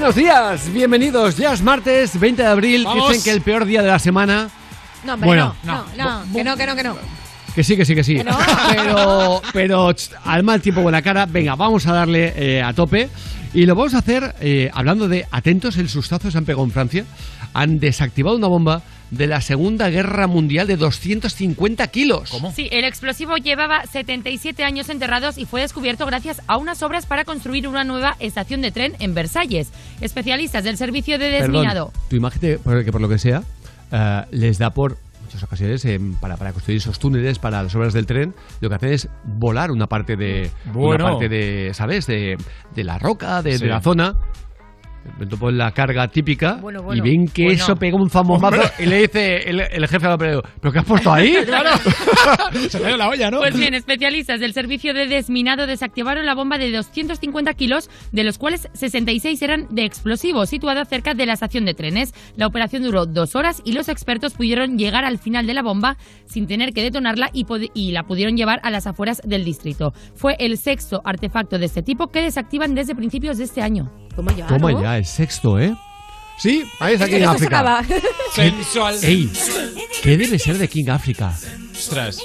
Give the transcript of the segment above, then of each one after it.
Buenos días, bienvenidos. Ya es martes 20 de abril. Vamos. Dicen que el peor día de la semana. No, hombre, Bueno, no, no, no, que no, que no, que no. Que sí, que sí, que sí. Que no. Pero, pero ch, al mal tiempo buena cara. Venga, vamos a darle eh, a tope. Y lo vamos a hacer eh, hablando de atentos, el sustazo se han pegado en Francia. Han desactivado una bomba de la Segunda Guerra Mundial de 250 kilos. ¿Cómo? Sí, el explosivo llevaba 77 años enterrados y fue descubierto gracias a unas obras para construir una nueva estación de tren en Versalles. Especialistas del servicio de desminado. Perdón, tu imagen, te- por- que por lo que sea, eh, les da por muchas ocasiones em, para, para construir esos túneles para las obras del tren, lo que hacen es volar una parte de, Bueno. una parte de ¿sabes? De, de la roca, de, de la zona. Ponen la carga típica Bueno, bueno. y ven que Bueno. eso pega un Hombre. y le dice el, el jefe al operador, ¿pero qué has puesto ahí? Claro. Se le la olla, ¿no? Pues bien, especialistas del servicio de desminado desactivaron la bomba de 250 kilos, de los cuales 66 eran de explosivo, situada cerca de la estación de trenes. La operación duró dos horas y los expertos pudieron llegar al final de la bomba sin tener que detonarla y, y la pudieron llevar a las afueras del distrito. Fue el sexto artefacto de este tipo que desactivan desde principios de este año. ¿Cómo ya? Toma ¿no? ya, el sexto, ¿eh? Sí, ahí está King Esto se África. Sensual. Ey, ¿qué debe ser de King África? Ostras.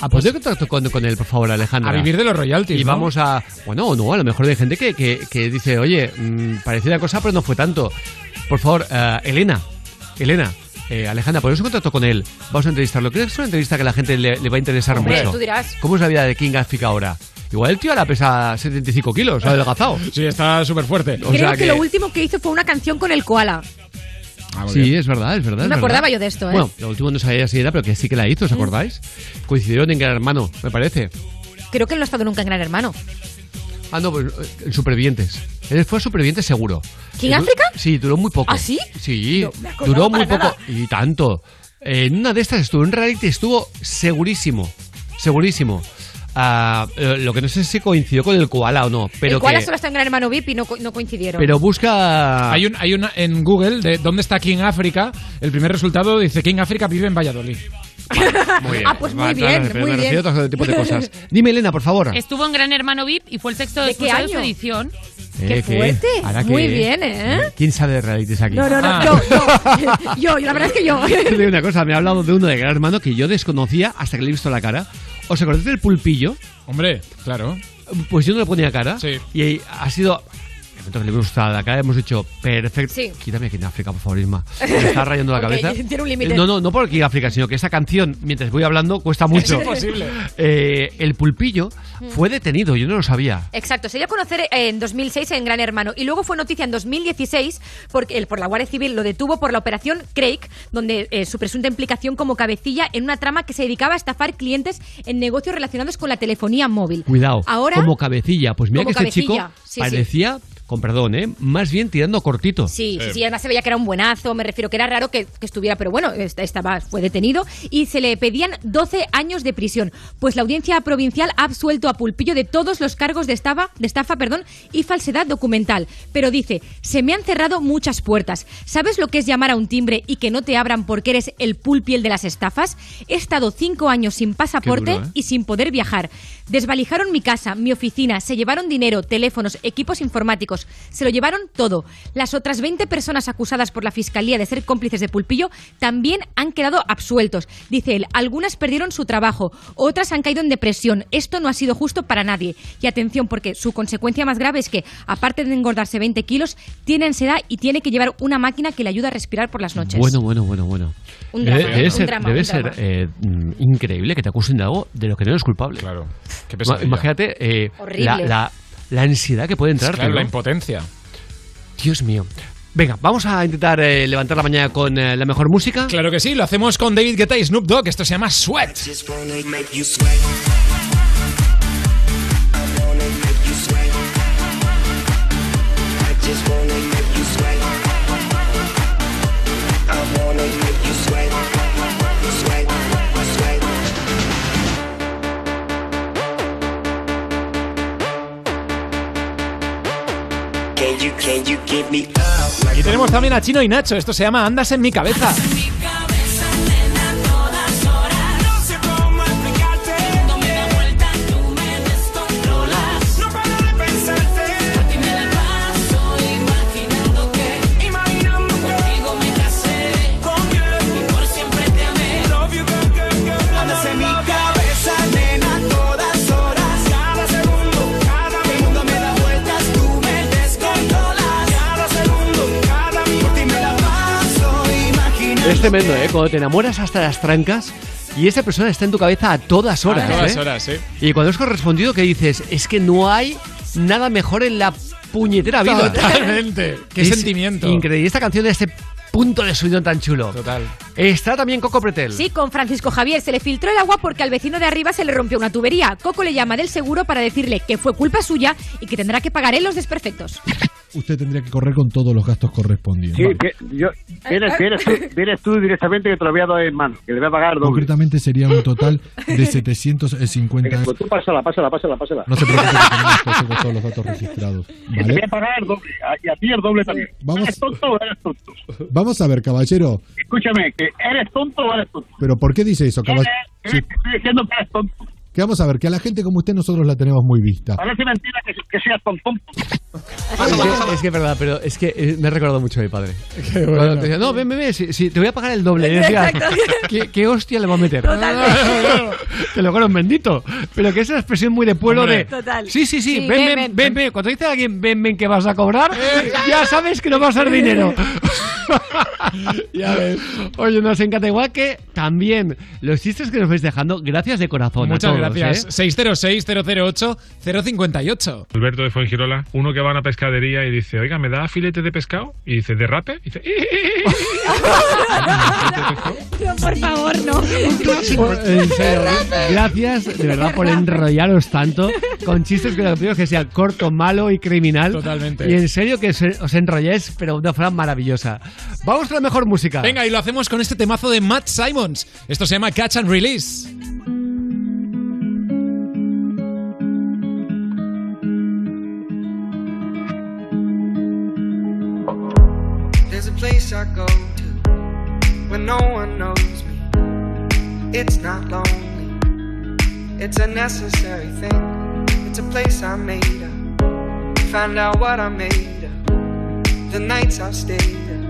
Ah, pues yo contacto con, con él, por favor, Alejandra. A vivir de los royalties. Y ¿no? vamos a. Bueno, o no, a lo mejor hay gente que, que, que dice, oye, mm, parecida cosa, pero no fue tanto. Por favor, eh, Elena, Elena, eh, Alejandra, ponemos en contacto con él. Vamos a entrevistarlo. ¿Crees que es una entrevista que a la gente le, le va a interesar Hombre, mucho? tú dirás. ¿Cómo es la vida de King África ahora? Igual el tío ahora pesa 75 kilos, ha adelgazado. Sí, está súper fuerte. O Creo sea que... que- lo último que hizo fue una canción con el koala. Ah, Sí, bien. es verdad, es verdad. No es me verdad. acordaba yo de esto, ¿eh? Bueno, lo último no sabía si era, pero que sí que la hizo, ¿os acordáis? Coincidieron en Gran Hermano, me parece. Creo que él no ha estado nunca en Gran Hermano. Ah, no, pues eh, en Supervivientes. Él fue Supervivientes seguro. ¿King du- África? Sí, duró muy poco. ¿Ah, sí? Sí, No duró muy poco. Y tanto. En una de estas estuvo en reality, estuvo segurísimo. Segurísimo. Ah, eh, lo que no sé si coincidió con el koala o no, pero el koala que... solo está en Gran Hermano VIP y no, no coincidieron. Pero busca... Hay, un, hay una en Google de dónde está King África. El primer resultado dice King África vive en Valladolid. Muy bien. Ah, pues muy bien, muy me bien. refiero a otro tipo de cosas. Dime, Elena, por favor. Estuvo en Gran Hermano VIP y fue el sexto ¿De qué de su año? edición. ¡Qué Eh, fuerte! ¿Ahora Muy qué? bien, ¿eh? ¿Quién sabe de realities aquí? No, no, no, Ah. yo, yo, yo, la verdad es que yo. Te digo una cosa, me ha hablado de uno de Gran Hermano que yo desconocía hasta que le he visto la cara. ¿Os acordáis del pulpillo? Hombre, claro. Pues yo no le ponía cara. Sí. Y ha sido. En el momento que le hemos cara, hemos dicho perfecto. Sí. Quítame aquí en África, por favor, Isma. Me está rayando la cabeza. tiene un límite. No, no, no por aquí en África, sino que esta canción, mientras voy hablando, cuesta mucho. Es imposible. Eh, el pulpillo fue detenido, yo no lo sabía. Exacto, se dio a conocer en 2006 en Gran Hermano y luego fue noticia en 2016 porque el, por la Guardia Civil lo detuvo por la operación Craig, donde eh, su presunta implicación como cabecilla en una trama que se dedicaba a estafar clientes en negocios relacionados con la telefonía móvil. Cuidado, Ahora, como cabecilla. Pues mira que este chico sí, sí. Con perdón, ¿eh? más bien tirando cortito. Sí, sí, sí, además se veía que era un buenazo, me refiero que era raro que, que estuviera, pero bueno, est- estaba, fue detenido y se le pedían 12 años de prisión. Pues la audiencia provincial ha absuelto a Pulpillo de todos los cargos de estafa, de estafa perdón, y falsedad documental. Pero dice, se me han cerrado muchas puertas. ¿Sabes lo que es llamar a un timbre y que no te abran porque eres el pulpiel de las estafas? He estado cinco años sin pasaporte duro, ¿eh? y sin poder viajar. Desvalijaron mi casa, mi oficina, se llevaron dinero, teléfonos, equipos informáticos, se lo llevaron todo. Las otras 20 personas acusadas por la Fiscalía de ser cómplices de Pulpillo también han quedado absueltos. Dice él, algunas perdieron su trabajo, otras han caído en depresión. Esto no ha sido justo para nadie. Y atención, porque su consecuencia más grave es que, aparte de engordarse 20 kilos, tiene ansiedad y tiene que llevar una máquina que le ayuda a respirar por las noches. Bueno, bueno, bueno, bueno. Un debe drama, debe un ser, drama, debe un ser drama. eh, mm, increíble que te acusen de algo de lo que no eres culpable. Claro. Qué. Imagínate eh, la- la ansiedad que puede entrar. Claro, la impotencia. Dios mío. Venga, vamos a intentar eh, levantar la mañana con eh, la mejor música. Claro que sí, lo hacemos con David Guetta y Snoop Dogg. Esto se llama Sweat. Y tenemos también a Chino y Nacho. Esto se llama Andas en mi cabeza. Es tremendo, ¿eh? Cuando te enamoras hasta las trancas y esa persona está en tu cabeza a todas horas. A todas ¿eh? horas, sí. Y cuando es correspondido, que dices? Es que no hay nada mejor en la puñetera vida. Totalmente. Qué Es sentimiento. Increíble. Esta canción de este punto de subidón tan chulo. Total. Está también Coco Pretel. Sí, con Francisco Javier se le filtró el agua porque al vecino de arriba se le rompió una tubería. Coco le llama del seguro para decirle que fue culpa suya y que tendrá que pagar él los desperfectos. Usted tendría que correr con todos los gastos correspondientes. Sí, que yo, vienes, vienes, tú, vienes tú directamente que te lo voy a dar en mano, que le voy a pagar doble. Concretamente sería un total de 750 Venga, pues tú pásala, pásala, pásala, pásala. No se preocupe que tenemos que hacer con todos los datos registrados. Que te voy ¿Vale? a pagar doble, y a ti el doble también. Vamos. ¿Eres tonto o eres tonto? Vamos a ver, caballero. Escúchame, que eres tonto o eres tonto. ¿Pero por qué dice eso, caballero? Eh, Estoy diciendo que eres tonto. Que vamos a ver, que a la gente como usted nosotros la tenemos muy vista. Parece mentira que, que seas tonto. Es que, es que es verdad, pero es que eh, me ha recordado mucho a mi padre. bueno. Cuando te decía, no, ven, ven, ven, si, si te voy a pagar el doble. Y decía, ¿qué, qué hostia le va a meter? Te lo creo, bendito. Pero que es una expresión muy de pueblo Hombre. de. Total. Sí, sí, sí, Sí, ven, ven, ven, ven. ven, ven. Cuando dice alguien, ven, ven, que vas a cobrar, ya sabes que no va a ser dinero. ya ves. Oye, nos encanta. Igual que también los chistes que nos vais dejando, gracias de corazón. a Muchas todos, gracias. ¿eh? 606-008-058. Alberto de Fuengirola, uno que va a una pescadería y dice, oiga, ¿me da filete de pescado? Y dice, ¿de rape? Y dice, No, por favor, no. En serio, gracias de verdad por enrollaros tanto con chistes que lo que que sea corto, malo y criminal. Totalmente. Y en serio que os, os enrolláis, pero de una forma maravillosa. Vamos con la mejor música. Venga, y lo hacemos con este temazo de Matt Simons. Esto se llama Catch and Release. There's a place I go to when no one knows me. It's not lonely, it's a necessary thing. It's a place I made up. Find out what I made of. The nights I've stayed up,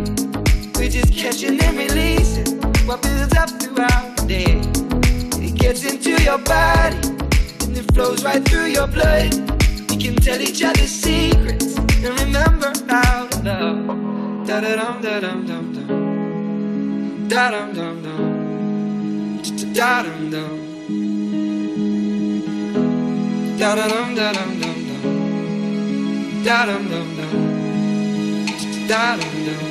We're just catching and releasing what builds up throughout the day. It gets into your body and it flows right through your blood. We can tell each other secrets and remember how to love. Da da dum da dum dum dum. Da dum dum dum. Da dum dum. Da da dum da dum dum dum. Da dum dum dum. Da dum dum.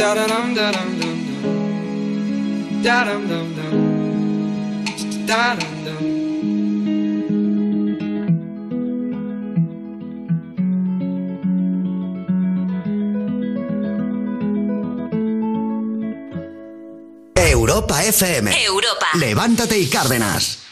Da da dum da dum dum dum. Da dum dum dum. Da dum dum. Europa FM. Europa. Levántate y Cárdenas.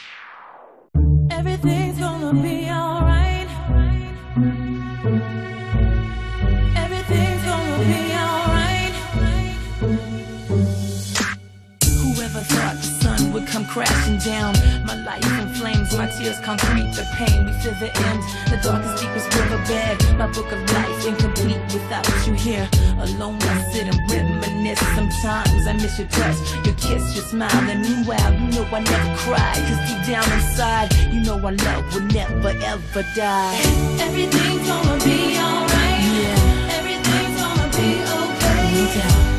Down? My life in flames, my tears concrete the pain. We feel the end, the darkest, deepest riverbed. My book of life incomplete without you here. Alone, I sit and reminisce. Sometimes I miss your touch, your kiss, your smile. And meanwhile, you know I never cry. Cause deep down inside, you know our love will never ever die. Everything's gonna be alright. Yeah. Everything's gonna be okay. No doubt.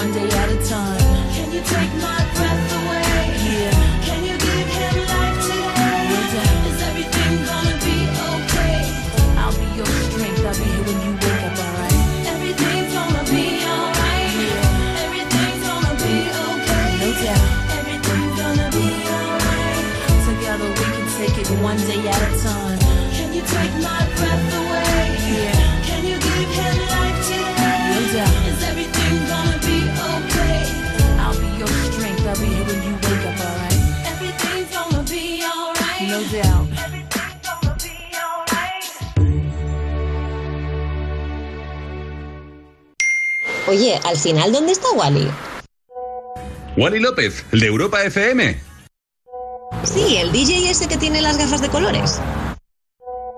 One day at a time. Can you take my breath away? Yeah. Can you give him life today? Doubt. Is everything gonna be okay? I'll be your strength. I'll be here when you wake up, alright? Everything's gonna be alright. Yeah. Everything's gonna be okay. No doubt. Everything's gonna be alright. Together we can take it one day at a time. Can you take my I'll be here when you wake up, alright? Everything's gonna be alright. No doubt. Oye, al final, ¿dónde está Wally? Wally López, el de Europa FM. Sí, el DJ ese que tiene las gafas de colores.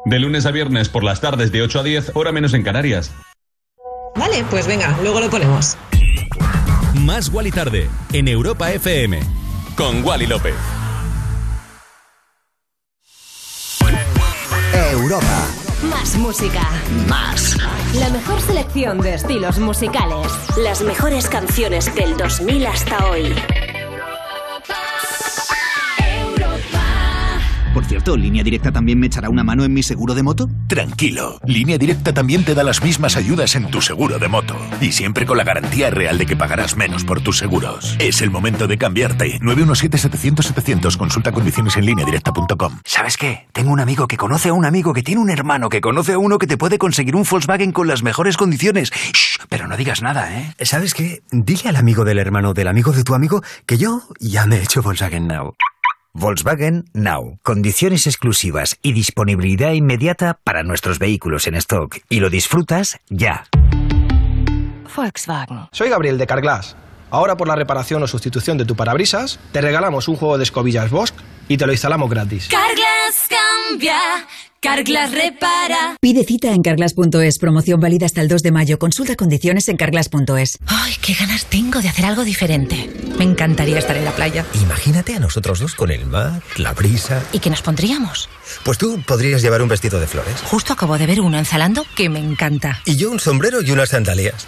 De lunes a viernes por las tardes de 8 a 10, hora menos en Canarias. Vale, pues venga, luego lo ponemos. Más Wally tarde en Europa FM con Wally López. Europa. Más música. Más. La mejor selección de estilos musicales. Las mejores canciones del 2000 hasta hoy. Por cierto, ¿Línea Directa también me echará una mano en mi seguro de moto? Tranquilo, Línea Directa también te da las mismas ayudas en tu seguro de moto. Y siempre con la garantía real de que pagarás menos por tus seguros. Es el momento de cambiarte. 917-700-700. Consulta condiciones en línea directa.com. ¿Sabes qué? Tengo un amigo que conoce a un amigo que tiene un hermano que conoce a uno que te puede conseguir un Volkswagen con las mejores condiciones. Shh, pero no digas nada, ¿eh? ¿Sabes qué? Dile al amigo del hermano del amigo de tu amigo que yo ya me he hecho Volkswagen Now. Volkswagen Now. Condiciones exclusivas y disponibilidad inmediata para nuestros vehículos en stock. Y lo disfrutas ya. Volkswagen. Soy Gabriel de Carglass. Ahora por la reparación o sustitución de tu parabrisas, te regalamos un juego de escobillas Bosch y te lo instalamos gratis. Carglass cambia, Carglass repara. Pide cita en carglass.es, promoción válida hasta el 2 de mayo. Consulta condiciones en carglass.es. Ay, qué ganas tengo de hacer algo diferente. Me encantaría estar en la playa. Imagínate a nosotros dos con el mar, la brisa. ¿Y qué nos pondríamos? Pues tú podrías llevar un vestido de flores. Justo acabo de ver uno en Zalando que me encanta. Y yo un sombrero y unas sandalias.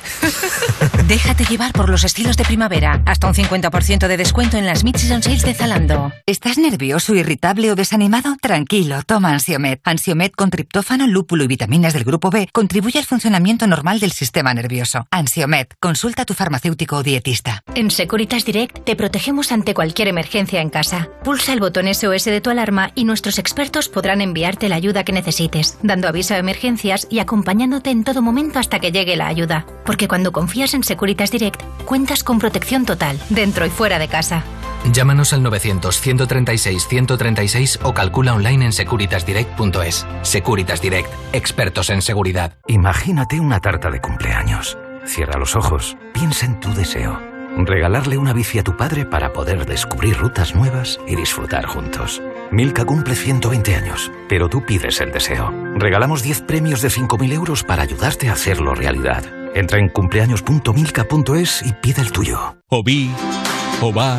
Déjate llevar por los estilos de primavera. Hasta un 50% de descuento en las Mid-Season Sales de Zalando. ¿Estás nervioso, irritable o desanimado? Tranquilo, toma Ansiomet. Ansiomet con triptófano, lúpulo y vitaminas del grupo B contribuye al funcionamiento normal del sistema nervioso. Ansiomet, consulta a tu farmacéutico o dietista. En Securitas Direct te protegemos ante cualquier emergencia en casa. Pulsa el botón SOS de tu alarma y nuestros expertos podrán enviarte la ayuda que necesites, dando aviso a emergencias y acompañándote en todo momento hasta que llegue la ayuda. Porque cuando confías en Securitas Direct, cuentas con protección total, dentro y fuera de casa. Llámanos al 900-136-136 o calcula online en securitasdirect.es. Securitas Direct, expertos en seguridad. Imagínate una tarta de cumpleaños. Cierra los ojos, piensa en tu deseo. Regalarle una bici a tu padre para poder descubrir rutas nuevas y disfrutar juntos. Milka cumple 120 años, pero tú pides el deseo. Regalamos 10 premios de 5.000 euros para ayudarte a hacerlo realidad. Entra en cumpleaños.milka.es y pide el tuyo. O vi, o va,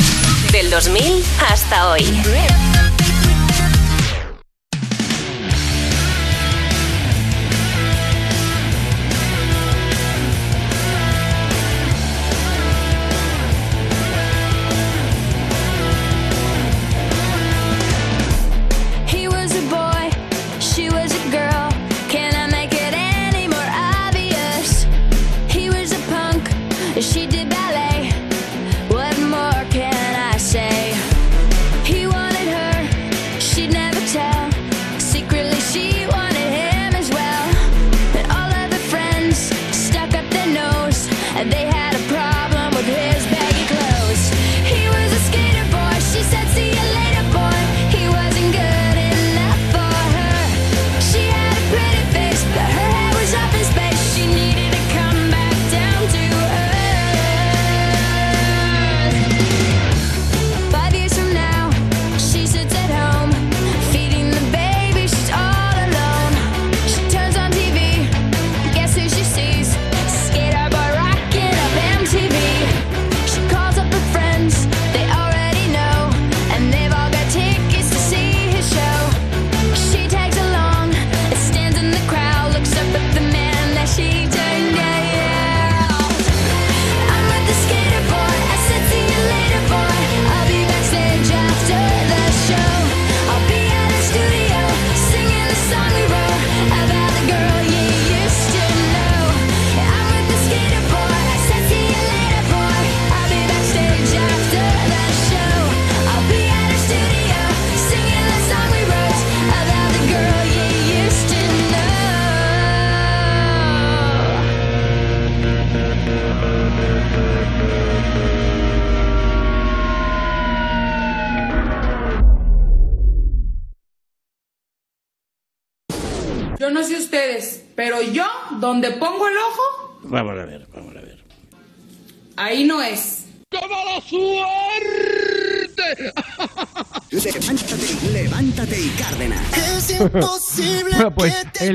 Del 2000 hasta hoy.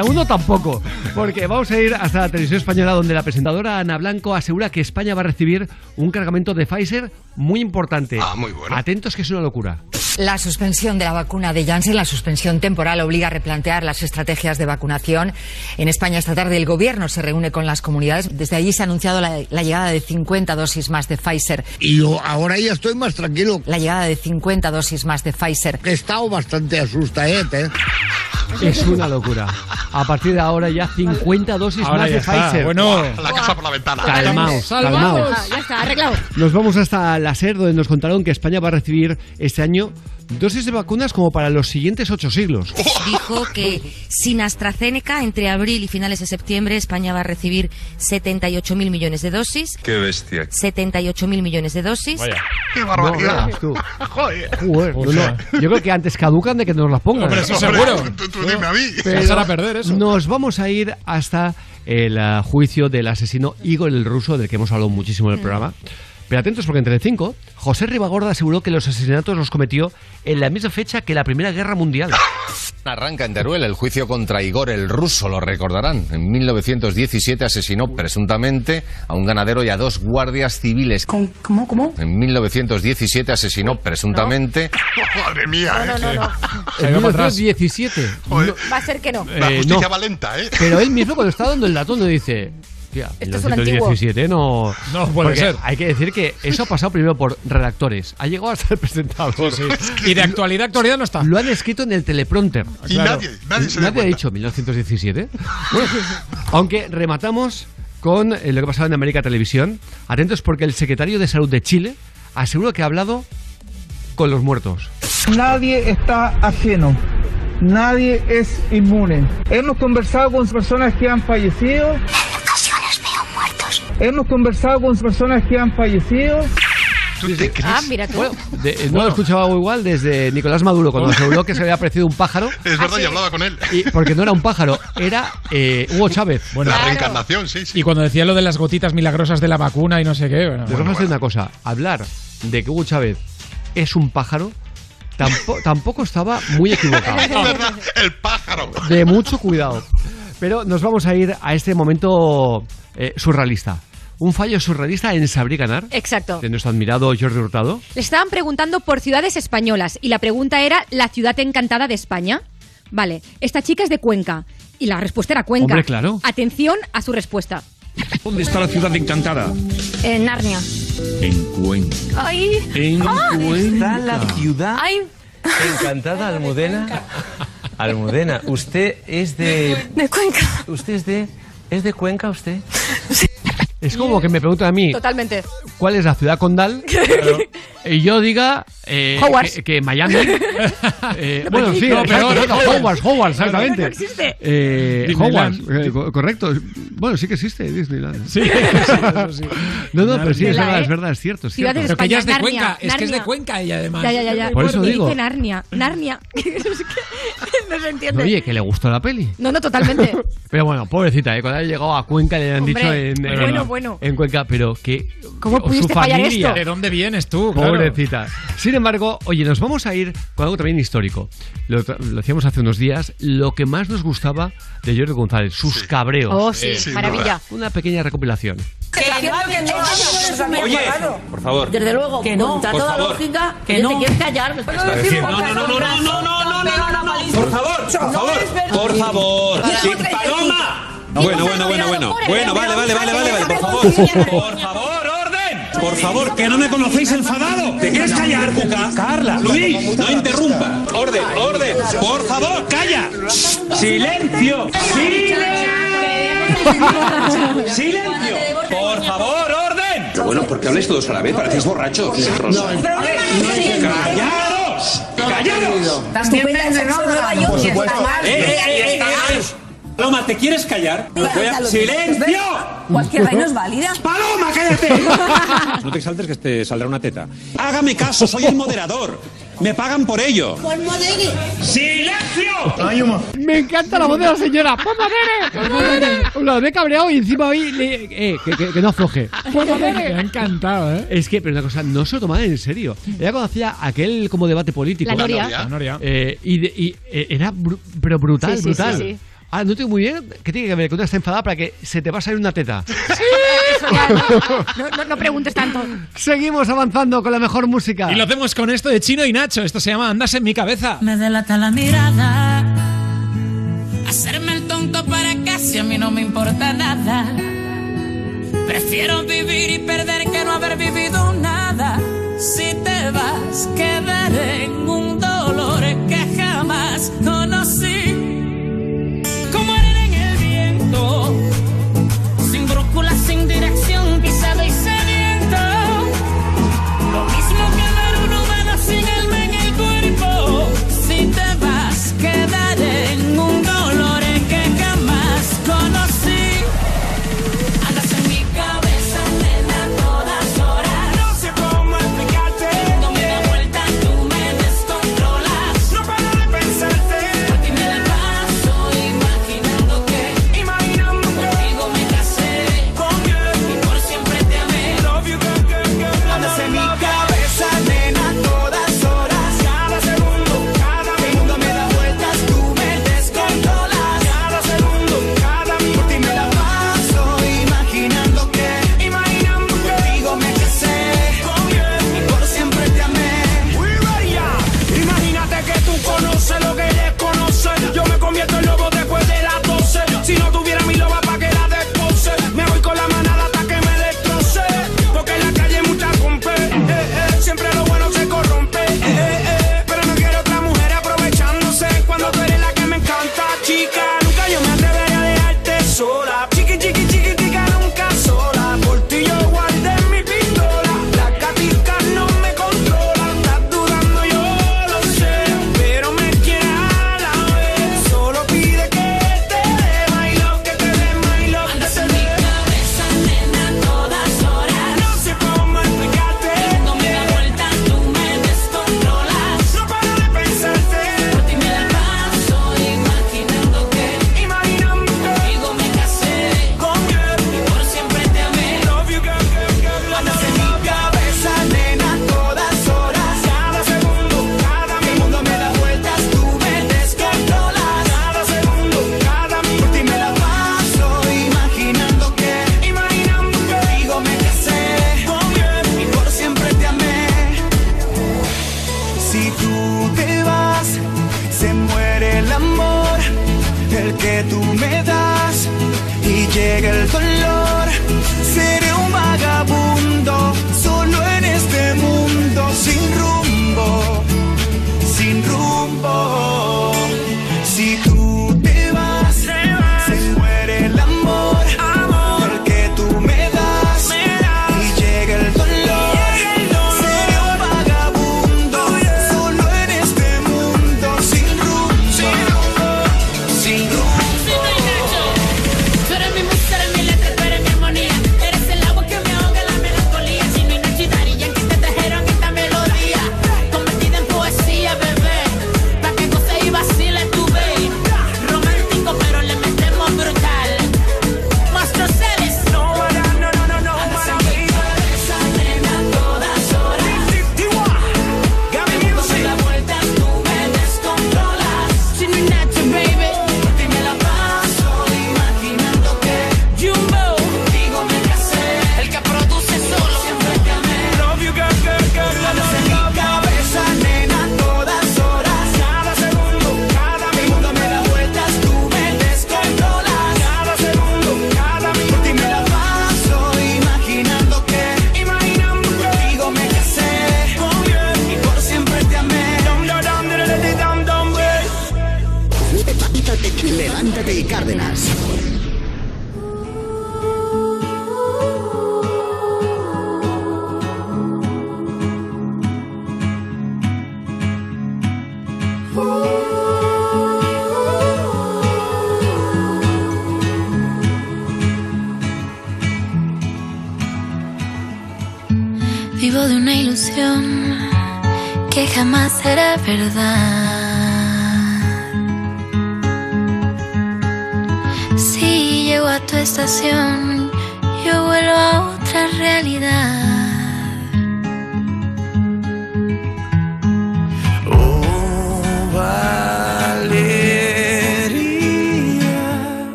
La 1 tampoco, porque vamos a ir hasta la televisión española donde la presentadora Ana Blanco asegura que España va a recibir un cargamento de Pfizer muy importante. Ah, muy bueno. Atentos que es una locura. La suspensión de la vacuna de Janssen, la suspensión temporal, obliga a replantear las estrategias de vacunación. En España esta tarde el gobierno se reúne con las comunidades. Desde allí se ha anunciado la, la llegada de 50 dosis más de Pfizer. Y yo ahora ya estoy más tranquilo. La llegada de 50 dosis más de Pfizer. He estado bastante asustadete. ¿eh? Es una locura. A partir de ahora ya 50 dosis Ahora más de está. Pfizer. Bueno. La casa por la ventana. Calmaos, calmaos. Ya está, arreglado. Nos vamos hasta la SER, donde nos contaron que España va a recibir este año dosis de vacunas como para los siguientes ocho siglos. Dijo que sin AstraZeneca, entre abril y finales de septiembre, España va a recibir 78.000 millones de dosis. Qué bestia. 78.000 millones de dosis. Qué No, veas tú. Joder. Joder, no, no. Yo creo que antes caducan de que nos las pongan. Hombre, eso seguro. Tú- tú dime a mí. Pero a perder eso. Nos vamos a ir hasta el ah, juicio del asesino Igor el ruso, del que hemos hablado muchísimo en el programa. Pero atentos porque entre cinco, José Ribagorda aseguró que los asesinatos los cometió en la misma fecha que la Primera Guerra Mundial. Arranca en Teruel el juicio contra Igor el ruso, lo recordarán. En 1917 asesinó presuntamente a un ganadero y a dos guardias civiles. ¿Cómo, cómo? En 1917 asesinó presuntamente. Madre mía, No, no, no, no. En 1917. No, Va a ser que no. La eh, justicia no. va lenta, ¿eh? Pero él mismo cuando está dando el dato no dice... Tía, Esto es un antiguo. 1917 no... No puede Porque ser. Hay que decir que eso ha pasado primero por redactores. Ha llegado hasta el presentador. Y de actualidad, actualidad no está. Lo han escrito en el teleprompter. Y nadie, nadie se Nadie ha dicho 1917. Bueno, aunque rematamos con eh, lo que ha pasado en América Televisión. Atentos porque el secretario de Salud de Chile asegura que ha hablado con los muertos. Nadie está ajeno. Nadie es inmune. Hemos conversado con personas que han fallecido. Hemos conversado con personas que han fallecido. ¿Tú te crees? Ah, mira tú. Bueno, de- eh, no lo escuchaba igual desde Nicolás Maduro cuando aseguró que se había aparecido un pájaro. Es verdad, y hablaba con él. Y, porque no era un pájaro, era eh, Hugo Chávez. Bueno, la reencarnación, sí, sí. Y cuando decía lo de las gotitas milagrosas de la vacuna y no sé qué. bueno, Les vamos a decir una cosa. Hablar de que Hugo Chávez es un pájaro tampo- tampoco estaba muy equivocado. Es verdad, el pájaro. De mucho cuidado. Pero nos vamos a ir a este momento eh, surrealista. Un fallo surrealista en Sabrí Ganar. Exacto. De nuestro admirado Jordi Hurtado. Le estaban preguntando por ciudades españolas y la pregunta era la ciudad encantada de España. Vale, esta chica es de Cuenca y la respuesta era Cuenca. Hombre, claro. Atención a su respuesta. ¿Dónde está la ciudad encantada? En Narnia. En Cuenca. Ay. En Ah. Cuenca. la ciudad Ay. encantada, Almudena. Almudena, usted es de. De Cuenca. ¿Usted es de. ¿Es de Cuenca usted? Es como que me preguntan a mí Totalmente. cuál es la ciudad condal y yo diga eh, que, que Miami. Eh, No, bueno, pero sí, no, exacto, Hogwarts. Hogwarts, exactamente. no existe. Eh. Hogwarts, eh, co- correcto. Bueno, sí que existe Disneyland. Sí, eso sí. No, no, pero sí, es verdad, ¿eh? es verdad, es cierto. Es cierto. Ciudades de Pero que ella es de España, Cuenca. Narnia, Es que es de Narnia. Cuenca ella, además. Ya, ya, ya, ya. Por eso Y digo. Dice Narnia. Narnia. Es que no se entiende. Oye, que le gustó la peli. No, no, totalmente. Pero bueno, pobrecita, ¿eh? cuando haya llegado a Cuenca le han Hombre, dicho en, en- bueno, bueno. en Cuenca, pero que ¿Cómo o pudiste fallar esto? ¿De dónde vienes tú? Claro. Pobrecita. Sin embargo, oye, nos vamos a ir con algo también histórico. Lo, lo hacíamos hace unos días. Lo que más nos gustaba de Jordi González, sus cabreos. Oh, sí, sin maravilla. Una pequeña recopilación. Oye, por favor. Desde luego, Que no. contra Por toda favor. lógica, Que que no. te quieres callar. No, no, no, no, no, no, no, no, no, no. Por favor, por favor, por favor. Paloma. Bueno, bueno, bueno, bueno. Bueno, vale, vale, vale, vale, vale, por favor. Por favor, orden. Por favor, que no me conocéis enfadado. ¿Te quieres callar, Cuca? Carla. Luis, no interrumpa. Orden, orden. Por favor, calla. Silencio. Silencio. Silencio. Por favor, orden. Pero bueno, ¿por qué habláis todos a la vez? Parecéis borrachos. ¡Callaros! ¡Callaros! Estupenda en Nueva York. está mal. ¡Eh, eh, eh, eh, eh! Paloma, ¿te quieres callar? Voy a- ¡Silencio! Cualquier reino es válida. ¡Paloma, cállate! No te exaltes que te saldrá una teta. Hágame caso, soy el moderador. Me pagan por ello. Modere! ¡Silencio! Me encanta la voz de la señora. ¡Por modere! Lo he cabreado y encima hoy. Eh, que, no afloje. ¡Por! Me ha encantado, ¿eh? Es que, pero una cosa, no se lo tomaba en serio. Era cuando hacía aquel como debate político. La Noria. La noria. Eh, y, de, y eh, era br pero brutal, sí, sí, brutal. Sí, Ah, no tengo muy bien. ¿Qué tiene que ver? Que una está enfadada para que se te va a salir una teta. Sí. No, no, no, preguntes tanto. Seguimos avanzando con la mejor música. Y lo hacemos con esto de Chino y Nacho. Esto se llama Andas en mi cabeza. Me delata la mirada. Hacerme el tonto para casi a mí no me importa nada. Prefiero vivir y perder que no haber vivido nada. Si te vas, quedaré en un dolor que jamás no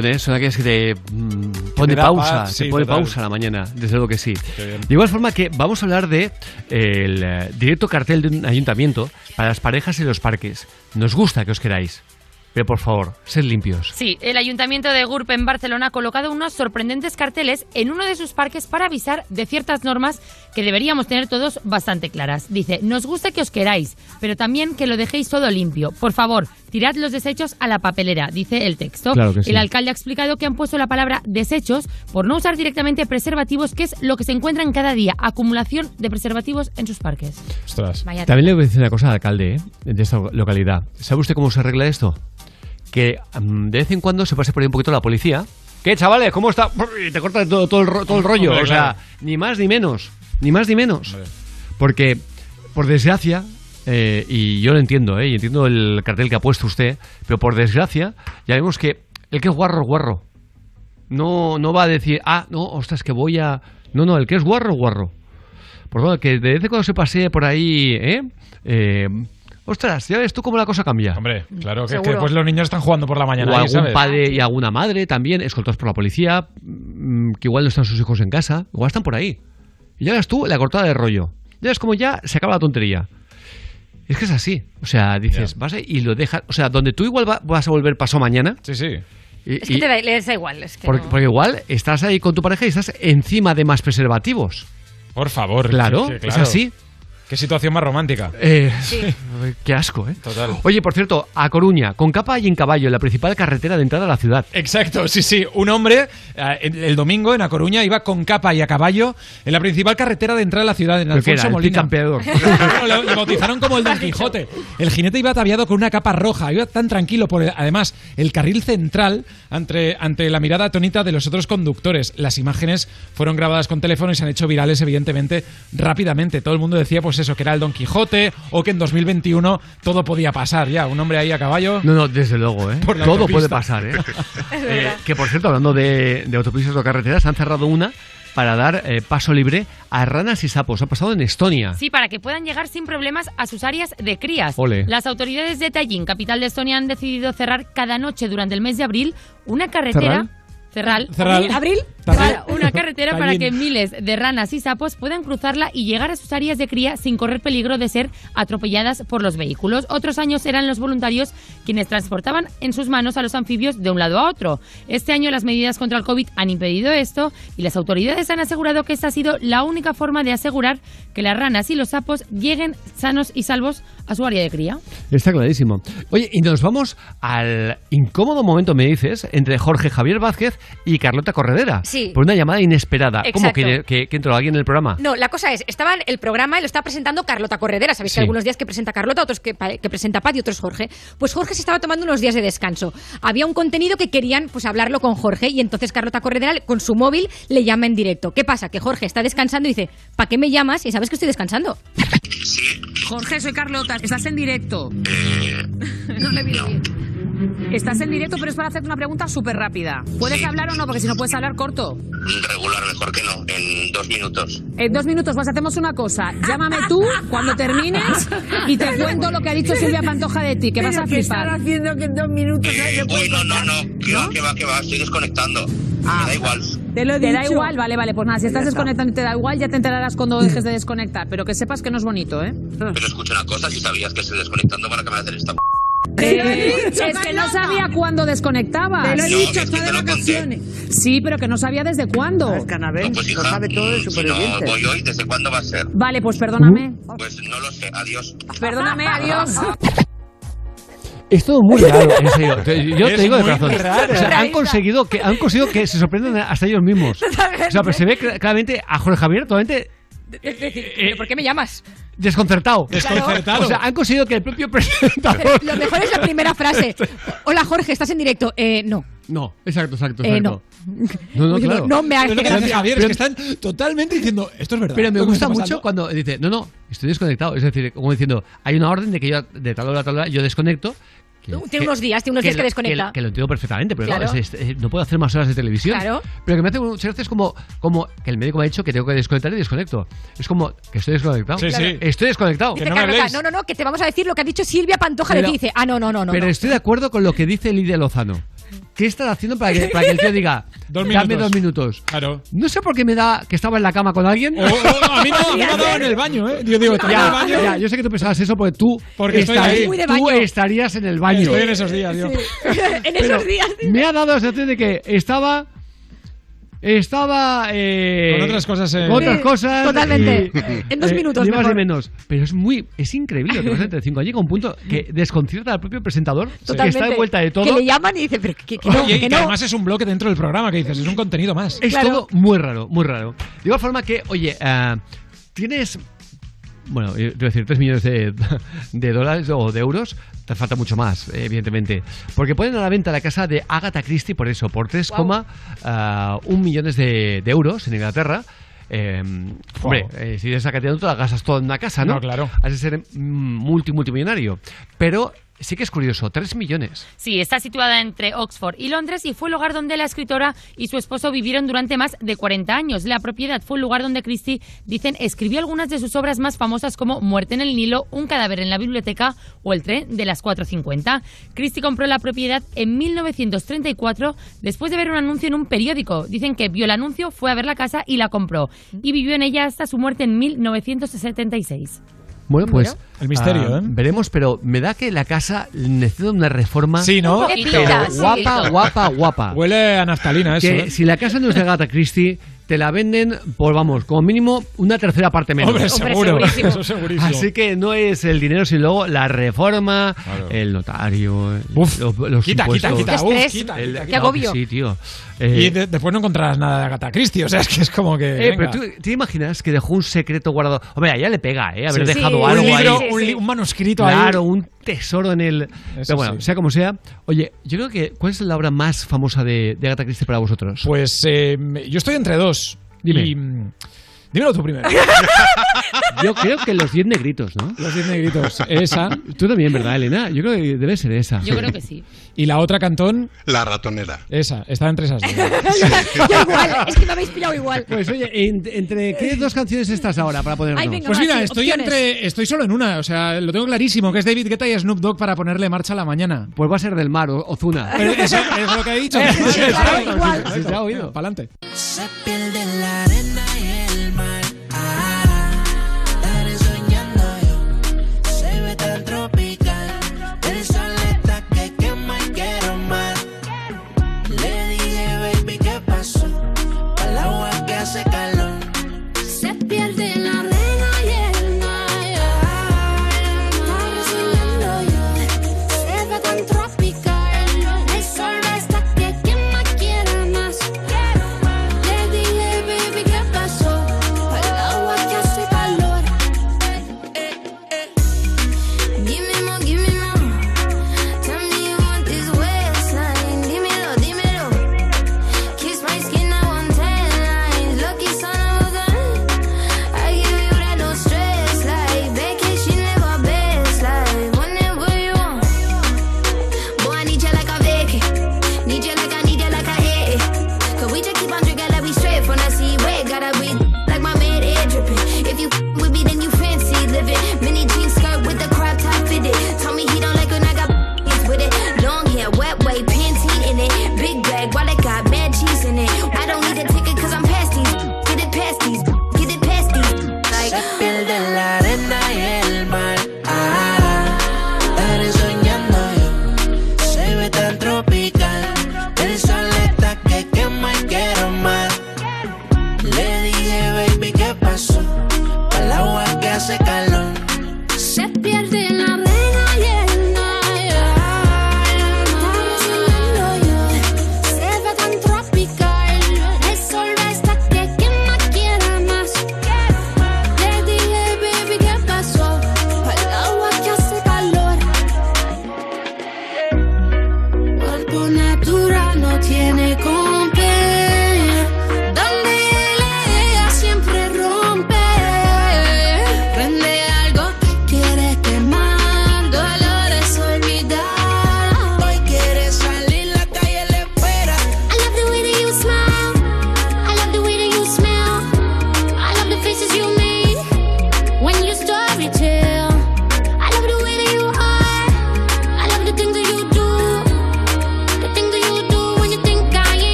¿eh? Suena que es que te mm, pone pausa, paz, te pone total. pausa a la mañana, desde luego que sí. De igual forma que vamos a hablar de eh, el eh, directo cartel de un ayuntamiento para las parejas en los parques. Nos gusta que os queráis, pero por favor, sed limpios. Sí, el Ayuntamiento de Gurb en Barcelona ha colocado unos sorprendentes carteles en uno de sus parques para avisar de ciertas normas que deberíamos tener todos bastante claras. Dice, nos gusta que os queráis, pero también que lo dejéis todo limpio. Por favor, tirad los desechos a la papelera, dice el texto. Claro que sí. El alcalde ha explicado que han puesto la palabra desechos por no usar directamente preservativos, que es lo que se encuentran cada día, acumulación de preservativos en sus parques. Ostras. Vaya También le voy a decir una cosa al alcalde ¿eh? de esta localidad. ¿Sabe usted cómo se arregla esto? Que mm, de vez en cuando se pase por ahí un poquito la policía. ¿Qué, chavales? ¿Cómo está? Y te corta todo, todo el, ro- todo el rollo. Hombre, o sea, claro. ni más ni menos. Ni más ni menos. Porque, por desgracia, eh, y yo lo entiendo, ¿eh? y entiendo el cartel que ha puesto usted, pero por desgracia, ya vemos que el que es guarro es guarro. No, no va a decir, ah, no, ostras, que voy a. No, no, el que es guarro es guarro. Por lo que de vez en cuando se pasee por ahí, ¿eh? Eh, Ostras, ya ves tú cómo la cosa cambia. Hombre, claro, que, que después los niños están jugando por la mañana. o ahí, algún ¿sabes? padre y alguna madre también, escoltados por la policía, mm, que igual no están sus hijos en casa, igual están por ahí. Y ya ves tú la cortada de rollo. Ya ves como ya se acaba la tontería. Es que es así. O sea, dices, vas ahí y lo dejas. O sea, donde tú igual va- vas a volver paso mañana. Sí, sí. Es que te da, les da igual. Es que porque, no. porque igual estás ahí con tu pareja y estás encima de más preservativos. Por favor. Claro, sí, sí, es claro. así. Qué situación más romántica. Eh, Qué asco, ¿eh? Total. Oye, por cierto, a Coruña, con capa y en caballo, en la principal carretera de entrada a la ciudad. Exacto, sí, sí. Un hombre el, el domingo en A Coruña iba con capa y a caballo en la principal carretera de entrada a la ciudad, en ¿Pero qué Alfonso Molina. le, le bautizaron como el Don Quijote. El jinete iba ataviado con una capa roja, iba tan tranquilo por el- además el carril central ante, ante la mirada atónita de los otros conductores. Las imágenes fueron grabadas con teléfono y se han hecho virales evidentemente rápidamente. Todo el mundo decía pues eso, que era el Don Quijote o que en 2021 todo podía pasar ya. Un hombre ahí a caballo. No, no, desde luego, ¿eh? Todo autopista. puede pasar, ¿eh? Eh, que por cierto, hablando de, de autopistas o carreteras, han cerrado una para dar eh, paso libre a ranas y sapos. Ha pasado en Estonia. Sí, para que puedan llegar sin problemas a sus áreas de crías. Ole. Las autoridades de Tallinn, capital de Estonia, han decidido cerrar cada noche durante el mes de abril una carretera. Cerral. Cerral. ¿Abril? Para- Una carretera para que miles de ranas y sapos puedan cruzarla y llegar a sus áreas de cría sin correr peligro de ser atropelladas por los vehículos. Otros años eran los voluntarios quienes transportaban en sus manos a los anfibios de un lado a otro. Este año las medidas contra el COVID han impedido esto y las autoridades han asegurado que esta ha sido la única forma de asegurar que las ranas y los sapos lleguen sanos y salvos a su área de cría. Está clarísimo. Oye, y nos vamos al incómodo momento, me dices, entre Jorge Javier Vázquez y Carlota Corredera. Sí. Por una llamada inesperada. ¿Cómo que, que, que entró alguien en el programa? No, la cosa es, estaba en el programa y lo estaba presentando Carlota Corredera. Sabéis Sí. que algunos días que presenta Carlota, otros que, presenta Pat y otros Jorge. Pues Jorge se estaba tomando unos días de descanso. Había un contenido que querían pues hablarlo con Jorge y entonces Carlota Corredera con su móvil le llama en directo. ¿Qué pasa? Que Jorge está descansando y dice, ¿para qué me llamas? Y sabes que estoy descansando. Jorge, soy Carlota. Estás en directo. no le bien. Estás en directo, pero es para hacerte una pregunta súper rápida. ¿Puedes hablar o no? Porque si no puedes hablar, corto. Regular, mejor que no, en dos minutos. En dos minutos, pues hacemos una cosa. Llámame tú cuando termines y te cuento lo que ha dicho Silvia Pantoja de ti, que vas a flipar. haciendo que en dos minutos Uy, no, no, no, que va, que va, que va, estoy desconectando. Me da igual. Te lo ¿Te da igual? Vale, vale, pues nada, si estás desconectando y te da igual, ya te enterarás cuando dejes de desconectar. Pero que sepas que no es bonito, ¿eh? Pero escucha una cosa, si sabías que estoy desconectando para que me hacer esta... Eh, es que no sabía cuándo desconectabas. Te lo he No, dicho, es que está de te lo conté. vacaciones. Sí, pero que no sabía desde cuándo. No, pues hija, mm, si no voy hoy, ¿desde cuándo va a ser? Vale, pues perdóname. Pues no lo sé, adiós. Perdóname, adiós. Es todo muy raro, en serio. Te- Yo Es te digo de muy corazón. raro. O sea, han conseguido que han conseguido que se sorprendan hasta ellos mismos. O sea, pero se ve cl- claramente a Jorge Javier totalmente Es decir, ¿pero ¿por qué me llamas? Desconcertado. Desconcertado. O sea, han conseguido que el propio presentador. Lo mejor es la primera frase. Hola Jorge, ¿estás en directo? Eh, no. No, exacto, exacto, Eh, exacto. no. No, no, claro. no me hagas Javier, Pero- es que están totalmente diciendo, esto es verdad. Pero me gusta mucho cuando dice, no, no, estoy desconectado. Es decir, como diciendo, hay una orden de que yo de tal hora a tal hora yo desconecto. Que- Tiene unos días, tiene unos días que lo- desconecta. Que, lo entiendo perfectamente, pero Claro. claro, es- es- no puedo hacer más horas de televisión. Claro. Pero que me hace muchas veces como, como que el médico me ha dicho que tengo que desconectar y desconecto. Es como que estoy desconectado. Sí, sí. Estoy desconectado. Dice Carlota, no, no, no, que te vamos a decir lo que ha dicho Silvia Pantoja de Pero- ti. Dice, ah, no, no, no, no. pero no. estoy de acuerdo con lo que dice Lidia Lozano. ¿Qué estás haciendo para que, para que el tío diga, Dos dame dos minutos? Claro. No sé por qué me da que estaba en la cama con alguien. O- o- a mí no, a mí me ha dado en el baño, ¿eh? Yo digo, ¿estás en el baño? ya, yo sé que tú pensabas eso porque tú, Porque estoy estarías- ahí. Muy de tú baño. estarías en el baño. Estoy en esos días, yo. en Pero esos días. Me ha dado la sensación de que estaba. Estaba. eh, Con otras cosas, eh. con otras Sí, cosas. totalmente. y- En dos eh, minutos, Ni más mejor. ni menos. Pero es muy. Es increíble lo que pasa entre cinco. Llega un punto que desconcierta al propio presentador. Que Totalmente. está de vuelta de todo. Que le llaman y dice, pero que, que no, Oye, y que que no. además es un bloque dentro del programa que dices, es un contenido más. Es Claro. todo muy raro, muy raro. De igual forma que, oye, ah, tienes. Bueno, yo quiero decir, 3 millones de, de dólares o de euros, te falta mucho más, evidentemente. Porque ponen a la venta la casa de Agatha Christie por eso, por 3,1 millones de, de euros en Inglaterra. Eh, hombre, eh, si de esa cantidad te la gastas toda en una casa, ¿no? No, claro. Has de ser mm, multi, multimillonario. Pero sí que es curioso, 3 millones. Sí, está situada entre Oxford y Londres y fue el lugar donde la escritora y su esposo vivieron durante más de 40 años. La propiedad fue el lugar donde Christie, dicen, escribió algunas de sus obras más famosas como Muerte en el Nilo, Un cadáver en la biblioteca o El tren de las 4.50. Christie compró la propiedad en 1934 después de ver un anuncio en un periódico. Dicen que vio el anuncio, fue a ver la casa y la compró. Y vivió en ella hasta su muerte en 1976. Bueno, pues El misterio, Ah, ¿eh? Veremos, pero me da que la casa necesita una reforma. Sí, ¿no? Pero guapa, guapa, guapa. Huele a naftalina eso. que ¿eh? si la casa no es de Agatha Christie, te la venden por, vamos, como mínimo una tercera parte menos. Hombre, seguro. segurísimo. Eso segurísimo. Así que no es el dinero, sino luego la reforma, el notario, Uf, los, los quita, quita, impuestos. quita, Qué uf, estrés. quita, El- quita, Qué quita. no, agobio. que Sí, tío. Y Eh, de- después no encontrarás nada de Agatha Christie, o sea, es que es como que... eh, venga. pero tú te imaginas que dejó un secreto guardado. Hombre, ya le pega, ¿eh? Haber Sí. dejado Sí, algo un libro, ahí. un, un manuscrito ahí. Claro, un tesoro en el. Eso Pero bueno, sí. sea como sea. Oye, yo creo que. ¿Cuál es la obra más famosa de, de Agatha Christie para vosotros? Pues eh, yo estoy entre dos. Dime. Y, mm, dímelo tú primero. Yo creo que los 10 negritos, ¿no? Los diez negritos. Esa. Tú también, ¿verdad, Elena? Yo creo que debe ser esa. Yo creo que sí. Y la otra cantón, La ratonera. esa. Está entre esas dos. Yo igual, es que me habéis pillado igual. Pues oye, en- ¿entre qué dos canciones estás ahora para ponernos? Ay, venga. Pues va, mira, sí, estoy opciones. entre. Estoy solo en una. O sea, lo tengo clarísimo, que es David Guetta y Snoop Dogg para ponerle marcha a la mañana. Pues va a ser del mar, o- Ozuna. Pero eso es lo que he dicho. Claro, igual. Se ha oído. Para adelante. Se pierde la arena y el mar.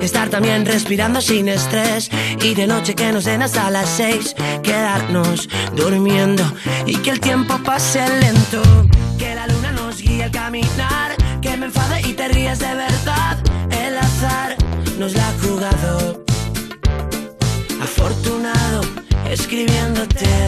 Estar también respirando sin estrés y de noche que nos den hasta las seis, quedarnos durmiendo y que el tiempo pase lento. Que la luna nos guíe al caminar, que me enfade y te ríes de verdad. El azar nos la ha jugado. Afortunado escribiéndote.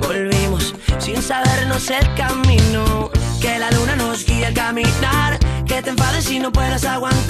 Volvimos sin sabernos el camino. Que la luna nos guía al caminar, que te enfades y no puedas aguantar.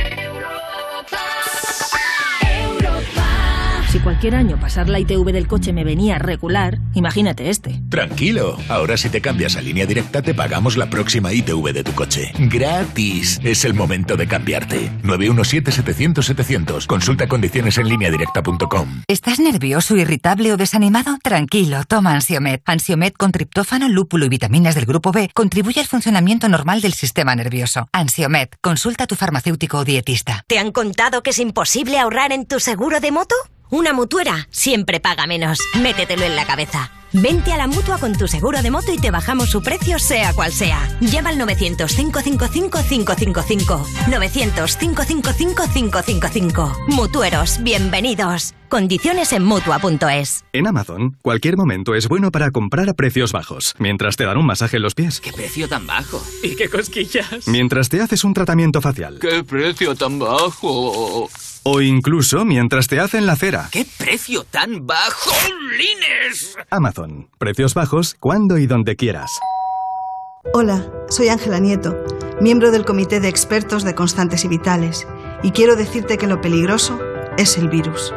Cualquier año pasar la ITV del coche me venía regular, imagínate este. Tranquilo, ahora si te cambias a línea directa te pagamos la próxima ITV de tu coche. Gratis. Es el momento de cambiarte. 917-700-700. Consulta condiciones en línea directa.com. ¿Estás nervioso, irritable o desanimado? Tranquilo, toma Ansiomed. Ansiomed con triptófano, lúpulo y vitaminas del grupo B contribuye al funcionamiento normal del sistema nervioso. Ansiomed, consulta a tu farmacéutico o dietista. ¿Te han contado que es imposible ahorrar en tu seguro de moto? Una mutuera siempre paga menos. Métetelo en la cabeza. Vente a la mutua con tu seguro de moto y te bajamos su precio, sea cual sea. Llama al 900-555-555. 900-555-555. Mutueros, bienvenidos. Condiciones en mutua.es. En Amazon, cualquier momento es bueno para comprar a precios bajos, mientras te dan un masaje en los pies, ¿Qué precio tan bajo? ¿Y qué cosquillas? mientras te haces un tratamiento facial, ¿Qué precio tan bajo? O incluso mientras te hacen la cera. ¿Qué precio tan bajo? ¡Lines! Amazon, precios bajos cuando y donde quieras. Hola, soy Ángela Nieto, miembro del Comité de Expertos de Constantes y Vitales, y quiero decirte que lo peligroso es el virus.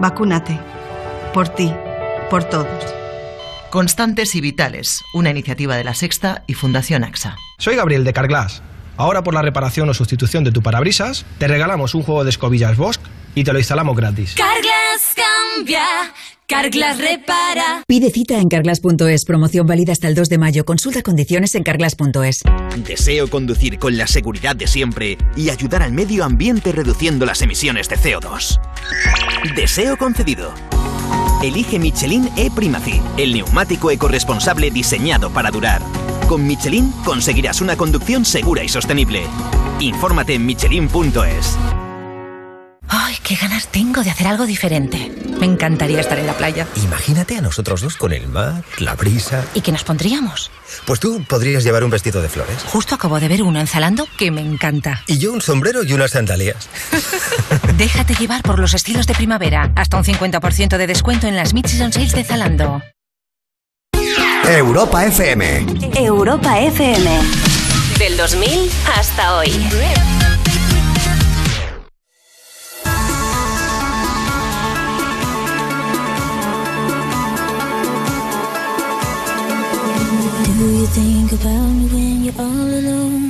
Vacúnate. Por ti, por todos. Constantes y Vitales, una iniciativa de La Sexta y Fundación AXA. Soy Gabriel de Carglass. Ahora por la reparación o sustitución de tu parabrisas, te regalamos un juego de escobillas Bosch y te lo instalamos gratis. Carglass cambia, Carglass repara. Pide cita en carglass.es. Promoción válida hasta el 2 de mayo. Consulta condiciones en carglass.es. Deseo conducir con la seguridad de siempre y ayudar al medio ambiente reduciendo las emisiones de CO2. Deseo concedido. Elige Michelin E-Primacy, el neumático ecorresponsable diseñado para durar. Con Michelin conseguirás una conducción segura y sostenible. Infórmate en michelin.es. Ay, qué ganas tengo de hacer algo diferente. Me encantaría estar en la playa. Imagínate a nosotros dos con el mar, la brisa. ¿Y qué nos pondríamos? Pues tú podrías llevar un vestido de flores. Justo acabo de ver uno en Zalando que me encanta. Y yo un sombrero y unas sandalias. Déjate llevar por los estilos de primavera. Hasta un 50% de descuento en las Mid-Season Sales de Zalando. Europa FM. Europa FM. Del 2000 hasta hoy. Do you think about me when you're all alone?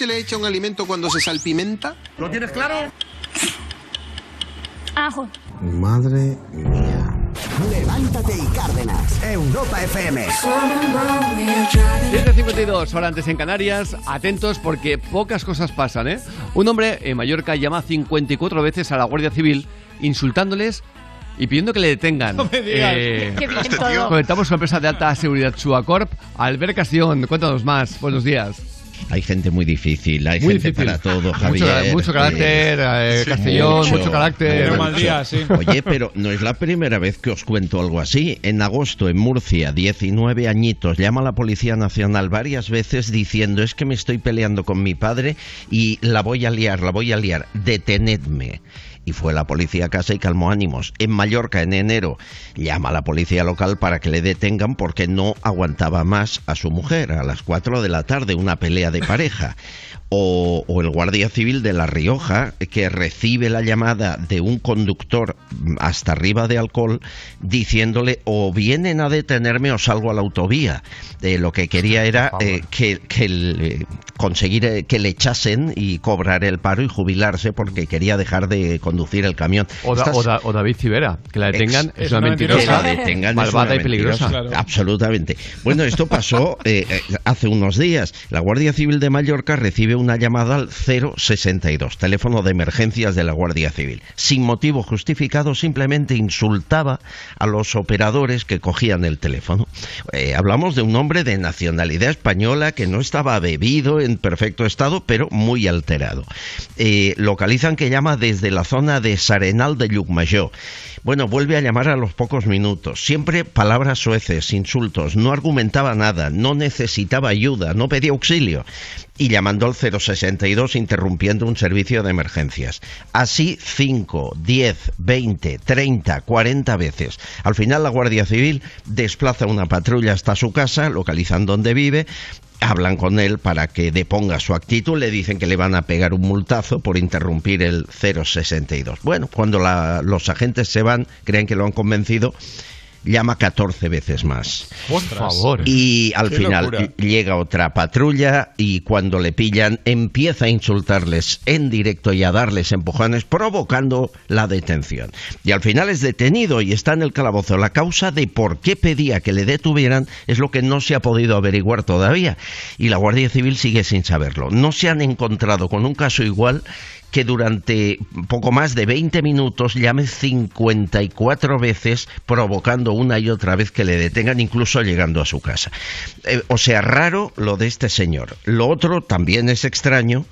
Se le echa un alimento cuando se salpimenta? ¿Lo tienes claro? Ajo. Madre mía. Levántate y Cárdenas. Europa FM. 7.52, hora antes en Canarias. Atentos porque pocas cosas pasan, ¿eh? Un hombre en Mallorca llama 54 veces a la Guardia Civil insultándoles y pidiendo que le detengan. No me digas. Eh, Qué bien Este todo. tío. Comentamos con la empresa de alta seguridad Suacorp. Albert Castellón, cuéntanos más. Buenos días. Hay gente muy difícil, hay Muy gente difícil. para todo, Mucho- Javier. mucho carácter, eh, Castellón, mucho carácter. Pero mal día, sí. Oye, pero no es la primera vez que os cuento algo así. En agosto, en Murcia, 19 añitos, llama a la Policía Nacional varias veces diciendo es que me estoy peleando con mi padre y la voy a liar, la voy a liar, detenedme. Y fue la policía a casa y calmó ánimos. En Mallorca, en enero, llama a la policía local para que le detengan porque no aguantaba más a su mujer a las 4 de la tarde, una pelea de pareja. O, o el guardia civil de La Rioja que recibe la llamada de un conductor hasta arriba de alcohol diciéndole o vienen a detenerme o salgo a la autovía. Eh, lo que quería era eh, que, que el- eh, conseguir eh, que le echasen y cobrar el paro y jubilarse porque quería dejar de conducir el camión. O, Da- Estas- o Da- o David Civera, que la detengan Ex- es una mentirosa, Que la detengan es malvada una y peligrosa. Absolutamente. Bueno, esto pasó eh, hace unos días. La Guardia Civil de Mallorca recibe una llamada al 062, teléfono de emergencias de la Guardia Civil. Sin motivo justificado, simplemente insultaba a los operadores que cogían el teléfono. Eh, hablamos de un hombre de nacionalidad española que no estaba bebido, en perfecto estado, pero muy alterado. Eh, localizan que llama desde la zona de Sarenal de Llucmajor. Bueno, vuelve a llamar a los pocos minutos. Siempre palabras sueces, insultos. No argumentaba nada, no necesitaba ayuda, no pedía auxilio. Y llamando al 062 interrumpiendo un servicio de emergencias. Así 5, 10, 20, 30, 40 veces. Al final la Guardia Civil desplaza una patrulla hasta su casa, localizan dónde vive, hablan con él para que deponga su actitud, le dicen que le van a pegar un multazo por interrumpir el 062. Bueno, cuando la- los agentes se van, creen que lo han convencido, llama 14 veces más. Por favor. Y al final locura. llega otra patrulla y cuando le pillan empieza a insultarles en directo y a darles empujones provocando la detención. Y al final es detenido y está en el calabozo. La causa de por qué pedía que le detuvieran es lo que no se ha podido averiguar todavía y la Guardia Civil sigue sin saberlo. No se han encontrado con un caso igual que durante poco más de 20 minutos llame 54 veces provocando una y otra vez que le detengan, incluso llegando a su casa. Eh, o sea, raro lo de este señor. Lo otro también es extraño.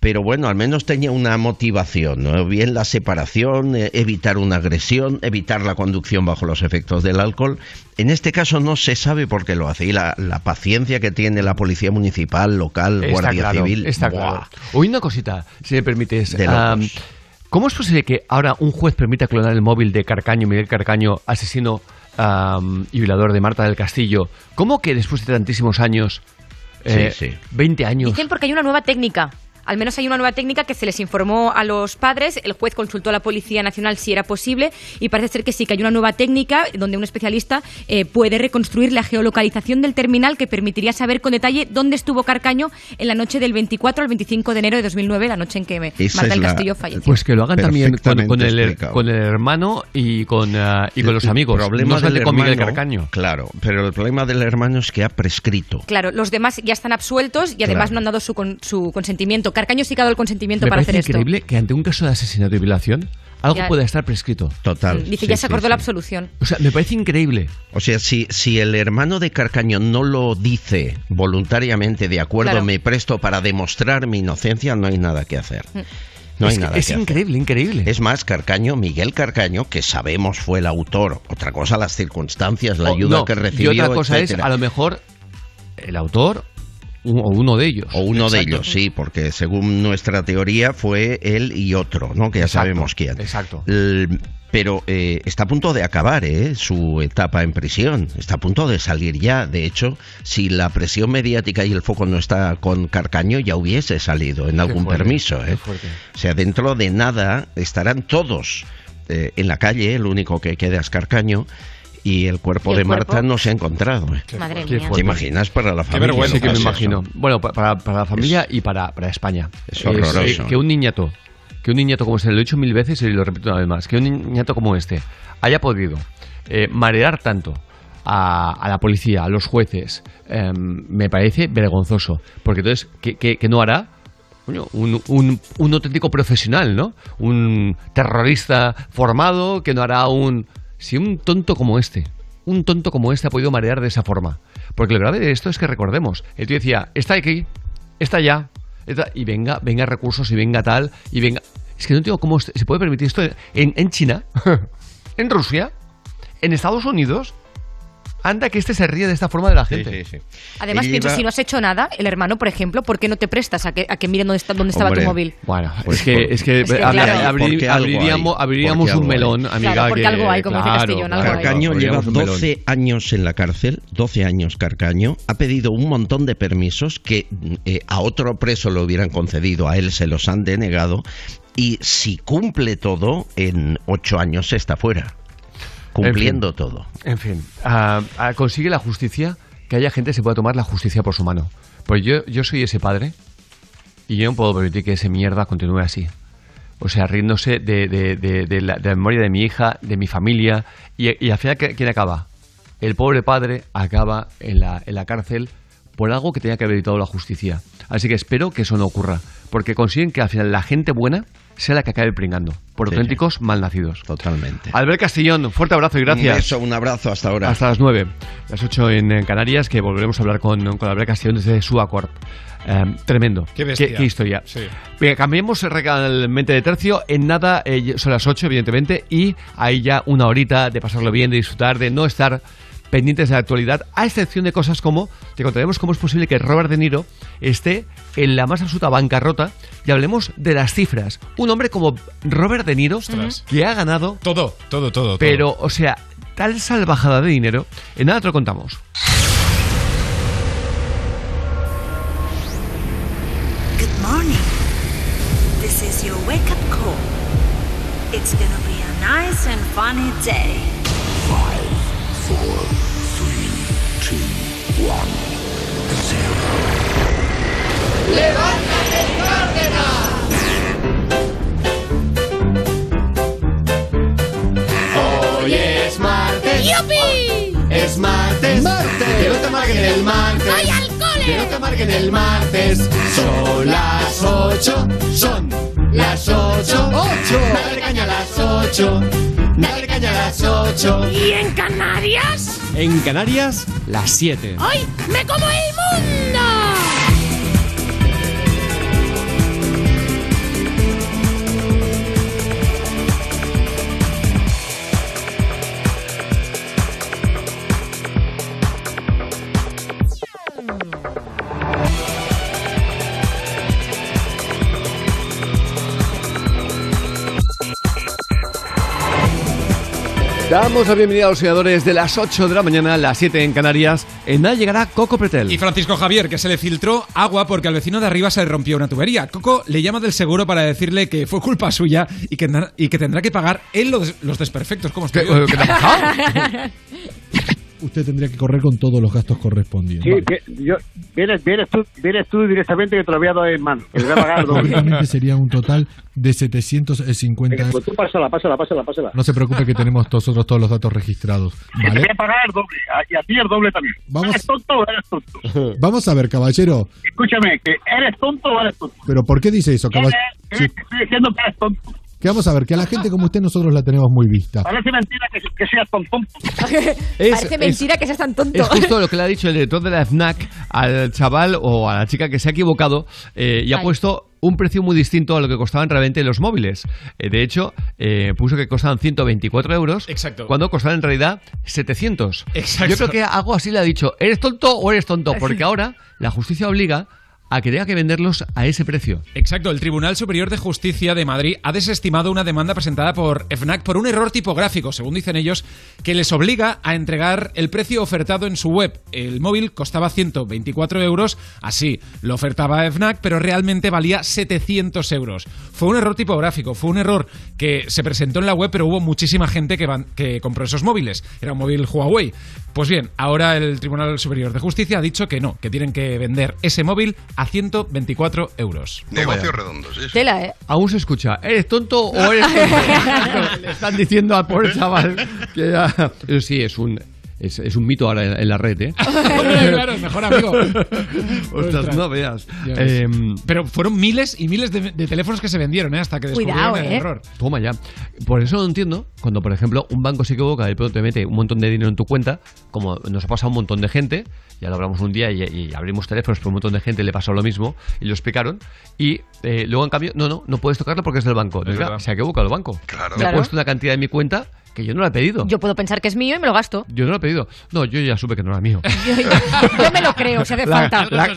Pero bueno, al menos tenía una motivación, ¿no? bien la separación, eh, evitar una agresión, evitar la conducción bajo los efectos del alcohol. En este caso no se sabe por qué lo hace y la, la paciencia que tiene la policía municipal, local, Está guardia claro, civil. Está ¡buah! claro. Oye, una cosita, si me permites. Am, ¿Cómo es posible que ahora un juez permita clonar el móvil de Carcaño, Miguel Carcaño, asesino am, y violador de Marta del Castillo? ¿Cómo que después de tantísimos años, eh, Sí, sí. 20 años, Dicen porque hay una nueva técnica. Al menos hay una nueva técnica que se les informó a los padres. El juez consultó a la Policía Nacional si era posible y parece ser que sí, que hay una nueva técnica donde un especialista eh, puede reconstruir la geolocalización del terminal que permitiría saber con detalle dónde estuvo Carcaño en la noche del 24 al 25 de enero de 2009, la noche en que Marta del Castillo falleció. Pues que lo hagan también con, el, con el hermano y con, y con los El amigos. problema no del solamente con Miguel hermano, Carcaño. Claro, pero el problema del hermano es que ha prescrito. Claro, los demás ya están absueltos y además Claro. no han dado su, con- su consentimiento. Carcaño sí que ha dado el consentimiento Me para hacer esto. increíble que ante un caso de asesinato y violación algo Ya- pueda estar prescrito. Total. Dice, ya se acordó la absolución. O sea, me parece increíble. O sea, si, si el hermano de Carcaño no lo dice voluntariamente, de acuerdo, Claro. me presto para demostrar mi inocencia, no hay nada que hacer. Mm. No hay es que nada es que hacer. increíble, increíble. Es más, Carcaño, Miguel Carcaño, que sabemos fue el autor, otra cosa las circunstancias, la O- ayuda no, que recibió, Y otra cosa etcétera. es, a lo mejor, el autor o uno de ellos. O uno de ellos, sí, porque según nuestra teoría fue él y otro, ¿no? Que ya Exacto, sabemos quién. exacto. Pero eh, está a punto de acabar ¿eh? su etapa en prisión, está a punto de salir ya. De hecho, si la presión mediática y el foco no está con Carcaño, ya hubiese salido en algún fuerte, permiso. ¿eh? O sea, dentro de nada estarán todos eh, en la calle, el único que queda es Carcaño. Y el cuerpo ¿Y el de cuerpo? Marta no se ha encontrado. ¿eh? Madre Qué mía. ¿Te imaginas para la familia? vergüenza lo que me eso? imagino. Bueno, pa- para, para la familia y para, para España. Es horroroso. eh, que un niñato, que un niñato como este, lo he dicho mil veces y lo repito una vez más, que un niñato como este haya podido eh, marear tanto a, a la policía, a los jueces, eh, me parece vergonzoso. Porque entonces, ¿qué, qué- qué no hará? Coño, un, un- un auténtico profesional, ¿no? Un terrorista formado que no hará un... Si un tonto como este, un tonto como este ha podido marear de esa forma. Porque lo grave de esto es que recordemos, el tío decía, está aquí, está allá, está- y venga, venga recursos y venga tal, y venga... Es que no entiendo cómo se puede permitir esto en, en China, en Rusia, en Estados Unidos. Anda que este se ríe de esta forma de la gente. Además, Él pienso, iba- si no has hecho nada, el hermano, por ejemplo, ¿por qué no te prestas a que, a que miren dónde, está, dónde estaba Hombre, tu móvil? Bueno, Pues es que, por- es que, Es que, abri- claro. abri- abriríamos, un algo hay. melón, amiga. Claro, porque que- algo hay, como dice claro, Castellón, algo hay. Carcaño lleva abriríamos un melón. 12 años en la cárcel, 12 años Carcaño, ha pedido un montón de permisos que eh, a otro preso lo hubieran concedido, a él se los han denegado, y si cumple todo, en 8 años está fuera, cumpliendo En fin. todo. En fin, ah, ah, consigue la justicia que haya gente que se pueda tomar la justicia por su mano. Pues yo, yo soy ese padre y yo no puedo permitir que ese mierda continúe así. O sea, riéndose de, de- de- de la, la memoria de mi hija, de mi familia. Y, y al final, ¿qué- ¿quién acaba? El pobre padre acaba en la, en la cárcel por algo que tenía que haber evitado la justicia. Así que espero que eso no ocurra. Porque consiguen que al final la gente buena sea la que acabe pringando. Por Sí, auténticos malnacidos. Totalmente. Albert Castillón, fuerte abrazo y gracias. Un beso, un abrazo hasta ahora. Hasta las 9, las 8 en, en Canarias, que volveremos a hablar con, con Albert Castillón desde Suacorp. Eh, tremendo. Qué bestia. Qué, historia. Sí. Venga, cambiemos realmente de tercio. En nada, eh, son las 8, evidentemente, y hay ya una horita de pasarlo bien, de disfrutar, de no estar pendientes de la actualidad, a excepción de cosas como, te contaremos cómo es posible que Robert De Niro esté en la más absoluta bancarrota y hablemos de las cifras. Un hombre como Robert De Niro, que ha ganado Todo, todo, todo. todo. pero, o sea, tal salvajada de dinero, en nada te lo contamos. Good morning. This is your wake up call. It's gonna be a nice and funny day. Five, four, three, two, one, zero. ¡Levántate, Hoy es martes. ¡Yupi! Es martes. Que no te marquen el martes. ¡Voy al cole! Que no te marquen el martes. Son las 8. Son las 8. 8. Dale caña a las 8. Dale caña a las 8. ¿Y en Canarias? En Canarias, las 7. ¡Hoy me como el mundo! Damos la bienvenida a los seguidores de las 8 de la mañana, las 7 en Canarias. En nada llegará Coco Pretel. Y Francisco Javier, que se le filtró agua porque al vecino de arriba se le rompió una tubería. Coco le llama del seguro para decirle que fue culpa suya y que, tendrá- y que tendrá que pagar él los, los desperfectos. ¿Cómo estoy? ¿Qué- qué te ha pasado? Usted tendría que correr con todos los gastos correspondientes. Sí, que yo, vienes, vienes, tú, vienes tú directamente que te lo voy a dar en mano. Que te voy a pagar. Concretamente sería un total de 750 Venga, euros. pues tú pásala, pásala, pásala, pásala. No se preocupe que tenemos nosotros todos los datos registrados. Que te ¿vale? voy a pagar el doble. Y a ti el doble también. Vamos. ¿Eres tonto o eres tonto? Vamos a ver, caballero. Escúchame, que eres tonto o eres tonto. Pero ¿por qué dice eso, caballero? Eres- Estoy diciendo que eres tonto. Que vamos a ver, que a la gente como usted nosotros la tenemos muy vista. Parece mentira que, que seas tonto. Parece mentira que seas tan tonto. Es justo lo que le ha dicho el director de la FNAC al chaval o a la chica que se ha equivocado eh, y ha puesto un precio muy distinto a lo que costaban realmente los móviles. Eh, de hecho, eh, puso que costaban 124 euros Exacto. cuando costaban en realidad 700. Exacto. Yo creo que algo así le ha dicho, ¿eres tonto o eres tonto? Porque ahora la justicia obliga a que tenga que venderlos a ese precio. Exacto, el Tribunal Superior de Justicia de Madrid ha desestimado una demanda presentada por FNAC por un error tipográfico, según dicen ellos, que les obliga a entregar el precio ofertado en su web. El móvil costaba 124 euros, así lo ofertaba FNAC, pero realmente valía 700 euros. Fue un error tipográfico, fue un error que se presentó en la web, pero hubo muchísima gente que, que compró esos móviles. Era un móvil Huawei. Pues bien, ahora el Tribunal Superior de Justicia ha dicho que no, que tienen que vender ese móvil a 124 euros. Negocios redondos, ¿eh? Tela, ¿eh? Aún se escucha, ¿eres tonto o eres tonto? Le están diciendo al pobre chaval que ya... Eso sí, es un... Es, es un mito ahora en, en la red, ¿eh? claro, el mejor amigo. Ostras, no veas. Em, Pero fueron miles y miles de, de teléfonos que se vendieron, ¿eh? Hasta que descubrieron Cuidado, el ¿eh? error. Toma ya. Por eso no entiendo cuando, por ejemplo, un banco se equivoca y de pronto te mete un montón de dinero en tu cuenta, como nos ha pasado a un montón de gente, ya lo hablamos un día y, y abrimos teléfonos, pero un montón de gente le pasó lo mismo y lo explicaron. Y eh, luego, en cambio, no, no, no puedes tocarlo porque es del banco. Entonces, verdad. se ha equivocado el banco. Claro. Me ha Claro. puesto una cantidad en mi cuenta que yo no la he pedido. Yo puedo pensar que es mío y me lo gasto. Yo no lo he pedido. No, yo ya supe que no era mío. Yo, yo- yo me lo creo, si hace falta. la,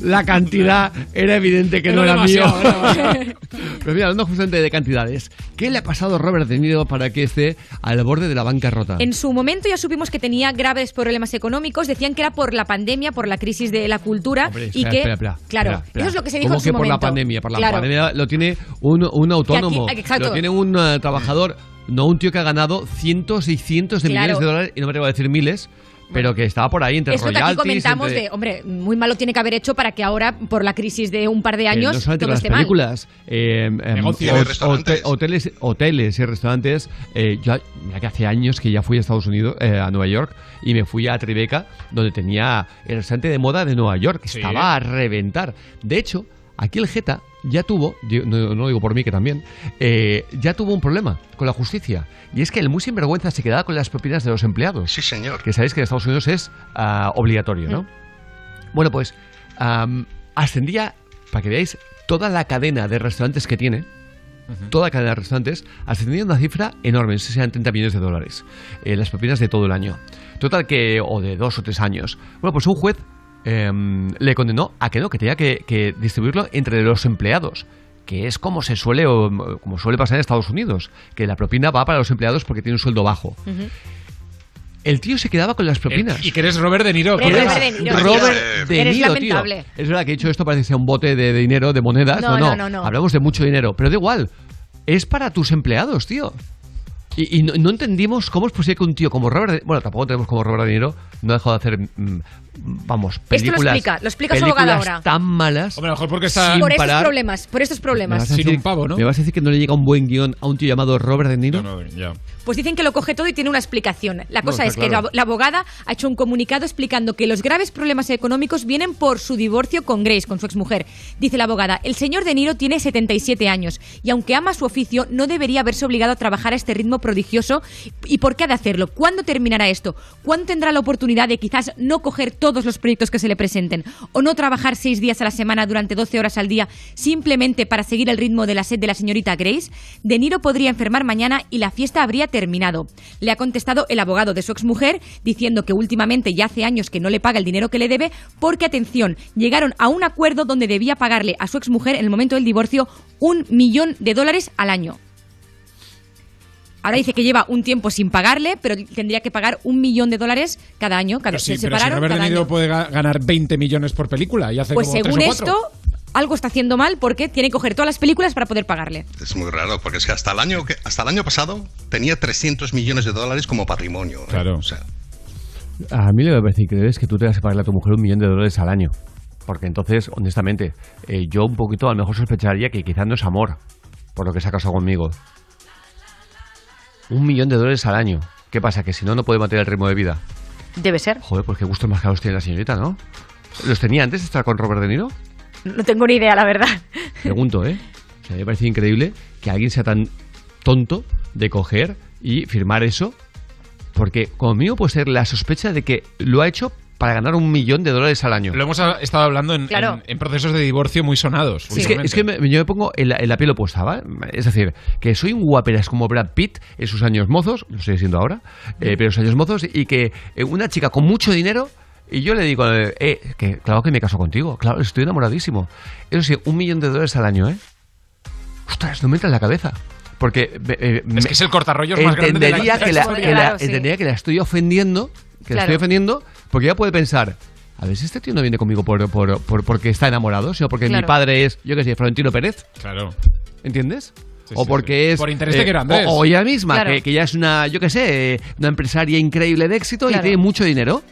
la cantidad era evidente que no Era mío. era. Pero mira, hablando justamente de cantidades, ¿qué le ha pasado a Robert De Niro para que esté al borde de la bancarrota? En su momento ya supimos que tenía graves problemas económicos. Decían que era por la pandemia, por la crisis de la cultura Hombre, y que, espera, espera, claro, espera, espera. eso es lo que se dijo ¿Cómo en su que por momento. la pandemia? Por la Claro. pandemia lo tiene un, un autónomo, aquí- exacto. lo tiene un eh, trabajador, no un tío que ha ganado cientos y cientos de Claro. millones de dólares, y no me atrevo a decir miles, pero que estaba por ahí entre Es lo que aquí royalties, comentamos entre- de, hombre, muy malo tiene que haber hecho para que ahora, por la crisis de un par de Eh, años, no solamente todo las esté mal. películas, eh, em, Negocios. hot- Restaurantes. hote- hoteles, hoteles y restaurantes. eh, yo, mira que hace años que ya fui a Estados Unidos, eh, a Nueva York, y me fui a Tribeca, donde tenía el restaurante de moda de Nueva York, que Sí. estaba a reventar. De hecho, aquí el Jeta ya tuvo, no, no lo digo por mí que también, eh, ya tuvo un problema con la justicia. Y es que el muy sinvergüenza se quedaba con las propinas de los empleados. Sí, señor. Que sabéis que en Estados Unidos es ah, obligatorio, ¿no? Bueno, pues am, ascendía, para que veáis, toda la cadena de restaurantes que tiene, toda la cadena de restaurantes, ascendía a una cifra enorme, no sé si eran 30 millones de dólares, eh, las propinas de todo el año. Total que, o de dos o tres años. Bueno, pues un juez em, le condenó a que no, que tenía que, que distribuirlo entre los empleados que es como se suele o como suele pasar en Estados Unidos, que la propina va para los empleados porque tiene un sueldo bajo. El tío se quedaba con las propinas. Eh, y que eres Robert De Niro. Eres. Robert De Niro, Robert tío. De Eres Niro, lamentable. tío. Es verdad que he dicho esto parece que sea un bote de, de dinero, de monedas. No, No no, no, no, no. Hablamos de mucho dinero. Pero da igual. Es para tus empleados, tío. Y, y no, no entendimos cómo es posible que un tío como Robert De, Bueno, tampoco tenemos como Robert De Niro. No ha dejado de hacer, mm, vamos, Esto lo películas... explica, lo explica su películas ahora. tan malas. Hombre, a lo mejor porque está... sin Por estos parar. problemas, por estos ¿Me problemas. a decir, ¿Me vas a decir que no le llega un buen guion a un tío llamado Robert De Niro? Pues dicen que lo coge todo y tiene una explicación. La cosa es que claro. la abogada ha hecho un comunicado explicando que los graves problemas económicos vienen por su divorcio con Grace, con su exmujer. Dice la abogada, el señor De Niro tiene 77 años y aunque ama su oficio, no debería haberse obligado a trabajar a este ritmo prodigioso. ¿Y por qué ha de hacerlo? ¿Cuándo terminará esto? ¿Cuándo tendrá la oportunidad de quizás no coger todos los proyectos que se le presenten? ¿O no trabajar seis días a la semana durante 12 horas al día simplemente para seguir el ritmo de la sed de la señorita Grace? De Niro podría enfermar mañana y la fiesta habría terminado. Le ha contestado el abogado de su exmujer diciendo que últimamente ya hace años que no le paga el dinero que le debe porque, atención, llegaron a un acuerdo donde debía pagarle a su exmujer en el momento del divorcio un millón de dólares al año. Ahora dice que lleva un tiempo sin pagarle, pero tendría que pagar un millón de dólares cada año. Cada, Pero sí, se pero si separaron Robert De cada Niro año. puede ga- ganar 20 millones por película y hace Pues como según o esto, algo está haciendo mal porque tiene que coger todas las películas para poder pagarle. Es muy raro, porque es que hasta el año, que, hasta el año pasado tenía 300 millones de dólares como patrimonio. ¿eh? Claro. O sea, A mí lo que me parece increíble es que tú tengas que pagarle a tu mujer un millón de dólares al año. Porque entonces, honestamente, eh, yo un poquito a lo mejor sospecharía que quizás no es amor por lo que se ha casado conmigo. Un millón de dólares al año. ¿Qué pasa? Que si no, no puede mantener el ritmo de vida. Debe ser. Joder, pues qué gustos más caros tiene la señorita, ¿no? ¿Los tenía antes de estar con Robert De Niro? No tengo ni idea, la verdad. Pregunto, ¿eh? O sea, me parece increíble que alguien sea tan tonto de coger y firmar eso. Porque conmigo puede ser la sospecha de que lo ha hecho para ganar un millón de dólares al año. Lo hemos estado hablando en, Claro. en- en procesos de divorcio muy sonados. Es que, es que me- yo me pongo en la, en la piel opuesta, ¿vale? Es decir, que soy un guaperas como Brad Pitt en sus años mozos, lo estoy siendo ahora, eh, pero en sus años mozos, y que eh, una chica con mucho dinero, y yo le digo, eh, eh, que claro que me caso contigo, claro, estoy enamoradísimo. Eso sí, un millón de dólares al año, ¿eh? Ostras, no me entra en la cabeza. Porque eh, Es que es el cortarrollos más grande de la entendería que la, que la- Claro, sí. entendería que la estoy ofendiendo, que la estoy ofendiendo, porque ella puede pensar, a ver si este tío no viene conmigo por, por- por- porque está enamorado, sino porque mi padre es, yo qué sé, Florentino Pérez, Claro. ¿entiendes? Sí, o sí, porque sí. es... Por interés de que era o, Andrés. o ella misma, Claro. que, que ya es una, yo qué sé, eh, una empresaria increíble de éxito Claro. y tiene mucho dinero.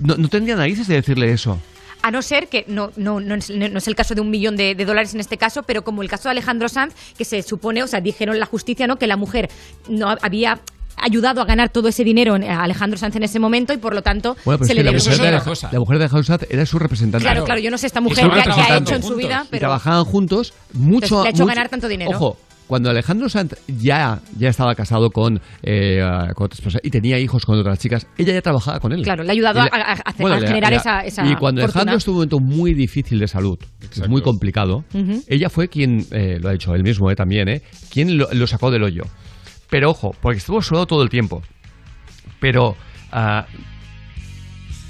No, no tendría narices de decirle eso. A no ser que no, no, no, es, no es el caso de un millón de, de dólares en este caso, pero como el caso de Alejandro Sanz, que se supone, o sea, dijeron la justicia, ¿no? Que la mujer no había ayudado a ganar todo ese dinero a Alejandro Sanz en ese momento y por lo tanto Bueno, pero se le la mujer, de la mujer de Alejandro Sanz era su representante. Claro, claro, yo no sé esta mujer qué, ha hecho en su vida, y pero trabajaban juntos mucho Entonces, le ha hecho mucho- ganar tanto dinero. Ojo, cuando Alejandro Sanz ya, ya estaba casado con, eh, con otras personas y tenía hijos con otras chicas, ella ya trabajaba con él. Claro, le ha ayudado Y a- a- a le- generar le- esa- esa Y cuando fortuna. Alejandro estuvo en un momento muy difícil de salud, muy complicado, ella fue quien, eh, lo ha dicho él mismo eh, también, eh, quien lo, lo sacó del hoyo. Pero ojo, porque estuvo solo todo el tiempo. Pero ah,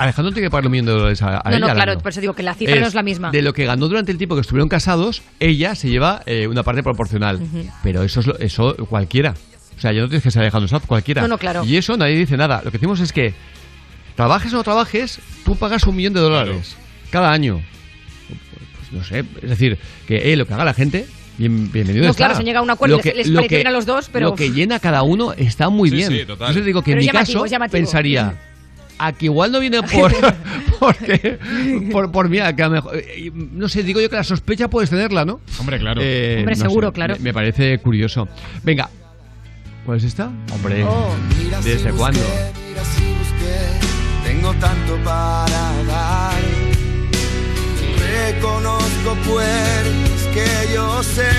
Alejandro tiene que pagarle un millón de dólares a, a no, ella no, claro, año. por eso digo que la cifra no es la misma. De lo que ganó durante el tiempo que estuvieron casados, ella se lleva eh, una parte proporcional. Pero eso es lo- eso cualquiera. O sea, ya no tienes que ser Alejandro Sanz, cualquiera. No, no, claro. Y eso nadie dice nada. Lo que decimos es que trabajes o no trabajes, tú pagas un millón de dólares cada año. Pues no sé, es decir, que eh, lo que haga la gente, bien- bienvenido No, claro, se han llegado a un acuerdo, Lo les- les bien a los dos, pero- Lo que llena cada uno está muy Sí, bien. sí, total. Yo te digo que Pero en mi caso pensaría... A que igual no viene por porque, por, por mí, a que a lo mejor, eh, no sé, digo yo que la sospecha puedes tenerla, ¿no? Hombre, claro. Hombre, seguro, claro. Me, me parece curioso. Venga, ¿cuál es esta? Hombre, Oh. ¿desde cuándo? Mira si busqué, tengo tanto para dar. Reconozco puertas que yo sé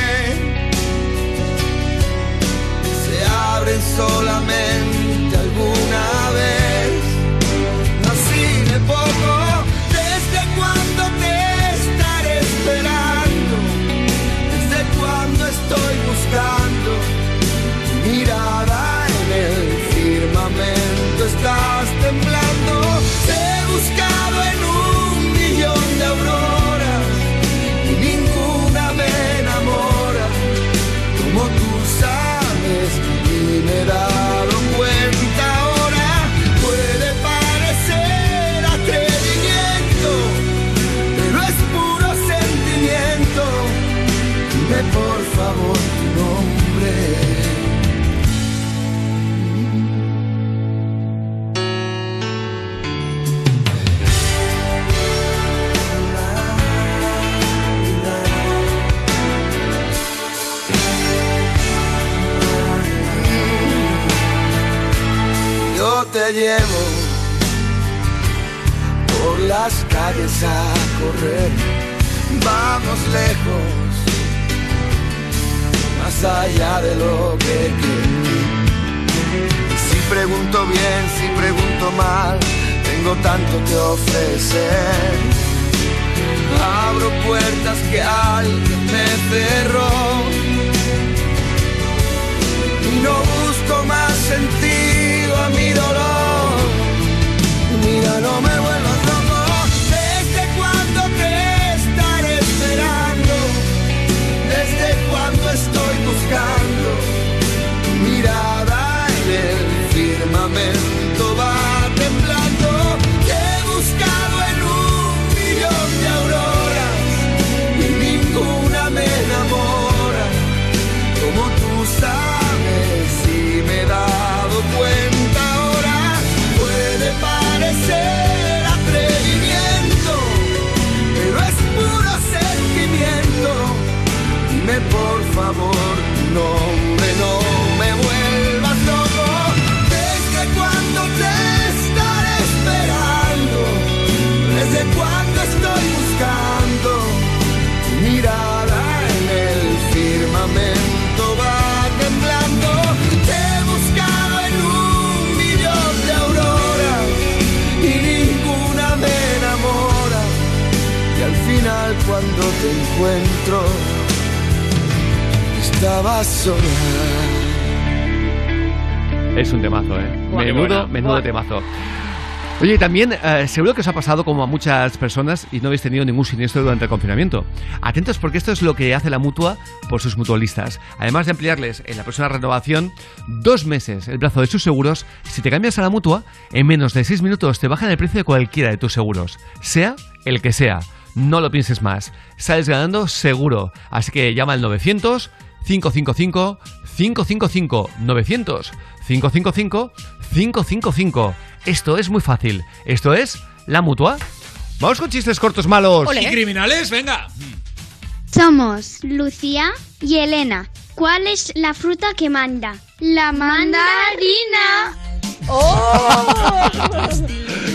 se abren solamente Llevo por las calles a correr. Vamos lejos, más allá de lo que creí. Si pregunto bien, si pregunto mal, tengo tanto que ofrecer. Abro puertas que alguien me cerró y no busco más sentido mirada en el firmamento cuando te encuentro, estabas sola. Es un temazo, ¿eh? Buah, menudo, buena. menudo Buah. temazo. Oye, también eh, seguro que os ha pasado como a muchas personas y no habéis tenido ningún siniestro durante el confinamiento. Atentos porque esto es lo que hace la mutua por sus mutualistas. Además de ampliarles en la próxima renovación dos meses el plazo de sus seguros, si te cambias a la mutua, en menos de seis minutos te bajan el precio de cualquiera de tus seguros, sea el que sea. No lo pienses más. Sales ganando seguro. Así que llama al 900 555 555 900 555 555. Esto es muy fácil. Esto es la mutua. Vamos con chistes cortos malos. ¿Y criminales? Venga. Somos Lucía y Elena. ¿Cuál es la fruta que manda? La mandarina.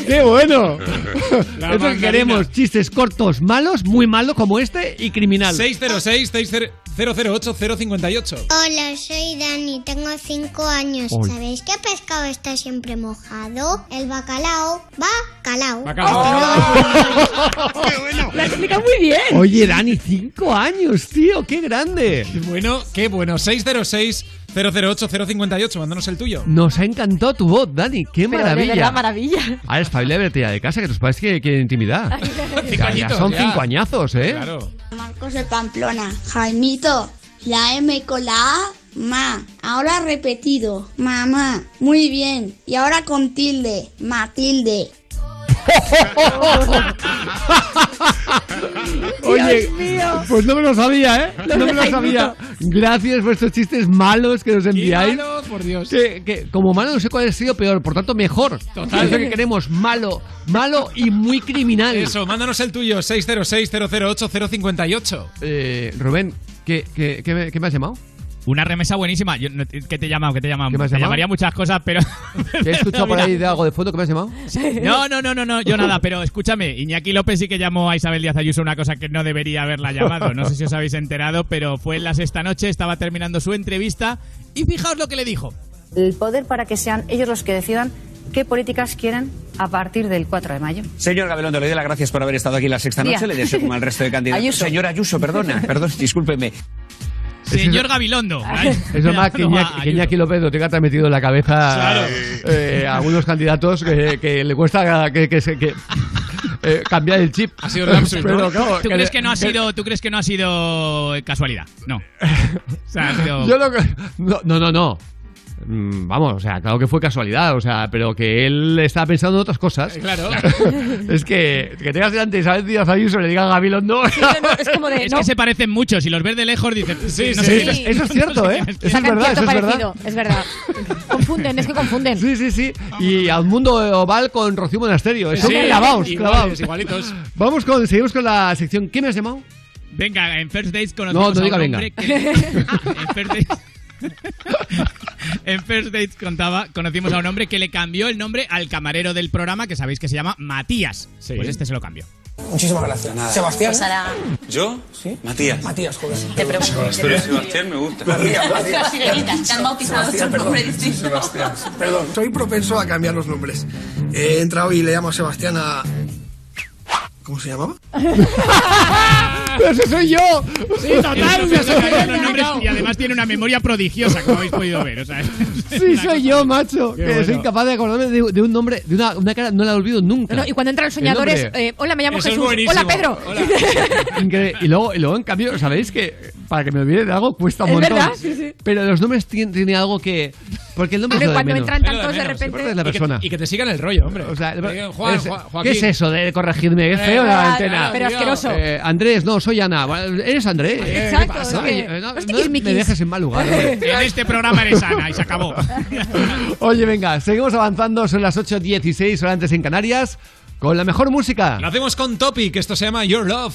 ¡Qué bueno! La es lo que queremos. Chistes cortos malos, muy malos como este y criminal. 606 008 058. Hola, soy Dani, tengo 5 años. Uy. ¿Sabéis qué pescado está siempre mojado? El bacalao. Bacalao. Lo has explicado muy bien. Oye, Dani, cinco años, tío, qué grande. Qué bueno, qué bueno. 606 008 058. Mándanos el tuyo. Nos ha encantado tu voz, Dani, qué Pero maravilla. de verdad, maravilla. Ah, es familia verte ya de casa, que tus padres quieren, quieren intimidad. Cinco Ya, son ya. cinco añazos, ¿eh? Marcos de Pamplona. Jaimito, la M con la A, ma. Ahora repetido, mamá. Muy bien. Y ahora con tilde, Matilde. Oye, mío. pues no me lo sabía, ¿eh? No me lo sabía. Gracias por estos chistes malos que nos enviáis. malos, por Dios. Que, que como malo no sé cuál ha sido peor, por tanto mejor. Total. Que queremos, malo, malo y muy criminal. Eso, mándanos el tuyo, 606-008-058. Eh, Rubén, ¿qué, qué, qué me, qué me has llamado? Una remesa buenísima. Yo, no- ¿Qué te he llamado? ¿Qué te he llamado? ¿Qué me has te llamado? llamaría muchas cosas, pero... ¿Te he escuchado por ahí de algo de fondo que me has llamado? No, no, no, no, no, yo nada, pero escúchame, Iñaki López sí que llamó a Isabel Díaz Ayuso una cosa que no debería haberla llamado. No sé si os habéis enterado, pero fue en la sexta noche, estaba terminando su entrevista y fijaos lo que le dijo. el poder para que sean ellos los que decidan qué políticas quieren a partir del 4 de mayo. Señor Gabilondo, le doy las gracias por haber estado aquí la sexta Día. noche. Le deseo como al resto de candidatos. Ayuso. Señor Ayuso, perdona, perdón, discúlpeme. Señor Gabilondo. Es normal que Iñaki, que. Iñaki López lo tenga tan metido en la cabeza Claro. eh, a algunos candidatos que, que le cuesta que, que, se- que, eh, cambiar el chip. Ha sido lapsus, ¿no? claro, ¿Tú crees que no ha sido, tú crees que no ha sido casualidad? No. O sea, ha sido... Yo lo que- no, no, no, no. Mm, Vamos, o sea, claro que fue casualidad, o sea, pero que él estaba pensando en otras cosas. Claro. es que, que tengas delante Isabel Díaz Ayuso y le diga a Gabilondo. es como de. Es no, que se parecen mucho. Si los ves de lejos, dices. Sí, no sí, sé- sí. Eso es cierto, ¿eh? Eso es verdad, eso es parecido, verdad. es verdad. Confunden, es que confunden. Sí, sí, sí. Y a un mundo oval con Rocío Monasterio. Eso Sí, clavaos, clavaos. igualitos. Vamos con, seguimos con la sección. ¿Qué me has llamado? Venga, en First Dates conocimos No, no a un diga hombre venga. que- en First Dates... en First Dates contaba, conocimos a un hombre que le cambió el nombre al camarero del programa, que sabéis que se llama Matías. Pues este se lo cambió. Muchísimas gracias. Nada. Sebastián. Pues ahora- ¿Yo? ¿Sí? Matías. Matías, joder. Te pregunto. Pero Sebastián me gusta. Matías, Matías. Te han bautizado Sebastián, perdón. Sebastián. Perdón, soy propenso a cambiar los nombres. He entrado y le llamo a Sebastián a... ¿Cómo se llamaba? ¡Pero ese soy yo! Sí, total, soy y además tiene una memoria prodigiosa, como habéis podido ver. O sea, Sí, soy yo, macho. Que soy incapaz de acordarme de, de un nombre, de una, una cara, no la olvido nunca. No, no, y cuando entran los soñadores, eh, hola, me llamo Eso Jesús. Hola, Pedro. Increíble. Y luego, y luego, en cambio, ¿sabéis que para que me olvide de algo cuesta un Es montón? verdad, sí, sí. Pero los nombres tienen, tienen algo que. Porque el nombre es lo de cuando menos. entran tantos de repente. Es la Y que- persona. Y que, te sigan el rollo, hombre. O sea, Juan, es- Juan- ¿Qué Joaquín. es eso de corregirme? Es feo Eh, de la antena. Pero asqueroso. Eh, Andrés, no, soy Ana. ¿Eres Andrés? Exacto, ¿Qué es pasa? que- Eh, no, no me dejes en mal lugar. En este programa eres Ana y se acabó. Oye, venga, seguimos avanzando. Son las 8.16 horas antes en Canarias. Con la mejor música. Lo hacemos con Topic, esto se llama Your Love.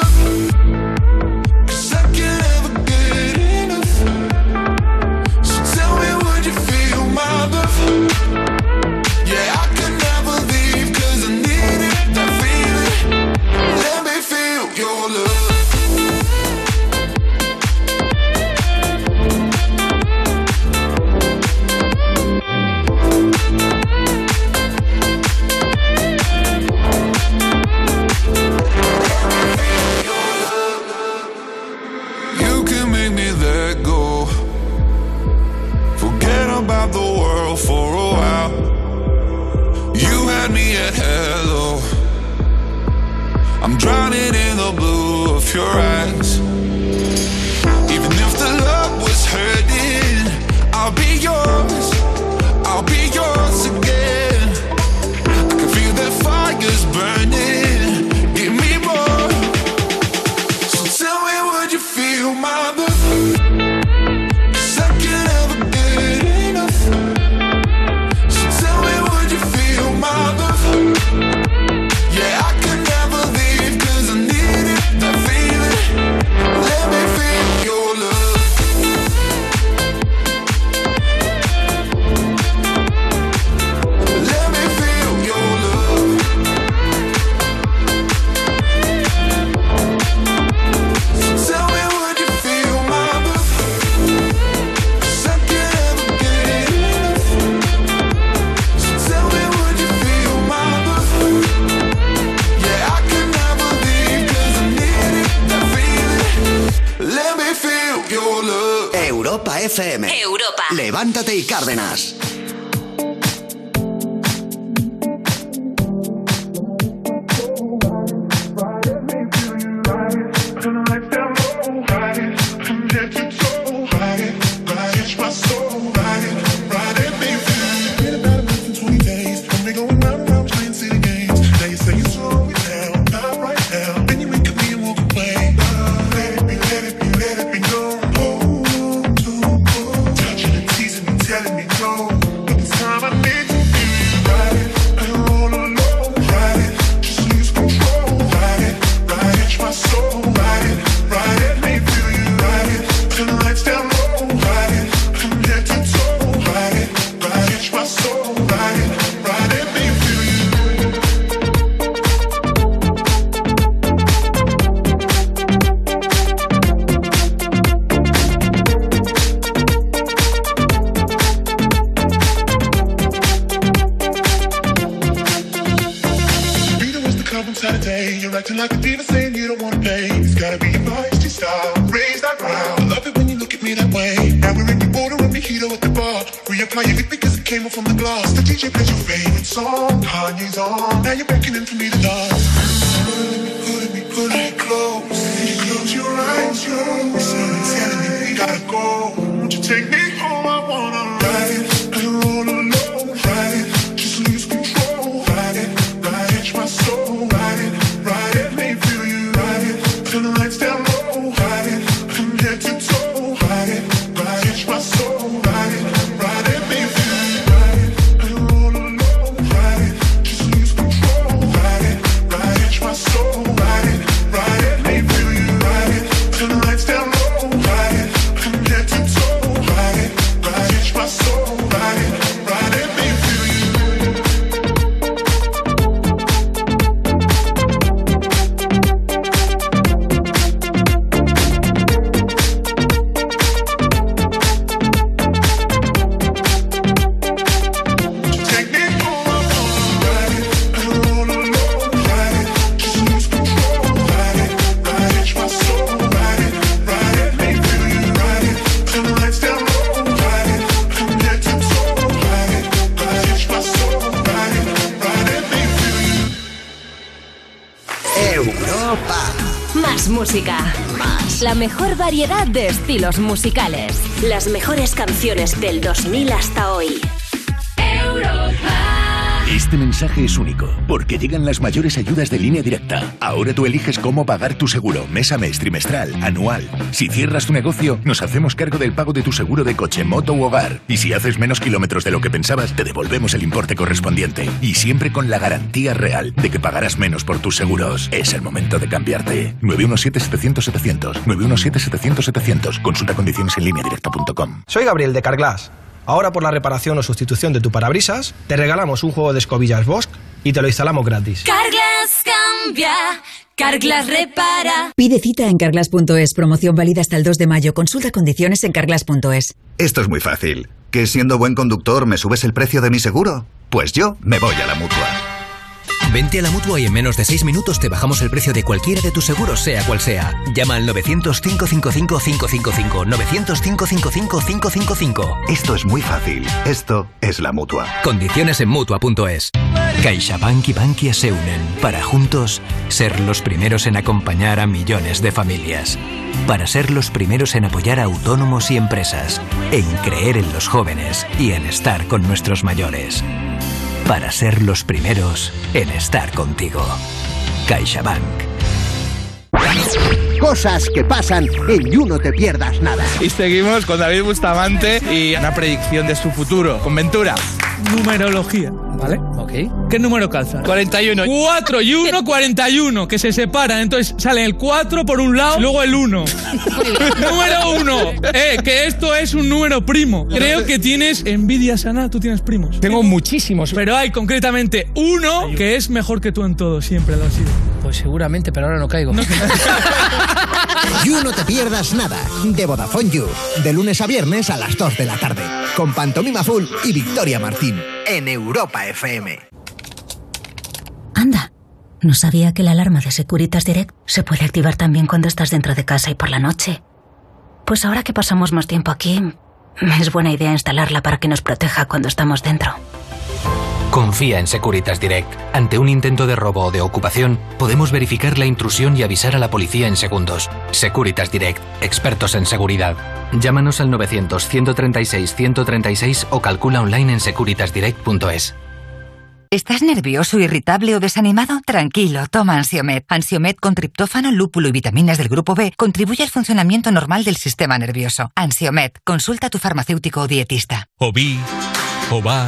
At hello. I'm drowning in the blue of your eyes. Even if the love was hurting, I'll be yours. FM. Europa. Levántate y Cárdenas. Mejor variedad de estilos musicales. Las mejores canciones del 2000 hasta hoy. Este mensaje es único, porque llegan las mayores ayudas de línea directa. Ahora tú eliges cómo pagar tu seguro, mes a mes, trimestral, anual. Si cierras tu negocio, nos hacemos cargo del pago de tu seguro de coche, moto u hogar. Y si haces menos kilómetros de lo que pensabas, te devolvemos el importe correspondiente. Y siempre con la garantía real de que pagarás menos por tus seguros. Es el momento de cambiarte. 917-700-700. 917-700-700. Consulta condiciones en línea directa.com. Soy Gabriel de Carglass. Ahora por la reparación o sustitución de tu parabrisas, te regalamos un juego de escobillas Bosch y te lo instalamos gratis. Carglass cambia, Carglass repara. Pide cita en carglass.es. Promoción válida hasta el 2 de mayo. Consulta condiciones en carglass.es. Esto es muy fácil. ¿Que siendo buen conductor me subes el precio de mi seguro? Pues yo me voy a la mutua. Vente a la mutua y en menos de 6 minutos te bajamos el precio de cualquiera de tus seguros, sea cual sea. Llama al 900-555-555. 900-555-555. Esto es muy fácil. Esto es la mutua. Condiciones en mutua.es. CaixaBank y Bankia se unen para juntos ser los primeros en acompañar a millones de familias. Para ser los primeros en apoyar a autónomos y empresas. En creer en los jóvenes y en estar con nuestros mayores. Para ser los primeros en estar contigo. CaixaBank. Cosas que pasan en You No Te Pierdas Nada. Y seguimos con David Bustamante y una predicción de su futuro. Con Ventura. Numerología, ¿vale? Ok. ¿Qué número calza? 41. 4 y 1, 41, que se separan. Entonces sale el 4 por un lado, luego el 1. número 1. Eh, que esto es un número primo. Creo que tienes envidia sana, tú tienes primos. Tengo muchísimos. Pero hay concretamente uno que es mejor que tú en todo, siempre lo ha sido. Pues seguramente, pero ahora no caigo. You No Te Pierdas Nada, de Vodafone You. De lunes a viernes a las 2 de la tarde. Con Pantomima Full y Victoria Martín. En Europa FM. Anda, no sabía que la alarma de Securitas Direct se puede activar también cuando estás dentro de casa y por la noche. Pues ahora que pasamos más tiempo aquí, es buena idea instalarla para que nos proteja cuando estamos dentro. Confía en Securitas Direct. Ante un intento de robo o de ocupación, podemos verificar la intrusión y avisar a la policía en segundos. Securitas Direct, expertos en seguridad. Llámanos al 900-136-136 o calcula online en securitasdirect.es. ¿Estás nervioso, irritable o desanimado? Tranquilo, toma Ansiomed. Ansiomed con triptófano, lúpulo y vitaminas del grupo B contribuye al funcionamiento normal del sistema nervioso. Ansiomed, consulta a tu farmacéutico o dietista. O vi, o va,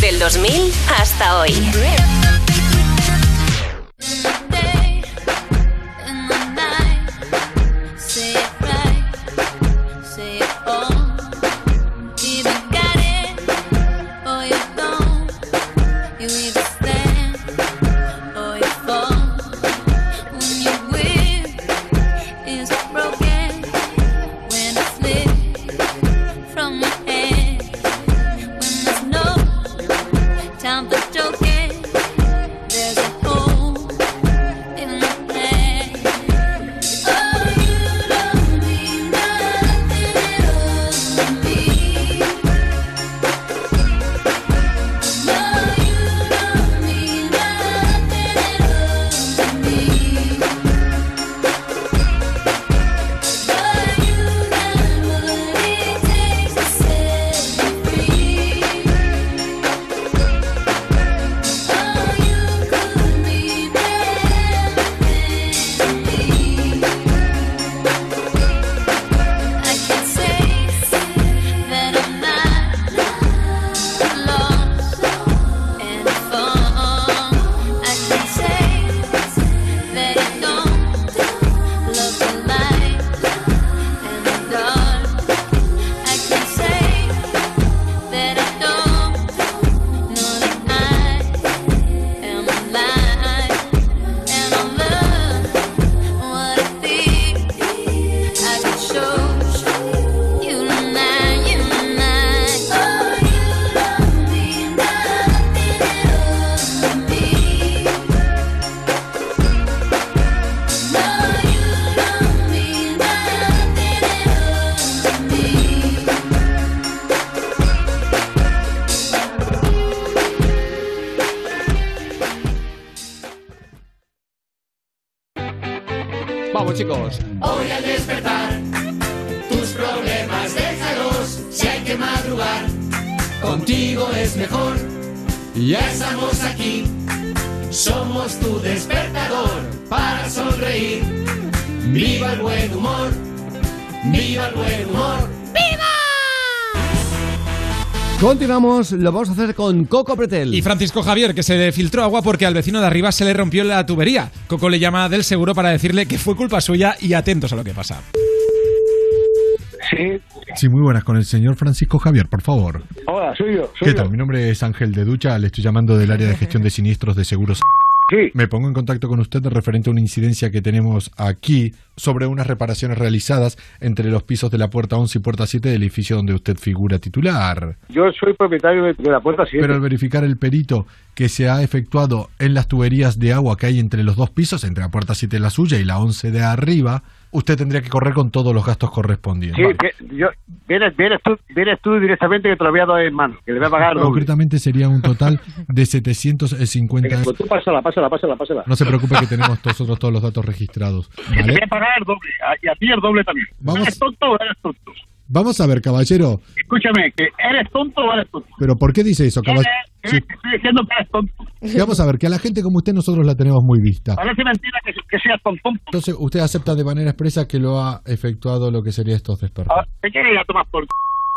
Del 2000 hasta hoy. Lo vamos a hacer con Coco Pretel. Y Francisco Javier, que se le filtró agua porque al vecino de arriba se le rompió la tubería. Coco le llama del seguro para decirle que fue culpa suya y atentos a lo que pasa. Sí. Sí, muy buenas. Con el señor Francisco Javier, por favor. Hola, soy yo. Soy ¿Qué yo. tal? Mi nombre es Ángel de Ducha. Le estoy llamando del área de gestión de siniestros de seguros. Sí. Me pongo en contacto con usted referente a una incidencia que tenemos aquí sobre unas reparaciones realizadas entre los pisos de la puerta 11 y puerta 7 del edificio donde usted figura titular. Yo soy propietario de, de la puerta 7. Pero al verificar el perito que se ha efectuado en las tuberías de agua que hay entre los dos pisos, entre la puerta 7 la suya y la 11 de arriba, usted tendría que correr con todos los gastos correspondientes. Sí, que- yo, vienes, vienes, tú, vienes tú directamente que te lo voy a dar en mano, que le voy a pagar doble. Concretamente sería un total de 750 Venga, pues tú pásala, pásala, pásala, pásala. No se preocupe que tenemos nosotros todos los datos registrados. Que te ¿vale? voy a pagar doble, y a ti el doble también. Vamos. ¿Eres tonto o eres tonto? Vamos a ver, caballero. Escúchame, que eres tonto o eres tonto. ¿Pero por qué dice eso, caballero? ¿Qué? Te estoy diciendo que eres tonto. Vamos a ver, que a la gente como usted nosotros la tenemos muy vista. Parece mentira que, que seas tonto. Entonces, usted acepta de manera expresa que lo ha efectuado lo que sería estos desperfectos. Ah, ¿Te quieres ir a tomar por?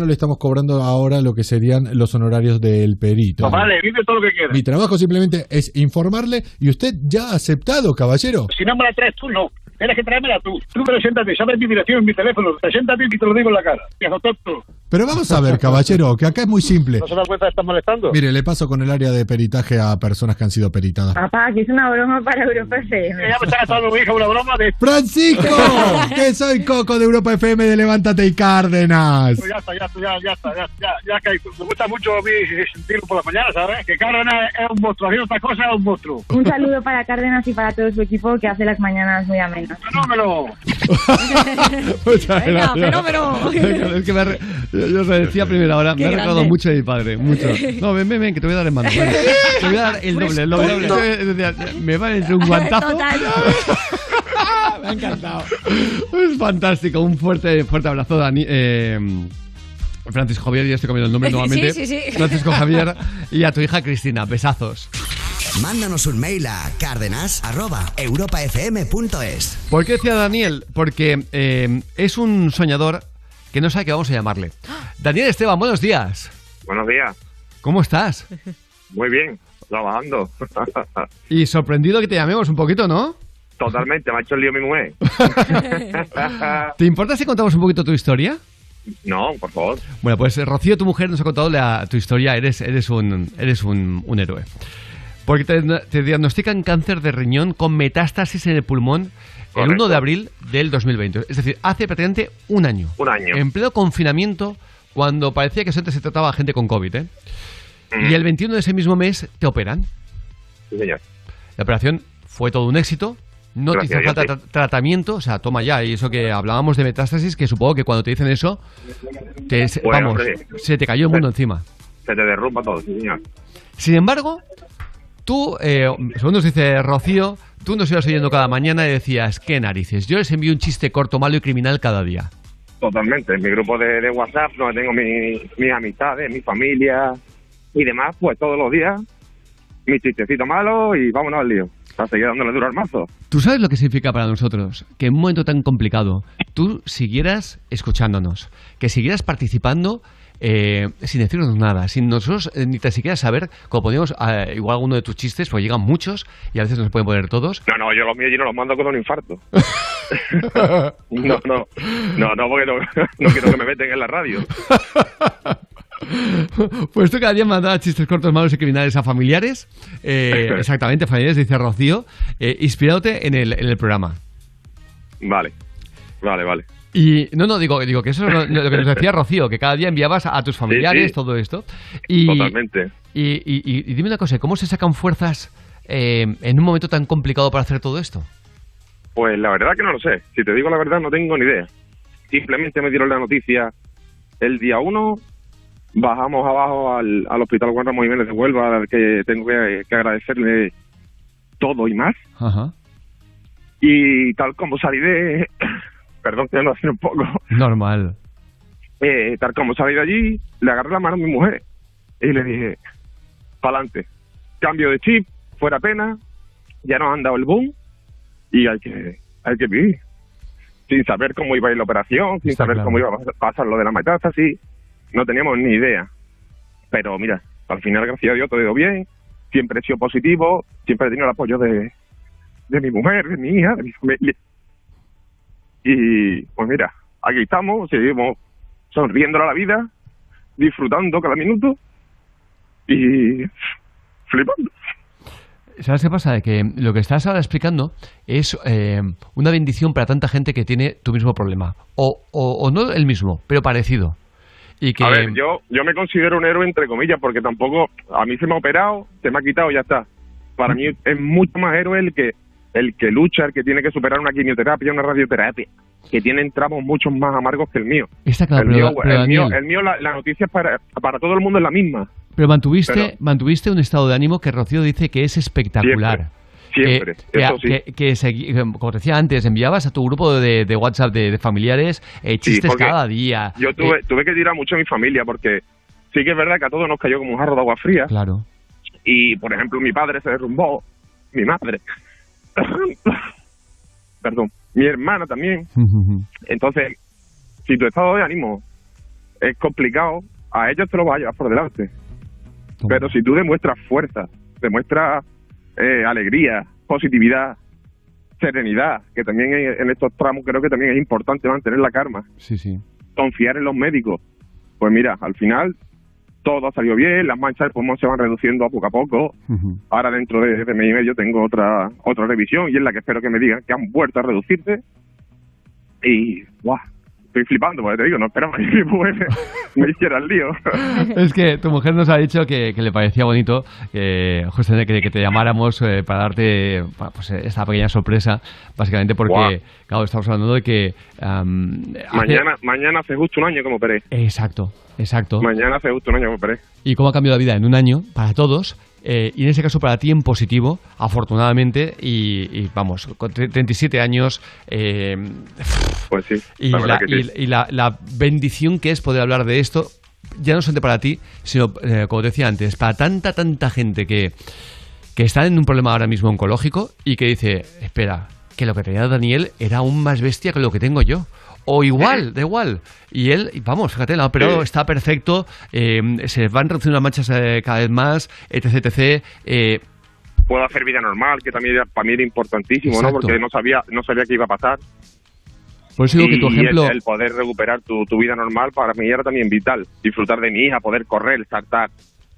No le estamos cobrando ahora lo que serían los honorarios del perito. Pues vale, vive todo lo que quieras. Mi trabajo simplemente es informarle y usted ya ha aceptado, caballero. Si no me la traes tú, no. Tienes que traérmela tú. Tú preséntate, sabes mi dirección en mi teléfono. Preséntate y te lo digo en la cara. Viejo tonto. Pero vamos a ver, caballero, que acá es muy simple. ¿No se da cuenta que estás molestando? Mire, le paso con el área de peritaje a personas que han sido peritadas. Papá, que es una broma para Europa FM. Ya me está gastando mi hija una broma de... ¡Francisco! que soy Coco de Europa FM de Levántate y Cárdenas. Ya está, ya está, ya, ya está, ya, ya, ya que me gusta mucho a mí sentirlo por la mañana, ¿sabes? Que Cárdenas es un monstruo, haciendo otra cosa es un monstruo. Un saludo para Cárdenas y para todo su equipo que hace las mañanas muy amenas. ¡Fenómeno! Muchas Venga, gracias. fenómeno. es que me ha re- yo, yo os lo decía a primera hora, Qué me ha recordado grande. mucho de mi padre, mucho. No, ven, ven, ven, que te voy a dar en mano. ven. Te voy a dar el doble, el doble. el doble. Es decir, Me va entre un guantazo. Total. Me ha encantado. Es fantástico, un fuerte, fuerte abrazo, Dani. Eh, Francisco Javier, ya estoy comiendo el nombre Sí, nuevamente. sí, sí. Francisco Javier y a tu hija Cristina, besazos. Mándanos un mail a cárdenas.europafm.es. ¿Por qué decía Daniel? Porque eh, es un soñador que no sabe qué vamos a llamarle. Daniel Esteban, buenos días. Buenos días. ¿Cómo estás? Muy bien, trabajando. Y sorprendido que te llamemos un poquito, ¿no? Totalmente, me ha hecho el lío mi mujer. ¿Te importa si contamos un poquito tu historia? No, por favor. Bueno, pues eh, Rocío, tu mujer, nos ha contado la- tu historia. Eres, eres, un, eres un, un héroe. Porque te, te diagnostican cáncer de riñón con metástasis en el pulmón el 1 de abril del 2020. Es decir, hace prácticamente un año. Un año. En pleno confinamiento, cuando parecía que antes se trataba a gente con COVID. ¿eh? Mm. Y el 21 de ese mismo mes te operan. Sí, señor. La operación fue todo un éxito. No Gracias te hizo falta tra- tratamiento, o sea, toma ya. Y eso que hablábamos de metástasis, que supongo que cuando te dicen eso, te, se- Bueno, vamos, se te cayó el mundo encima. Se te derrumba todo, sí, señor. Sin embargo, tú, eh, según nos dice Rocío, tú nos ibas oyendo cada mañana y decías, qué narices, yo les envío un chiste corto, malo y criminal cada día. Totalmente. En mi grupo de, de WhatsApp, donde tengo mi- mis amistades, mi familia y demás, pues todos los días, mi chistecito malo y vámonos al lío. Para seguir dándole duro al mazo. ¿Tú sabes lo que significa para nosotros que en un momento tan complicado tú siguieras escuchándonos, que siguieras participando eh, sin decirnos nada, sin nosotros eh, ni tan siquiera saber, como podíamos, eh, igual alguno de tus chistes, pues llegan muchos y a veces no se pueden poner todos. No, no, yo los míos yo no los mando con un infarto. no, no, no, no, porque no, no quiero que me meten en la radio. Pues tú cada día mandabas chistes cortos, malos y criminales a familiares, eh, exactamente, familiares, dice Rocío, eh, inspirándote en el, en el programa. Vale, vale, vale. Y no, no, digo, digo que eso es lo, lo que nos decía Rocío, que cada día enviabas a tus familiares sí. todo esto. Y, Totalmente. Y, y- y- dime una cosa, ¿cómo se sacan fuerzas eh, en un momento tan complicado para hacer todo esto? Pues la verdad que no lo sé. Si te digo la verdad, no tengo ni idea. Simplemente me dieron la noticia el día uno. Bajamos abajo al, al Hospital Juan Ramón Jiménez de Huelva, al que tengo que, que agradecerle todo y más. Ajá. Y tal como salí de... Perdón que no hace un poco. Normal. Eh, tal como salí de allí, le agarré la mano a mi mujer y le dije, pa'lante, cambio de chip, fuera pena, ya nos han dado el boom y hay que, hay que vivir. Sin saber cómo iba a ir la operación, sin Está saber claro. cómo iba a pasar lo de la metástasis, no teníamos ni idea. Pero mira, al final, gracias a Dios, todo ha ido bien, siempre he sido positivo, siempre he tenido el apoyo de, de mi mujer, de mi hija, de mi familia. Y pues mira, aquí estamos, seguimos sonriendo a la vida, disfrutando cada minuto y flipando. ¿Sabes qué pasa? Que lo que estás ahora explicando es eh, una bendición para tanta gente que tiene tu mismo problema. O, o- o no el mismo, pero parecido. Y que... A ver, yo, yo me considero un héroe entre comillas porque tampoco, a mí se me ha operado, se me ha quitado y ya está. Para mí es mucho más héroe el que el que lucha, el que tiene que superar una quimioterapia, una radioterapia, que tienen tramos mucho más amargos que el mío. Está claro, el, pero- mío, pero el, mío, el mío, la, la noticia para, para todo el mundo es la misma. Pero mantuviste, Pero- mantuviste un estado de ánimo que Rocío dice que es espectacular. Siempre, Que- eso que, sí. que- que segui- como decía antes, enviabas a tu grupo de, de WhatsApp de, de familiares eh, chistes cada día. Yo tuve, Eh, tuve que tirar mucho a mi familia porque sí que es verdad que a todos nos cayó como un jarro de agua fría. Claro. Y, por ejemplo, mi padre se derrumbó, mi madre. Perdón, mi hermana también. Entonces, si tu estado de ánimo es complicado, a ellos te lo vas a llevar por delante. Pero si tú demuestras fuerza, demuestras eh, alegría, positividad, serenidad, que también en en estos tramos creo que también es importante mantener la calma, Sí, sí. confiar en los médicos. Pues mira, al final todo ha salido bien, las manchas del pulmón se van reduciendo a poco a poco. Ahora dentro de, de mes y medio tengo otra otra revisión y es la que espero que me digan que han vuelto a reducirse. Y, guau, estoy flipando, porque te digo, no esperaba que me hiciera el lío. Es que tu mujer nos ha dicho que, que le parecía bonito que, José, que, que te llamáramos eh, para darte pues, eh, esta pequeña sorpresa, básicamente porque, Guau. claro, estamos hablando de que... hace- Mañana, mañana hace justo un año me operé. Exacto, exacto. Mañana hace justo un año me operé. Y cómo ha cambiado la vida en un año para todos. Eh, y en ese caso para ti en positivo, afortunadamente, y, y vamos, con tre- 37 años, eh, Pues sí, y, la y- sí. y la- la bendición que es poder hablar de esto, ya no solamente para ti, sino, eh, como te decía antes, para tanta, tanta gente que, que está en un problema ahora mismo oncológico y que dice, espera, que lo que tenía Daniel era aún más bestia que lo que tengo yo. O igual, da igual. Y él, vamos, fíjate, la operado, Sí. está perfecto, eh, se van reduciendo las manchas eh, cada vez más, etc, etc. eh, Puedo hacer vida normal, que también era- para mí era importantísimo, Exacto. ¿no? Porque no sabía, no sabía qué iba a pasar. por eso digo que tu ejemplo... el, el poder recuperar tu, tu vida normal para mí era también vital. Disfrutar de mi hija, poder correr, saltar,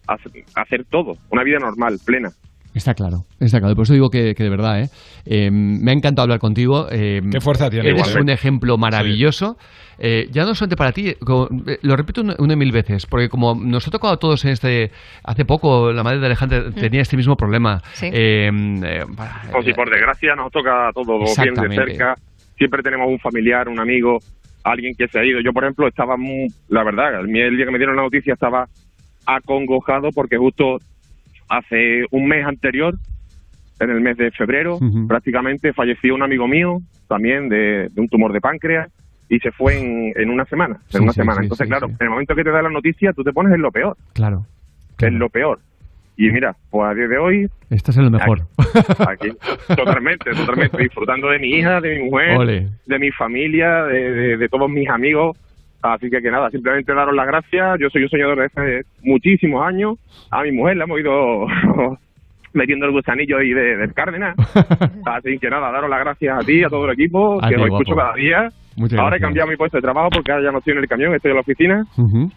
hacer, hacer todo. Una vida normal, plena. Está claro, está claro. Por eso digo que, que de verdad, ¿eh? Eh, me ha encantado hablar contigo. eh, Qué fuerza tiene, Eres un ejemplo maravilloso. Eh, ya no solamente para ti, como- eh, lo repito una, mil veces, porque como nos ha tocado a todos en este. Hace poco, la madre de Alejandra tenía este mismo problema. Sí. Eh, eh, para- O si por desgracia nos toca todo bien de cerca. Siempre tenemos un familiar, un amigo, alguien que se ha ido. Yo, por ejemplo, estaba muy, la verdad, el día que me dieron la noticia estaba acongojado porque justo hace un mes anterior, en el mes de febrero, prácticamente falleció un amigo mío, también de, de un tumor de páncreas, y se fue en, en una semana. En una sí, semana. sí, Entonces, claro, en el momento que te da la noticia, tú te pones en lo peor. Claro. En lo peor. Y mira, pues a día de hoy, Estás en lo mejor. aquí, totalmente, totalmente, disfrutando de mi hija, de mi mujer, Ole. de mi familia, de, de- de todos mis amigos. Así que que nada, simplemente daros las gracias. Yo soy un soñador desde hace muchísimos años. A mi mujer la hemos ido metiendo el gusanillo ahí de, del Cárdenas. Así que nada, daros las gracias a ti, a todo el equipo, que guapo. escucho cada día. Muchas ahora he cambiado mi puesto de trabajo porque ahora ya no estoy en el camión, estoy en la oficina.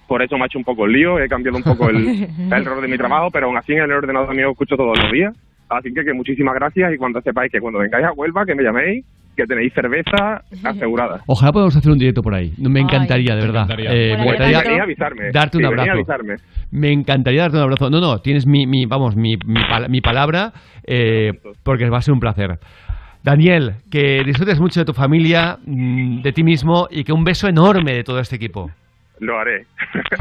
Por eso me ha hecho un poco el lío, he cambiado un poco el, el rol de mi trabajo, pero aún así en el ordenador mío escucho todos los días. Así que, que muchísimas gracias y cuando sepáis que cuando vengáis a Huelva, que me llaméis, que tenéis cerveza asegurada. Ojalá podamos hacer un directo por ahí. Me encantaría, de verdad. encantaría. Eh, Bueno, me encantaría a avisarme. darte un Sí, abrazo. avisarme. Me encantaría darte un abrazo. No, no, tienes mi, mi vamos, mi, mi, pal- mi palabra, eh, porque va a ser un placer. Daniel, que disfrutes mucho de tu familia, mm, de ti mismo y que un beso enorme de todo este equipo. Lo haré.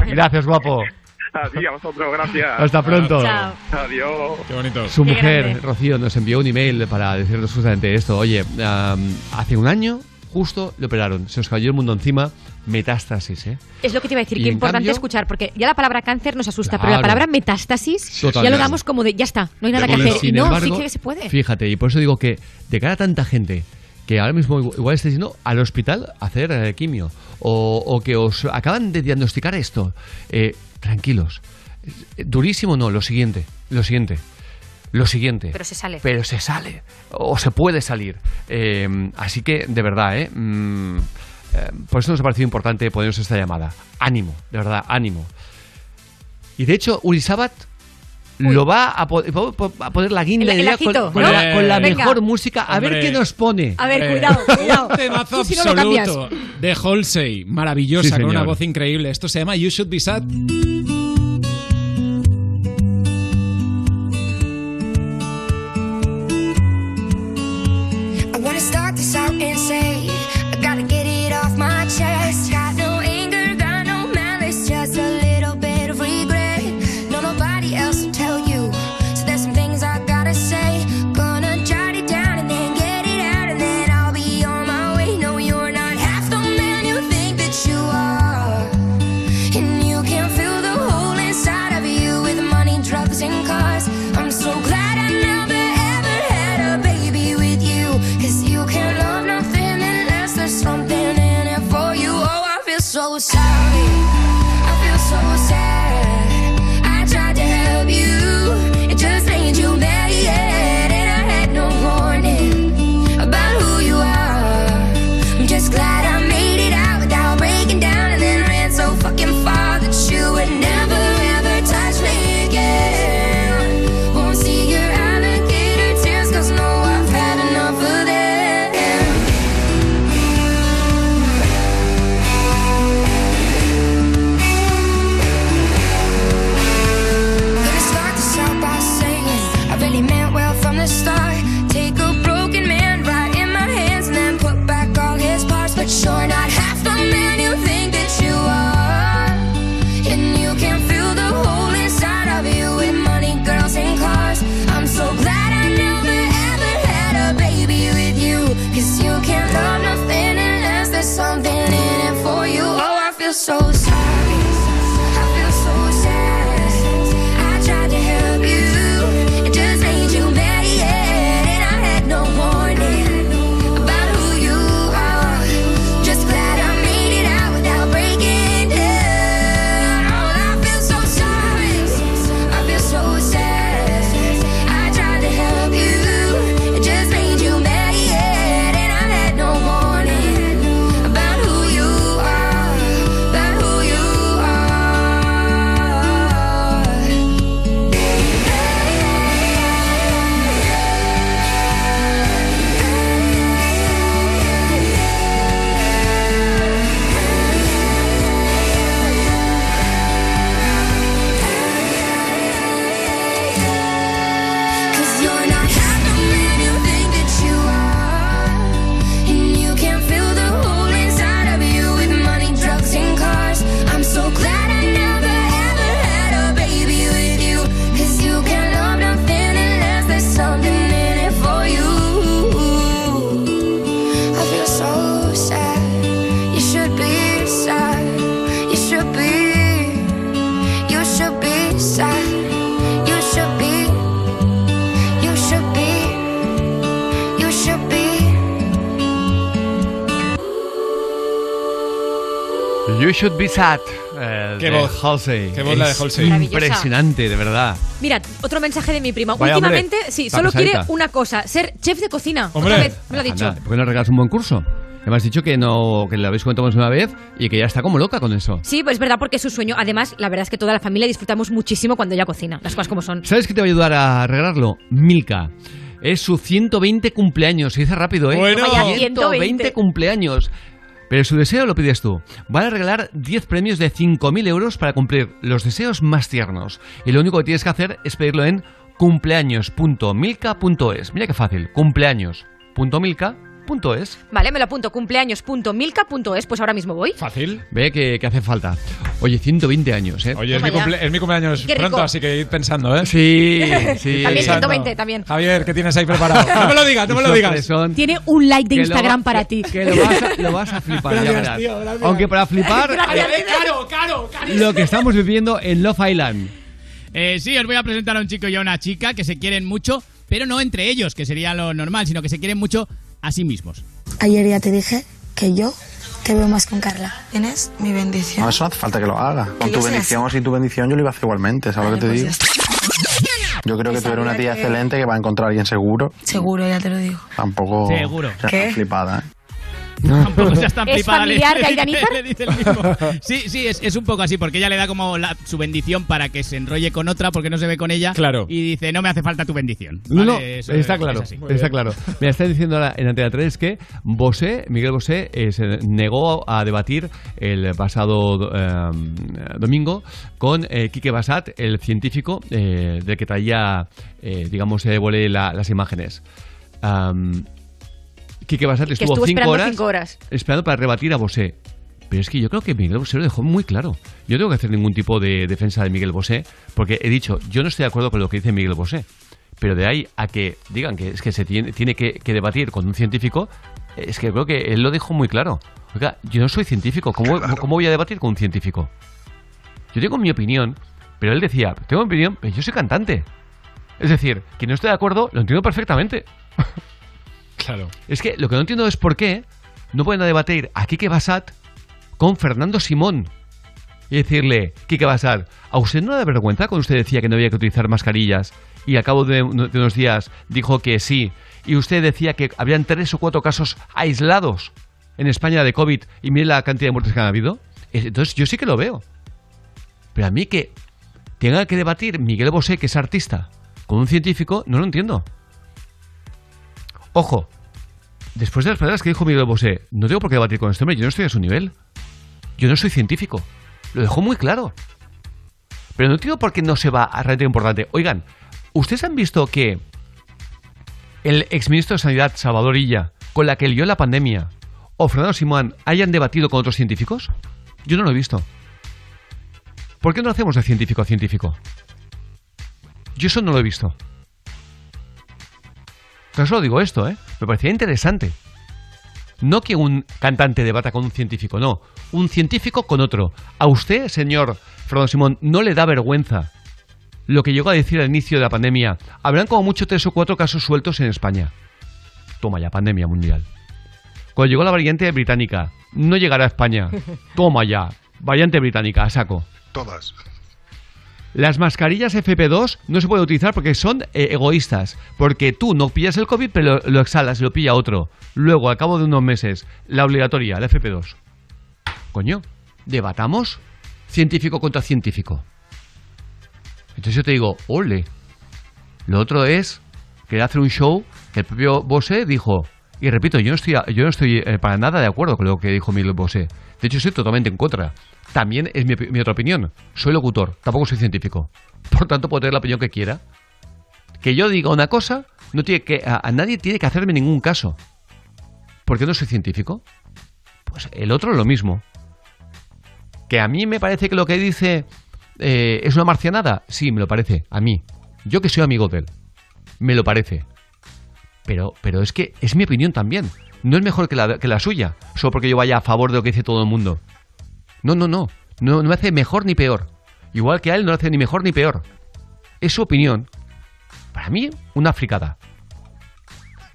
Gracias, guapo. a ti, a vosotros, gracias. Hasta pronto. Chao. Adiós. Qué bonito. Su mujer, Rocío, nos envió un email para decirnos justamente esto. Oye, am, hace un año justo le operaron, se os cayó el mundo encima, metástasis, ¿eh? Es lo que te iba a decir, Y qué en importante cambio- escuchar, porque ya la palabra cáncer nos asusta, pero la palabra metástasis ya lo damos como de, ya está, no hay nada que Sin hacer. Y no, embargo, sí que se puede. Fíjate, y por eso digo que de cara a tanta gente que ahora mismo igual- igual estáis yendo al hospital a hacer eh, quimio o, o que os acaban de diagnosticar esto, eh, tranquilos. Eh, Durísimo no, lo siguiente, lo siguiente. Lo siguiente. Pero se sale. Pero se sale. O se puede salir. Eh, así que, de verdad, ¿eh? Mm, eh, por eso nos ha parecido importante ponernos esta llamada. Ánimo, de verdad, ánimo. Y de hecho, Lo va a, po- a poner la guinda El- el con, ajito, con ¿no? la, con la Venga. mejor música. A ver qué nos pone. A ver, Eh, cuidado, cuidado. Un temazo no de Halsey, maravillosa, Sí, con una voz increíble. Esto se llama You Should Be Sad. Sad. eh, Qué de voz. Halsey. Qué voz la de Es Halsey. Impresionante, de verdad. Mira, otro mensaje de mi prima. Vaya, Últimamente, hombre, sí, está solo quiere pesadita. una cosa, ser chef de cocina. Hombre. Otra vez, me lo ha dicho. Anda, ¿Por qué no regalas un buen curso? Me has dicho que no que le habéis contado más una vez y que ya está como loca con eso. Sí, pues es verdad porque es su sueño. Además, la verdad es que toda la familia disfrutamos muchísimo cuando ella cocina. Las cosas como son. ¿Sabes qué te va a ayudar a arreglarlo? Milka. Es su 120 cumpleaños. Se dice rápido, ¿eh? Bueno. Vaya, 120 120 cumpleaños. Pero su deseo lo pides tú. Van a regalar 10 premios de 5.000 euros para cumplir los deseos más tiernos. Y lo único que tienes que hacer es pedirlo en cumpleaños.milka.es. Mira qué fácil. Cumpleaños.milka.es. Vale, me lo apunto. Cumpleaños.milka.es. Pues ahora mismo voy. Fácil. Ve que, que hace falta. Oye, 120 años, ¿eh? Oye, es mi, Toma ya. cumple- es mi cumpleaños Qué rico. pronto, así que id pensando, ¿eh? Sí, sí. También Pensando. 120, también. Javier, ¿qué tienes ahí preparado? No me lo digas, no me lo digas. Son Tiene un like de Que lo Instagram va- para ti. que lo vas a, lo vas a flipar, ya Gracias, verás. tío, gracias. Aunque para flipar, Gracias, eh, caro, caro, caro. lo que estamos viviendo en Love Island. Eh, sí, os voy a presentar a un chico y a una chica que se quieren mucho, pero no entre ellos, que sería lo normal, sino que se quieren mucho a sí mismos. Ayer ya te dije que yo te veo más con Carla. Tienes mi bendición. No, eso no hace falta que lo haga. Con tu bendición o sin tu bendición yo lo iba a hacer igualmente, ¿sabes lo que te pues digo? Yo creo que tú eres una tía que- excelente que va a encontrar a alguien seguro. Seguro, ya te lo digo. Tampoco... Seguro. seas ¿Qué? flipada, ¿eh? Tampoco seas tan ¿Es le- familiar de le- Aidanizar? le dice el mismo. Sí, sí, es, es un poco así, porque ella le da como la- su bendición para que se enrolle con otra porque no se ve con ella. Claro. Y dice, no me hace falta tu bendición. No, no, Vale, eso está es- claro, está claro. Mira, está diciendo ahora en Antena 3 que Bosé, Miguel Bosé, eh, se negó a debatir el pasado eh, domingo con eh, Quique Basat, el científico eh, del que traía, eh, digamos, se la- las imágenes. Am, Quique Basat Que estuvo, estuvo cinco, horas, cinco horas. esperando para rebatir a Bosé. Pero es que yo creo que Miguel Bosé lo dejó muy claro. Yo no tengo que hacer ningún tipo de defensa de Miguel Bosé, porque he dicho, yo no estoy de acuerdo con lo que dice Miguel Bosé. Pero de ahí a que digan que es que se tiene, tiene que, que debatir con un científico, es que creo que él lo dijo muy claro. Oiga, yo no soy científico, ¿cómo, ¿cómo voy a debatir con un científico? Yo tengo mi opinión, pero él decía, tengo mi opinión, pero yo soy cantante. Es decir, que no estoy de acuerdo, lo entiendo perfectamente. Claro. Es que lo que no entiendo es por qué no pueden debatir a Quique Basat con Fernando Simón. Y decirle, Quique Basat, ¿a usted no le da vergüenza cuando usted decía que no había que utilizar mascarillas y al cabo de, unos días dijo que sí? Y usted decía que habían tres o cuatro casos aislados en España de COVID y mire la cantidad de muertes que han habido. Entonces yo sí que lo veo. Pero a mí que tenga que debatir Miguel Bosé, que es artista, con un científico, no lo entiendo. Ojo, después de las palabras que dijo Miguel Bosé, no tengo por qué debatir con este hombre, yo no estoy a su nivel. Yo no soy científico. Lo dejó muy claro. Pero no entiendo por qué no se va a realmente importante. Oigan, ¿ustedes han visto que el exministro de Sanidad, Salvador Illa, con la que lió la pandemia, o Fernando Simón, hayan debatido con otros científicos? Yo no lo he visto. ¿Por qué no lo hacemos de científico a científico? Yo eso no lo he visto. Tan solo digo esto, ¿eh? Me parecía interesante. No que un cantante debata con un científico, no. Un científico con otro. A usted, señor Fernando Simón, no le da vergüenza lo que llegó a decir al inicio de la pandemia. Habrán como mucho tres o cuatro casos sueltos en España. Toma ya, pandemia mundial. Cuando llegó la variante británica, no llegará a España. Toma ya, variante británica, a saco. Todas. Las mascarillas FP2 no se pueden utilizar porque son eh, egoístas. Porque tú no pillas el COVID, pero lo, exhalas y lo pilla otro. Luego, al cabo de unos meses, la obligatoria, la FP2. Coño, debatamos científico contra científico. Entonces yo te digo, ole. Lo otro es que hacer un show que el propio Bosé dijo, y repito, yo no estoy, yo no estoy eh, para nada de acuerdo con lo que dijo Miguel Bosé. De hecho, estoy totalmente en contra. También es mi, mi otra opinión. Soy locutor, tampoco soy científico. Por tanto, puedo tener la opinión que quiera. Que yo diga una cosa, no tiene que, a, nadie tiene que hacerme ningún caso. ¿Por qué no soy científico? Pues el otro lo mismo. Que a mí me parece que lo que dice eh, es una marcianada. Sí, me lo parece. A mí. Yo que soy amigo de él. Me lo parece. Pero, pero es que es mi opinión también. No es mejor que la, que la suya. Solo porque yo vaya a favor de lo que dice todo el mundo. No, no, no. No, me hace mejor ni peor. Igual que a él no le hace ni mejor ni peor. Es su opinión. Para mí, una fricada.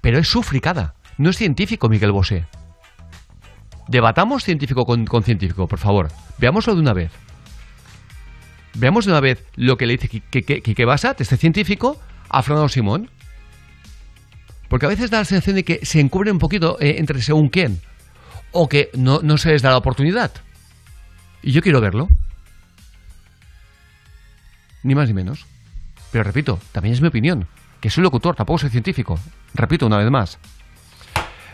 Pero es su fricada. No es científico, Miguel Bosé. Debatamos científico con, científico, por favor. Veámoslo de una vez. Veamos de una vez lo que le dice Quique Basat, este científico, a Fernando Simón. Porque a veces da la sensación de que se encubre un poquito eh, entre según quién. O que no, no se les da la oportunidad. Y yo quiero verlo. Ni más ni menos. Pero repito, también es mi opinión. Que soy locutor, tampoco soy científico. Repito una vez más.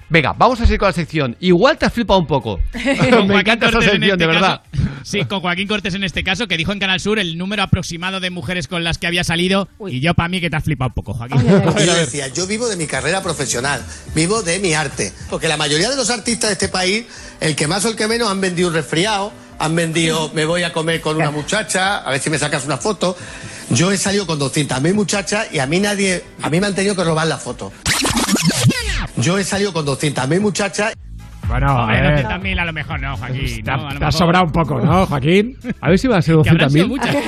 Venga, vamos a seguir con la sección. Igual te has flipado un poco. Con Me encanta en sección, de verdad. caso. sí, con Joaquín Cortés en este caso, que dijo en Canal Sur el número aproximado de mujeres con las que había salido. Y yo, para mí, que te has flipado un poco, Joaquín. Yo decía, yo vivo de mi carrera profesional, vivo de mi arte. Porque la mayoría de los artistas de este país, el que más o el que menos, han vendido un resfriado, han vendido, me voy a comer con una muchacha, a ver si me sacas una foto. Yo he salido con 200.000 muchachas y a mí nadie, a mí me han tenido que robar la foto. Yo he salido con 200.000 muchachas. Bueno, a Hombre, ver. 200.000 a lo mejor no, Joaquín. Te, no, a lo te ha sobrado un poco, ¿no, Joaquín? A ver si va a ser Que habrán sido 200.000. muchas.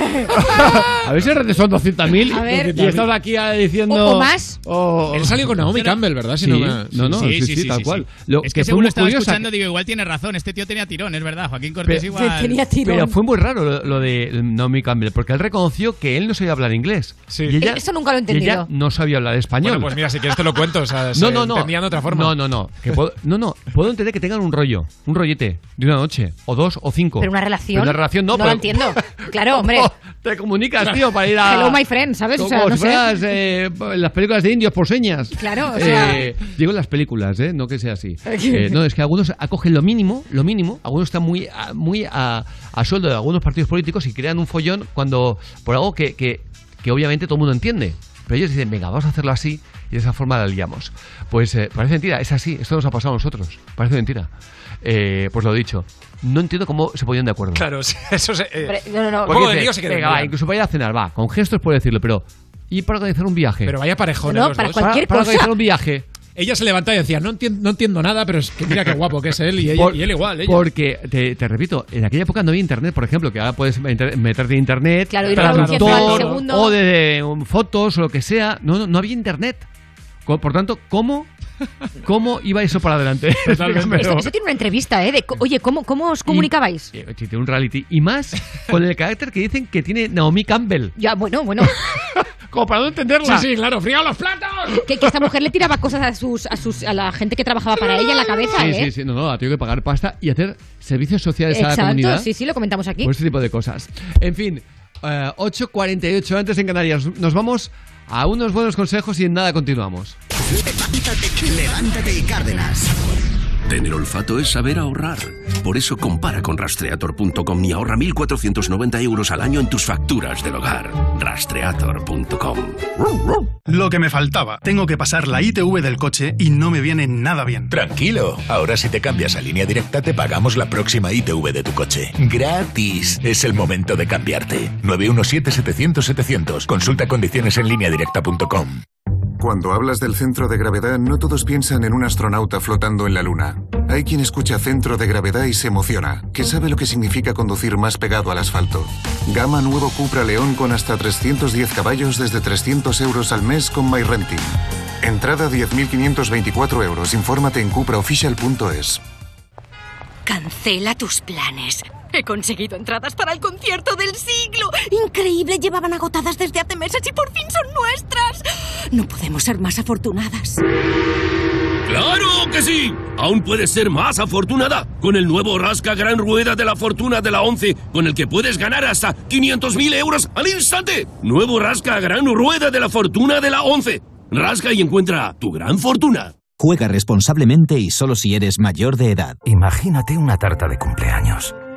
A ver si son 200.000. A ver. Y estamos aquí ah, diciendo. O- o más. o- Él salió con Naomi Campbell, ¿verdad? Si Sí, no me- no, no, sí, sí, tal cual. Lo es que que, según lo estaba curiosa- escuchando, digo, igual tiene razón. Este tío tenía tirón, es verdad. Joaquín Cortés Pero, igual. pero fue muy raro lo, lo de Naomi Campbell, porque él reconoció que él no sabía hablar inglés. Y ella, Eso nunca lo he y entendido. ella no sabía hablar español. Bueno, pues mira, si quieres te lo cuento. O sea, no, no, no. entendían de otra forma. No, no, no. Que puedo, no, no. Puedo entender que tengan un rollo, un rollete de una noche, o dos, o cinco. Pero una relación. Pero una relación no, No pero- la entiendo. Claro, hombre. Te comunicas, tío, para ir a. Hello, my friend, ¿sabes? O sea, Como no si sé. fueras eh, las películas de indios por señas. Claro, o sea- Eh, digo en las películas, ¿eh? No que sea así. Eh, no, es que algunos acogen lo mínimo, lo mínimo. Algunos están muy, a, muy a, a sueldo de algunos partidos políticos y crean un follón cuando por algo que, que, que obviamente todo el mundo entiende. Pero ellos dicen, venga, vamos a hacerlo así y de esa forma la liamos. Pues eh, parece mentira, es así, esto nos ha pasado a nosotros. Parece mentira. Eh, pues lo dicho, no entiendo cómo se ponían de acuerdo. Claro, eso se. eh, Hombre, no, no, de lío se queda. venga, va, incluso para ir a cenar, va, con gestos puede decirlo, pero ¿y para organizar un viaje? Pero vaya parejones No, para dos. cualquier para cosa. organizar un viaje. Ella se levantaba y decía, no entiendo, no entiendo nada, pero es que mira qué guapo que es él y, ella- Por- y él igual. Ella. Porque, te, te repito, en aquella época no había internet, por ejemplo, que ahora puedes meter- meterte en internet, Claro, traductor, o de, de, um, fotos o lo que sea. No, no, no había internet. Por tanto, ¿cómo, cómo iba eso para adelante? Eso, tiene una entrevista, ¿eh? De, oye, ¿cómo, ¿cómo os comunicabais? Eh, Tiene un reality. Y más con el carácter que dicen que tiene Naomi Campbell. Ya, bueno, bueno. Como para no entenderla. Sí, sí, claro, frío los platos. Que, que esta mujer le tiraba cosas a sus, a sus a la gente que trabajaba para ella en la cabeza, Sí, ¿eh? sí, sí. No, no, ha tenido que pagar pasta y hacer servicios sociales a la comunidad. sí, sí, lo comentamos aquí. Por ese tipo de cosas. En fin, eh, 8.48 antes en Canarias. Nos vamos a unos buenos consejos y en nada continuamos. Levántate y Cárdenas. Tener olfato es saber ahorrar. Por eso compara con rastreator.com y ahorra 1.490 euros al año en tus facturas del hogar. Rastreator.com. Lo que me faltaba. Tengo que pasar la ITV del coche y no me viene nada bien. Tranquilo, ahora si te cambias a línea directa te pagamos la próxima ITV de tu coche. Gratis. Es el momento de cambiarte. 917-700-700. Consulta condiciones en lineadirecta.com. Cuando hablas del centro de gravedad, no todos piensan en un astronauta flotando en la Luna. Hay quien escucha centro de gravedad y se emociona, que sabe lo que significa conducir más pegado al asfalto. Gama nuevo Cupra León con hasta 310 caballos desde 300 euros al mes con MyRenting. Entrada 10.524 euros. Infórmate en cupraofficial.es. Cancela tus planes. He conseguido entradas para el concierto del siglo. Increíble, llevaban agotadas desde hace meses y por fin son nuestras. No podemos ser más afortunadas. ¡Claro que sí! Aún puedes ser más afortunada con el nuevo Rasca Gran Rueda de la Fortuna de la 11, con el que puedes ganar hasta 500.000 euros al instante. Nuevo Rasca Gran Rueda de la Fortuna de la 11. Rasca y encuentra tu gran fortuna. Juega responsablemente y solo si eres mayor de edad. Imagínate una tarta de cumpleaños.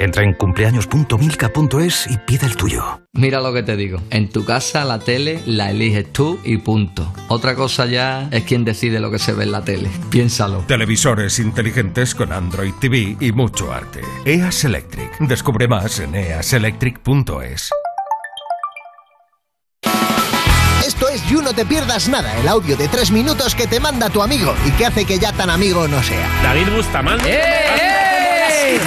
Entra en cumpleaños.milka.es y pide el tuyo. Mira lo que te digo. En tu casa la tele la eliges tú y punto. Otra cosa ya es quien decide lo que se ve en la tele. Piénsalo. Televisores inteligentes con Android TV y mucho arte. EAS Electric. Descubre más en easelectric.es. Esto es You No Te Pierdas Nada, el audio de tres minutos que te manda tu amigo y que hace que ya tan amigo no sea. David Bustamante. ¡Eh!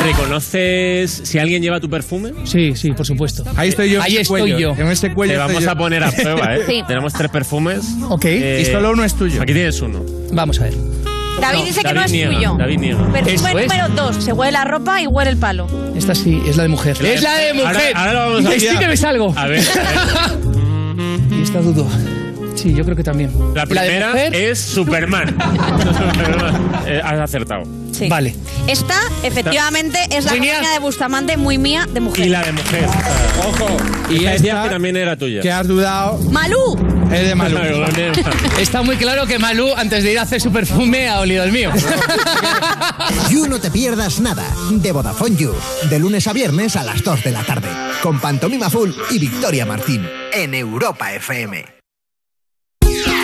¿Reconoces si alguien lleva tu perfume? Sí, sí, por supuesto. Ahí estoy yo en Ahí ese estoy cuello. yo. En ese cuello Te estoy vamos yo. a poner a prueba, ¿eh? Sí. Tenemos tres perfumes. Ok. Eh, Y solo uno es tuyo. Aquí tienes uno. Vamos a ver. David dice que no es niega, tuyo. David niega. Perfume número 2. Se huele la ropa y huele el palo. Esta sí, es la de mujer. Es la de mujer. Ahora- ahora lo vamos a mirar. Investígueme algo. A ver, Y esta dudo. Sí, yo creo que también. La primera mujer? es Superman. Eh, has acertado. Sí. Vale. Esta, efectivamente, es la campaña de Bustamante muy mía de mujer. Y la de mujer. Ojo. Y esta- que también era tuya. que has dudado. ¡Malú! Es de Malú. Está muy claro que Malú, antes de ir a hacer su perfume, ha olido el mío. You No Te Pierdas Nada, de Vodafone You, de lunes a viernes a las 2 de la tarde, con Pantomima Full y Victoria Martín, en Europa FM.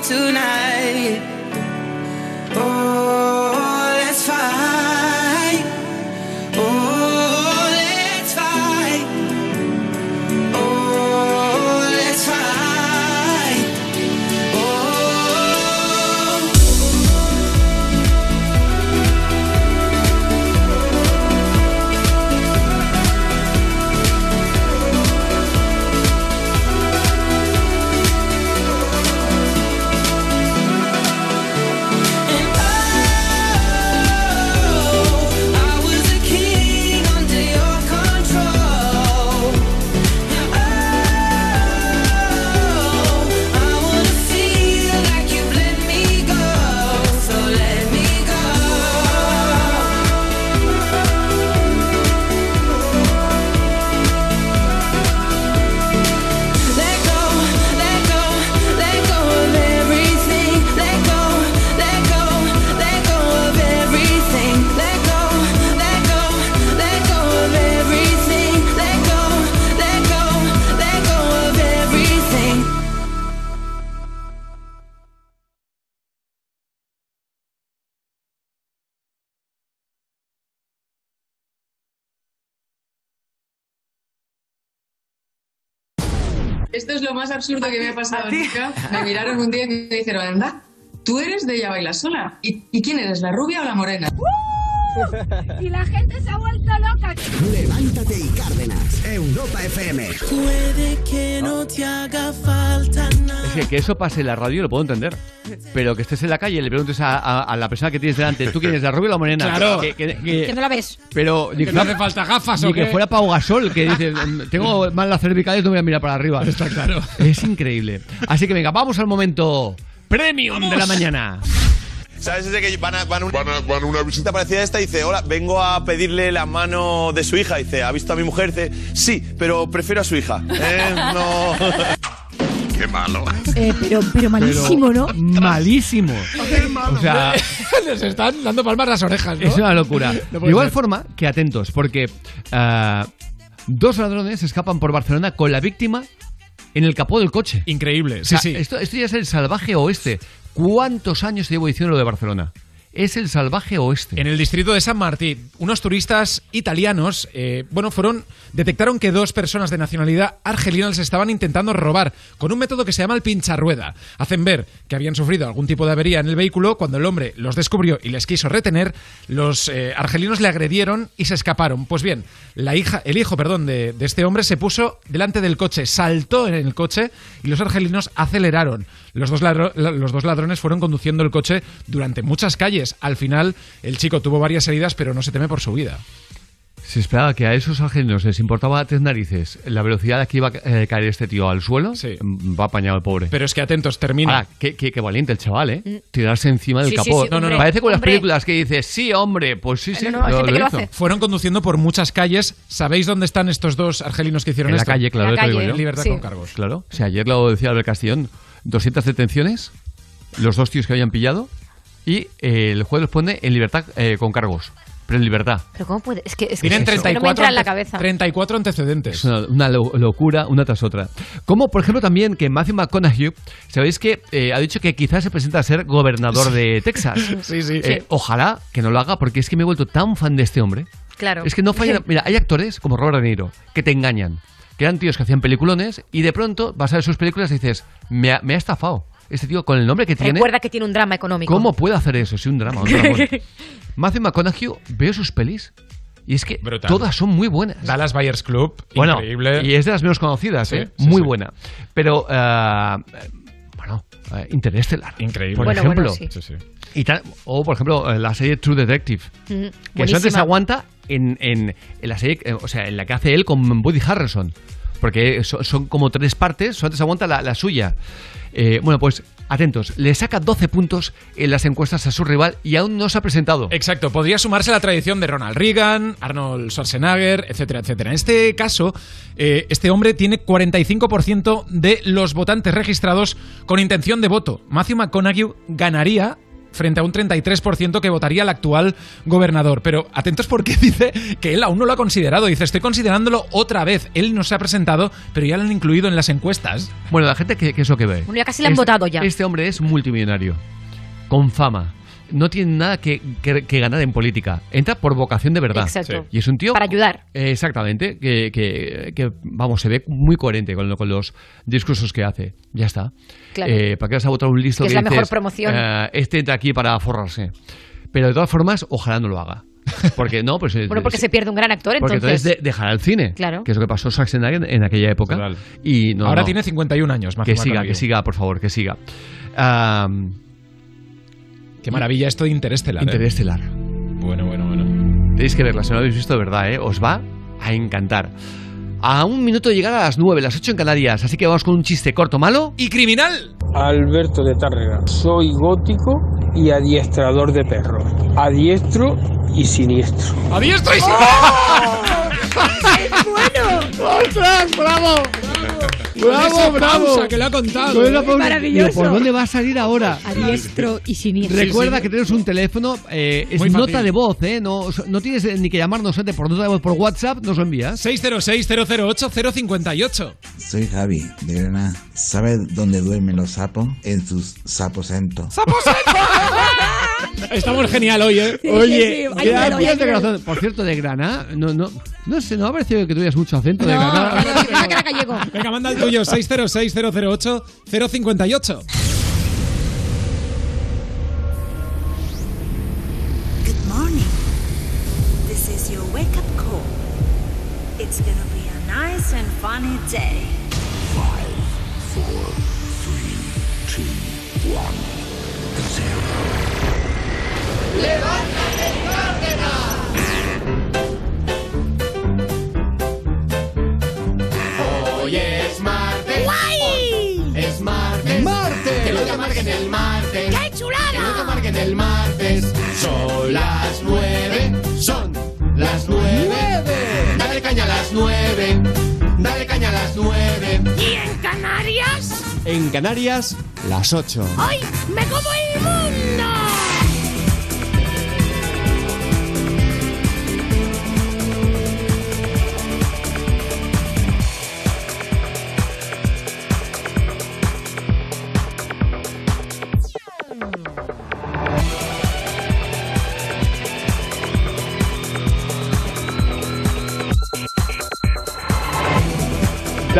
Tonight. Absurdo que me ha pasado nunca. Me miraron un día y me dijeron, anda, tú eres de ella baila sola. ¿Y, ¿Y quién eres, la rubia o la morena? Y la gente se ha vuelto loca. Levántate y Cárdenas. Europa FM. Puede que no te haga falta nada. Es que, que eso pase en la radio lo puedo entender. Pero que estés en la calle y le preguntes a, a- a la persona que tienes delante, ¿tú quién eres, la rubia o la morena? Claro. Que, que- que- Que no la ves. pero ni Que no hace falta gafas, ni ¿o que fuera Pau Gasol, que dice, "Mm, tengo mal las cervicales, no voy a mirar para arriba. Está claro. Es increíble. Así que venga, vamos al momento premium de la mañana. ¿Sabes? Ese que van a, van, un- van a una visita parecida a esta y dice, hola, vengo a pedirle la mano de su hija. Dice, ¿ha visto a mi mujer? Dice, sí, pero prefiero a su hija. ¿Eh? No... Qué malo. Eh, pero, pero malísimo, ¿no? Malísimo. O sea, Les están dando palmas las orejas, ¿no? es una locura. No De igual ser. forma que atentos, porque ah, dos ladrones escapan por Barcelona con la víctima en el capó del coche. Increíble, O sí, sea, sí. Esto, esto ya es el salvaje oeste. ¿Cuántos años llevo diciendo lo de Barcelona? Es el salvaje oeste. En el distrito de San Martín, unos turistas italianos, eh, bueno, fueron detectaron que dos personas de nacionalidad argelina les estaban intentando robar con un método que se llama el pincharrueda. Hacen ver que habían sufrido algún tipo de avería en el vehículo. Cuando el hombre los descubrió y les quiso retener, los eh, argelinos le agredieron y se escaparon. Pues bien, la hija, el hijo, perdón, de, de este hombre se puso delante del coche, saltó en el coche y los argelinos aceleraron. Los dos, ladro- la- los dos ladrones fueron conduciendo el coche durante muchas calles. Al final, el chico tuvo varias heridas, pero no se teme por su vida. Se esperaba que a esos argelinos les importaba tres narices la velocidad a la que iba a caer este tío al suelo. mm, Va apañado el pobre. Pero es que atentos, termina. Ahora, qué, qué- qué valiente el chaval, ¿eh? Tirarse encima del Sí, sí, capó. sí, No, no, hombre, Parece con las películas que dices, sí, hombre, pues sí, sí. lo- lo hizo. Fueron conduciendo por muchas calles. ¿Sabéis dónde están estos dos argelinos que hicieron En la esto? calle, claro, te digo yo. En libertad con cargos. Claro. O sea, ayer lo decía Albert Castillón, 200 detenciones, los dos tíos que habían pillado, y eh, el juez los pone en libertad eh, con cargos. Pero en libertad. Pero ¿cómo puede? Es que, es que Tienen eso no me 34, entra en la cabeza. 34 antecedentes. Es una, una lo- locura, una tras otra. Como, por ejemplo, también que Matthew McConaughey, sabéis que eh, ha dicho que quizás se presenta a ser gobernador de Texas. Sí, sí. Eh, ojalá que no lo haga, porque es que me he vuelto tan fan de este hombre. Claro. Es que no falla. Mira, hay actores como Robert De Niro que te engañan. Que eran tíos que hacían peliculones y de pronto vas a ver sus películas y dices, me ha, me ha estafado. Este tío, con el nombre que tiene, Recuerda que tiene un drama económico. ¿cómo puede hacer eso? Sí, un drama, un. Matthew McConaughey, veo sus pelis y es que Brutal. todas son muy buenas. Dallas Buyers Club, Bueno, increíble. y es de las menos conocidas, Sí, ¿eh? sí, muy sí. buena. Pero, eh, bueno, eh, Interestelar. Increíble. Por Bueno, ejemplo. bueno, sí. Sí, sí. Y tal- o, por ejemplo, eh, la serie True Detective. Mm, Que eso antes se aguanta en, en, la serie, eh, o sea, en la que hace él con Woody Harrelson. Porque so- son, como tres partes, solamente se aguanta la, la suya. Eh, bueno, pues atentos, le saca 12 puntos en las encuestas a su rival y aún no se ha presentado. Exacto, podría sumarse a la tradición de Ronald Reagan, Arnold Schwarzenegger, etcétera, etcétera. En este caso, eh, este hombre tiene 45% de los votantes registrados con intención de voto. Matthew McConaughey ganaría frente a un 33% que votaría al actual gobernador. Pero atentos porque dice que él aún no lo ha considerado. Dice, estoy considerándolo otra vez. Él no se ha presentado, pero ya lo han incluido en las encuestas. Bueno, la gente que, que es lo que ve. Bueno, ya casi le han Este- votado ya. Este hombre es multimillonario, con fama. No tiene nada que, que- que ganar en política. Entra por vocación de verdad. Exacto. Y es un tío. Para ayudar. Eh, Exactamente. Que, que- que, vamos, se ve muy coherente con, lo- con los discursos que hace. Ya está. Claro. Eh, ¿Para qué vas a votar un listo Que que, es la mejor promoción. eh, este entra aquí para forrarse? Pero de todas formas, ojalá no lo haga. Porque no, pues. Bueno, porque se pierde un gran actor, porque entonces. entonces de- dejará el cine. Claro. Que es lo que pasó Schwarzenegger en, en aquella época. Total. Y no, Ahora no. tiene 51 años, Matthew Que siga, que siga, por favor, que siga. Am, Qué maravilla esto de Interestelar. ¿eh? Interestelar. Bueno, bueno, bueno. Tenéis que verla, si no lo habéis visto de verdad, ¿eh? Os va a encantar. A un minuto de llegar a las 9, las 8 en Canarias, así que vamos con un chiste corto, malo. ¡Y criminal! Alberto de Tárrega. Soy gótico y adiestrador de perros. Adiestro y siniestro. ¡Adiestro y bueno! ¡Ostras, bravo! Esa pausa que lo ha contado. Pausa. maravilloso. Digo, ¿Por dónde va a salir ahora? A diestro y siniestro. Recuerda que tenemos un teléfono, eh, es Muy fácil. nota de voz, ¿eh? No, no tienes eh, ni que llamarnos antes por nota de voz por WhatsApp, nos lo envías. 606-008-058. Soy Javi, de Granada. ¿Sabes dónde duermen los sapos? En sus saposentos. ¡Saposento! Estamos genial hoy, ¿eh? Sí, Oye, sí, sí, gracias de corazón. Por cierto, de Granada, no, no, no sé, no ha parecido que tuvieras mucho acento de No, Granada. pero que era gallego. Venga, manda el tuyo, 606-008-058. Good morning. This is your wake up call. It's gonna be a nice and funny day. Hoy es martes. ¡Guay! Es martes. ¡Martes! Que no te amarguen el martes. ¡Qué chulada! Que no te amarguen el martes. Son las nueve. Son las nueve. Dale caña a las nueve. Dale caña a las nueve. ¿Y en Canarias? En Canarias, las 8. ¡Ay! ¡Me como el mundo!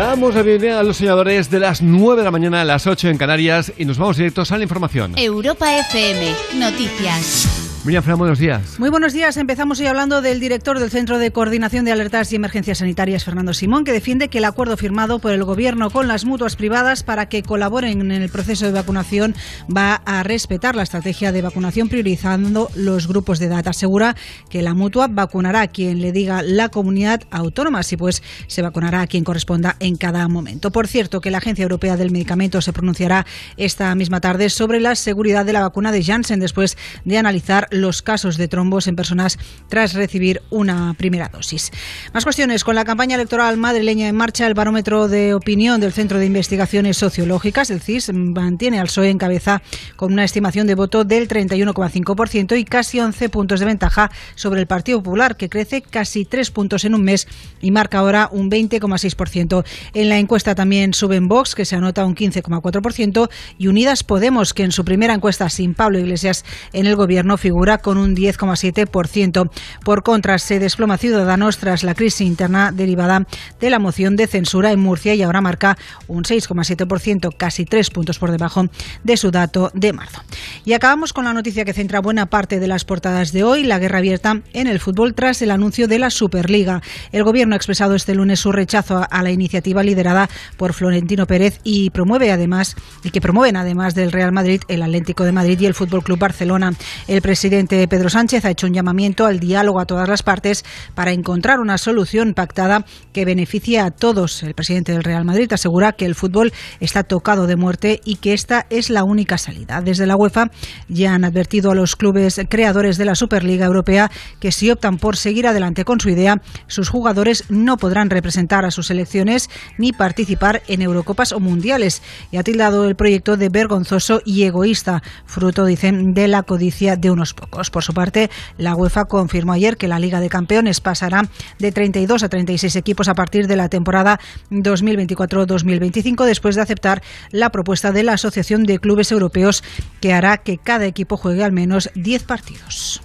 Damos la bienvenida a los soñadores de las 9 de la mañana a las 8 en Canarias y nos vamos directos a la información. Europa FM, noticias. Miriam buenos días. Muy buenos días. Empezamos hoy hablando del director del Centro de Coordinación de Alertas y Emergencias Sanitarias, Fernando Simón, que defiende que el acuerdo firmado por el Gobierno con las mutuas privadas para que colaboren en el proceso de vacunación va a respetar la estrategia de vacunación priorizando los grupos de edad. Asegura que la mutua vacunará a quien le diga la comunidad autónoma, así pues se vacunará a quien corresponda en cada momento. Por cierto, que la Agencia Europea del Medicamento se pronunciará esta misma tarde sobre la seguridad de la vacuna de Janssen después de analizar los casos de trombos en personas tras recibir una primera dosis. Más cuestiones. Con la campaña electoral madrileña en marcha, el barómetro de opinión del Centro de Investigaciones Sociológicas, el CIS, mantiene al PSOE en cabeza con una estimación de voto del 31,5% y casi 11 puntos de ventaja sobre el Partido Popular, que crece casi 3 puntos en un mes y marca ahora un 20,6%. En la encuesta también suben Vox, que se anota un 15,4%, y Unidas Podemos, que en su primera encuesta sin Pablo Iglesias en el gobierno figura con un 10,7%. Por contra, se desploma Ciudadanos tras la crisis interna derivada de la moción de censura en Murcia y ahora marca un 6,7%, casi tres puntos por debajo de su dato de marzo. Y acabamos con la noticia que centra buena parte de las portadas de hoy, la guerra abierta en el fútbol tras el anuncio de la Superliga. El gobierno ha expresado este lunes su rechazo a la iniciativa liderada por Florentino Pérez y promueve además y que promueven además del Real Madrid, el Atlético de Madrid y el Fútbol Club Barcelona. El presidente Pedro Sánchez ha hecho un llamamiento al diálogo a todas las partes para encontrar una solución pactada que beneficie a todos. El presidente del Real Madrid asegura que el fútbol está tocado de muerte y que esta es la única salida. Desde la UEFA ya han advertido a los clubes creadores de la Superliga Europea que si optan por seguir adelante con su idea, sus jugadores no podrán representar a sus selecciones ni participar en Eurocopas o Mundiales. Y ha tildado el proyecto de vergonzoso y egoísta, fruto, dicen, de la codicia de unos pocos. Por su parte, la UEFA confirmó ayer que la Liga de Campeones pasará de 32 a 36 equipos a partir de la temporada 2024-2025 después de aceptar la propuesta de la Asociación de Clubes Europeos que hará que cada equipo juegue al menos 10 partidos.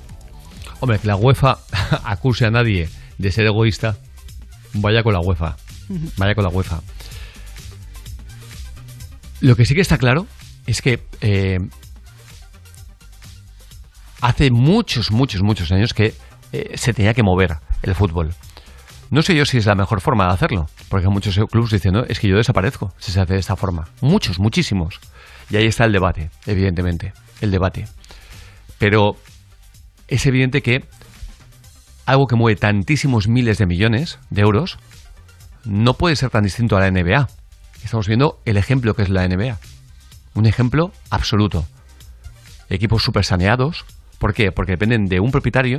Hombre, que la UEFA acuse a nadie de ser egoísta, vaya con la UEFA. Vaya con la UEFA. Lo que sí que está claro es que eh, hace muchos, muchos, muchos años que eh, se tenía que mover el fútbol. No sé yo si es la mejor forma de hacerlo, porque muchos clubes dicen, es que yo desaparezco si se hace de esta forma. Muchos, muchísimos. Y ahí está el debate, evidentemente, el debate. Pero es evidente que algo que mueve tantísimos miles de millones de euros no puede ser tan distinto a la NBA. Estamos viendo el ejemplo que es la NBA. Un ejemplo absoluto. Equipos súper saneados. ¿Por qué? Porque dependen de un propietario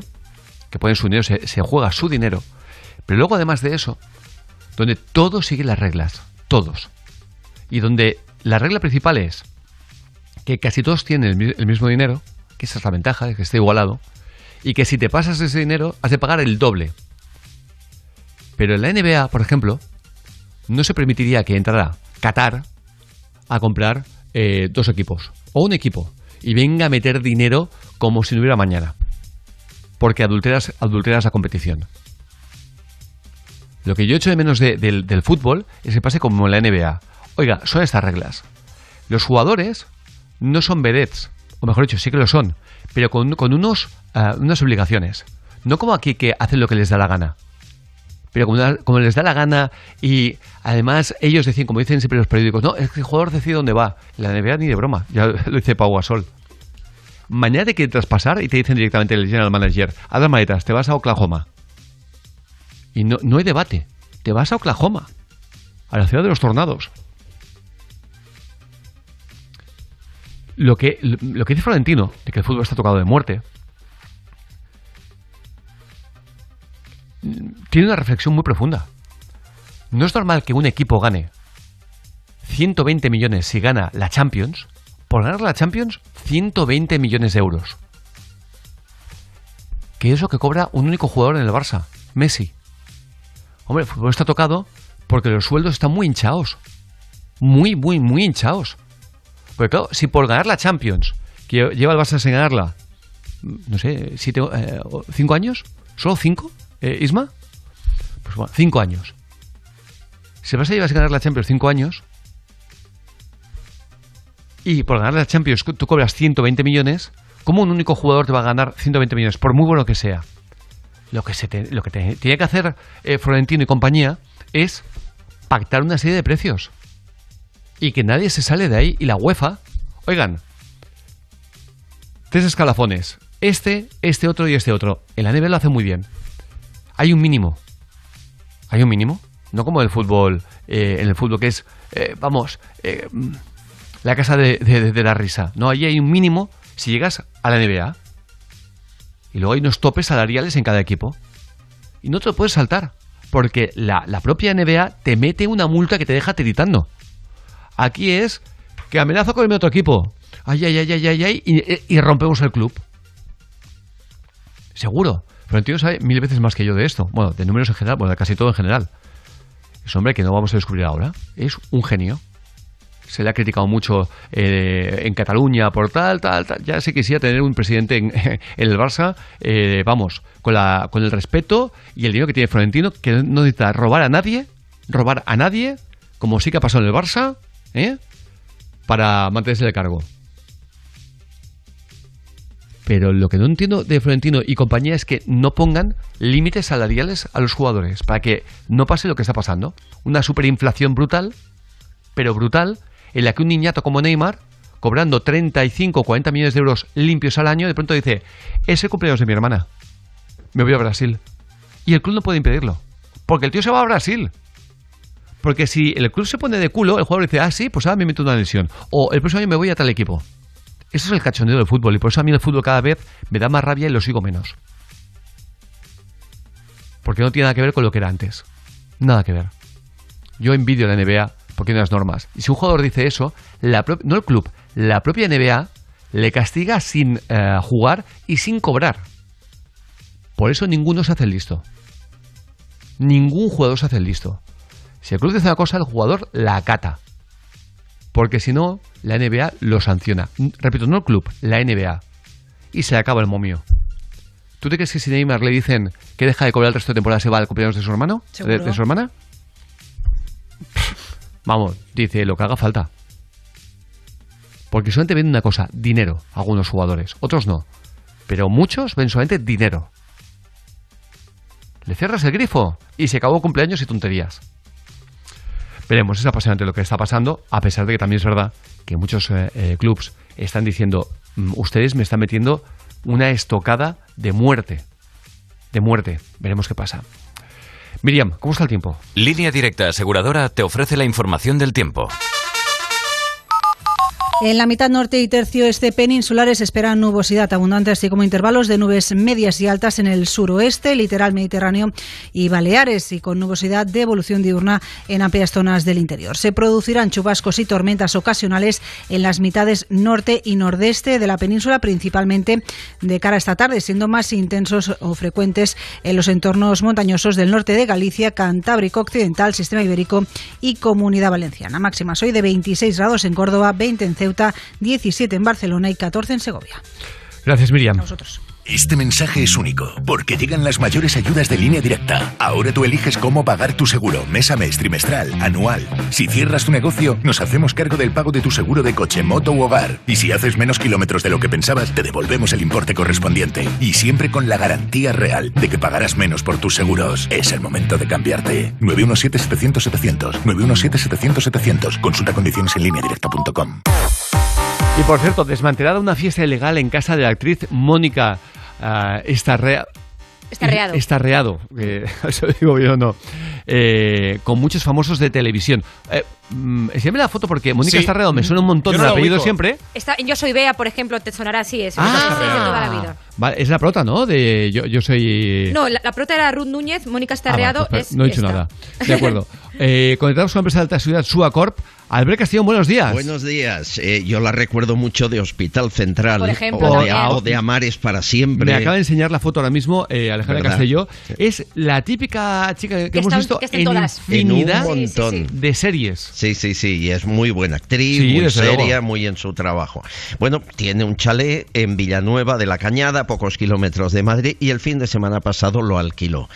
que pone su dinero, se, juega su dinero. Pero luego, además de eso, donde todos siguen las reglas. Todos. Y donde la regla principal es que casi todos tienen el, mi- el mismo dinero, que esa es la ventaja, que esté igualado, y que si te pasas ese dinero has de pagar el doble. Pero en la NBA, por ejemplo, no se permitiría que entrara Qatar a comprar eh, dos equipos o un equipo y venga a meter dinero como si no hubiera mañana. Porque adulteras, adulteras la competición. Lo que yo echo de menos de- del, del fútbol es que pase como en la NBA. Oiga, son estas reglas. Los jugadores no son vedettes, o mejor dicho, sí que lo son, pero con, con unos, ah, unas obligaciones. No como aquí que hacen lo que les da la gana. Pero como, da- como les da la gana y además ellos deciden, como dicen siempre los periódicos, no, es que el jugador decide dónde va. La NBA ni de broma, ya lo dice Pau Gasol. Mañana te quieren traspasar y te dicen directamente el general manager, haz las maletas, te vas a Oklahoma. Y no, no hay debate, te vas a Oklahoma, a la ciudad de los tornados. Lo que, lo que dice Florentino, de que el fútbol está tocado de muerte, tiene una reflexión muy profunda. No es normal que un equipo gane 120 millones si gana la Champions, por ganar la Champions 120 millones de euros. Que es lo que cobra un único jugador en el Barça, Messi. Hombre, el fútbol está tocado porque los sueldos están muy hinchados. Muy, muy, muy hinchados. Porque claro, si por ganar la Champions, que lleva el Barça sin ganarla, no sé, siete, eh, cinco años, solo cinco, eh, Isma, pues bueno, cinco años. Si el Barça lleva sin ganar la Champions cinco años, y por ganar la Champions tú cobras 120 millones, ¿cómo un único jugador te va a ganar 120 millones, por muy bueno que sea? Lo que, se te- lo que tiene que hacer eh, Florentino y compañía es pactar una serie de precios. Y que nadie se sale de ahí. Y la UEFA, oigan, tres escalafones. Este, este otro y este otro. En la NBA lo hace muy bien. Hay un mínimo. Hay un mínimo. No como el fútbol, eh, en el fútbol que es, eh, vamos, eh, la casa de, la risa. No, ahí hay un mínimo si llegas a la NBA. Y luego hay unos topes salariales en cada equipo. Y no te lo puedes saltar. Porque la, la propia NBA te mete una multa que te deja tiritando. Aquí es que amenazo con mi otro equipo. Ay, ay, ay, ay, ay, ay. Y, y rompemos el club. Seguro. Florentino sabe mil veces más que yo de esto. Bueno, de números en general, bueno, de casi todo en general. Es hombre que no vamos a descubrir ahora. Es un genio. Se le ha criticado mucho eh, en Cataluña por tal, tal, tal. Ya se quisiera tener un presidente en, el Barça, eh, vamos, con, la, con el respeto y el dinero que tiene Florentino, que no necesita robar a nadie, robar a nadie, como sí que ha pasado en el Barça, ¿eh? para mantenerse de cargo. Pero lo que no entiendo de Florentino y compañía es que no pongan límites salariales a los jugadores para que no pase lo que está pasando. Una superinflación brutal, pero brutal, en la que un niñato como Neymar, cobrando 35 o 40 millones de euros limpios al año, de pronto dice, es el cumpleaños de mi hermana, me voy a Brasil. Y el club no puede impedirlo, porque el tío se va a Brasil. Porque si el club se pone de culo, el jugador dice, ah, sí, pues ahora me meto una lesión. O el próximo año me voy a tal equipo. Eso es el cachondeo del fútbol y por eso a mí el fútbol cada vez me da más rabia y lo sigo menos. Porque no tiene nada que ver con lo que era antes. Nada que ver. Yo envidio la NBA porque hay unas normas. Y si un jugador dice eso, la no el club, la propia NBA le castiga sin eh, jugar y sin cobrar. Por eso ninguno se hace el listo. Ningún jugador se hace el listo. Si el club dice una cosa, el jugador la acata. Porque si no, la NBA lo sanciona. Repito, no el club, la NBA. Y se le acaba el momio. ¿Tú te crees que si Neymar le dicen que deja de cobrar el resto de temporada se va al cumpleaños de su hermano? ¿De, su hermana? Vamos, dice lo que haga falta. Porque solamente ven una cosa, dinero, algunos jugadores, otros no. Pero muchos ven solamente dinero. Le cierras el grifo y se acabó cumpleaños y tonterías. Veremos, es apasionante lo que está pasando, a pesar de que también es verdad que muchos eh, eh, clubs están diciendo, "Mm, ustedes me están metiendo una estocada de muerte. De muerte. Veremos qué pasa. Miriam, ¿cómo está el tiempo? Línea Directa Aseguradora te ofrece la información del tiempo. En la mitad norte y tercio este peninsulares esperan nubosidad abundante, así como intervalos de nubes medias y altas en el suroeste, litoral mediterráneo y Baleares, y con nubosidad de evolución diurna en amplias zonas del interior. Se producirán chubascos y tormentas ocasionales en las mitades norte y nordeste de la península, principalmente de cara a esta tarde, siendo más intensos o frecuentes en los entornos montañosos del norte de Galicia, Cantábrico Occidental, Sistema Ibérico y Comunidad Valenciana. Máximas hoy de 26 grados en Córdoba, 20 en Ceuta, 17 en Barcelona y 14 en Segovia. Gracias, Miriam. Este mensaje es único, porque llegan las mayores ayudas de línea directa. Ahora tú eliges cómo pagar tu seguro, mes a mes, trimestral, anual. Si cierras tu negocio, nos hacemos cargo del pago de tu seguro de coche, moto u hogar. Y si haces menos kilómetros de lo que pensabas, te devolvemos el importe correspondiente. Y siempre con la garantía real de que pagarás menos por tus seguros. Es el momento de cambiarte. 917-700-700. 917-700-700. Consulta condiciones en línea directa.com. Y por cierto, desmantelada una fiesta ilegal en casa de la actriz Mónica ah, Estarrea. Estarreado. Estarreado, eh, eso digo yo no. Eh, con muchos famosos de televisión. Eh, mm, enséñame la foto porque Mónica Sí. Estarreado me suena un montón Yo no de la apellido ubico. siempre. Está- yo soy Bea, por ejemplo, te sonará así, es de toda la vida. Vale, es la prota, ¿no? De yo, yo soy. No, la, la prota era Ruth Núñez, Mónica Ah, Estarreado vale, pues, es no he dicho esta. nada. De acuerdo. Eh, conectamos con la empresa de alta seguridad Suacorp. Albert Castillón, buenos días. Buenos días. Eh, yo la recuerdo mucho de Hospital Central Por ejemplo, o, de, o de Amares para siempre. Me acaba de enseñar la foto ahora mismo eh, Alejandra ¿Verdad? Castelló. Es la típica chica que, Que hemos está- visto que en todas. infinidad En un montón. de series. Sí, sí, sí, y es muy buena actriz, Sí, muy seria, luego. muy en su trabajo. Bueno, tiene un chalet en Villanueva de la Cañada, a pocos kilómetros de Madrid, y el fin de semana pasado lo alquiló.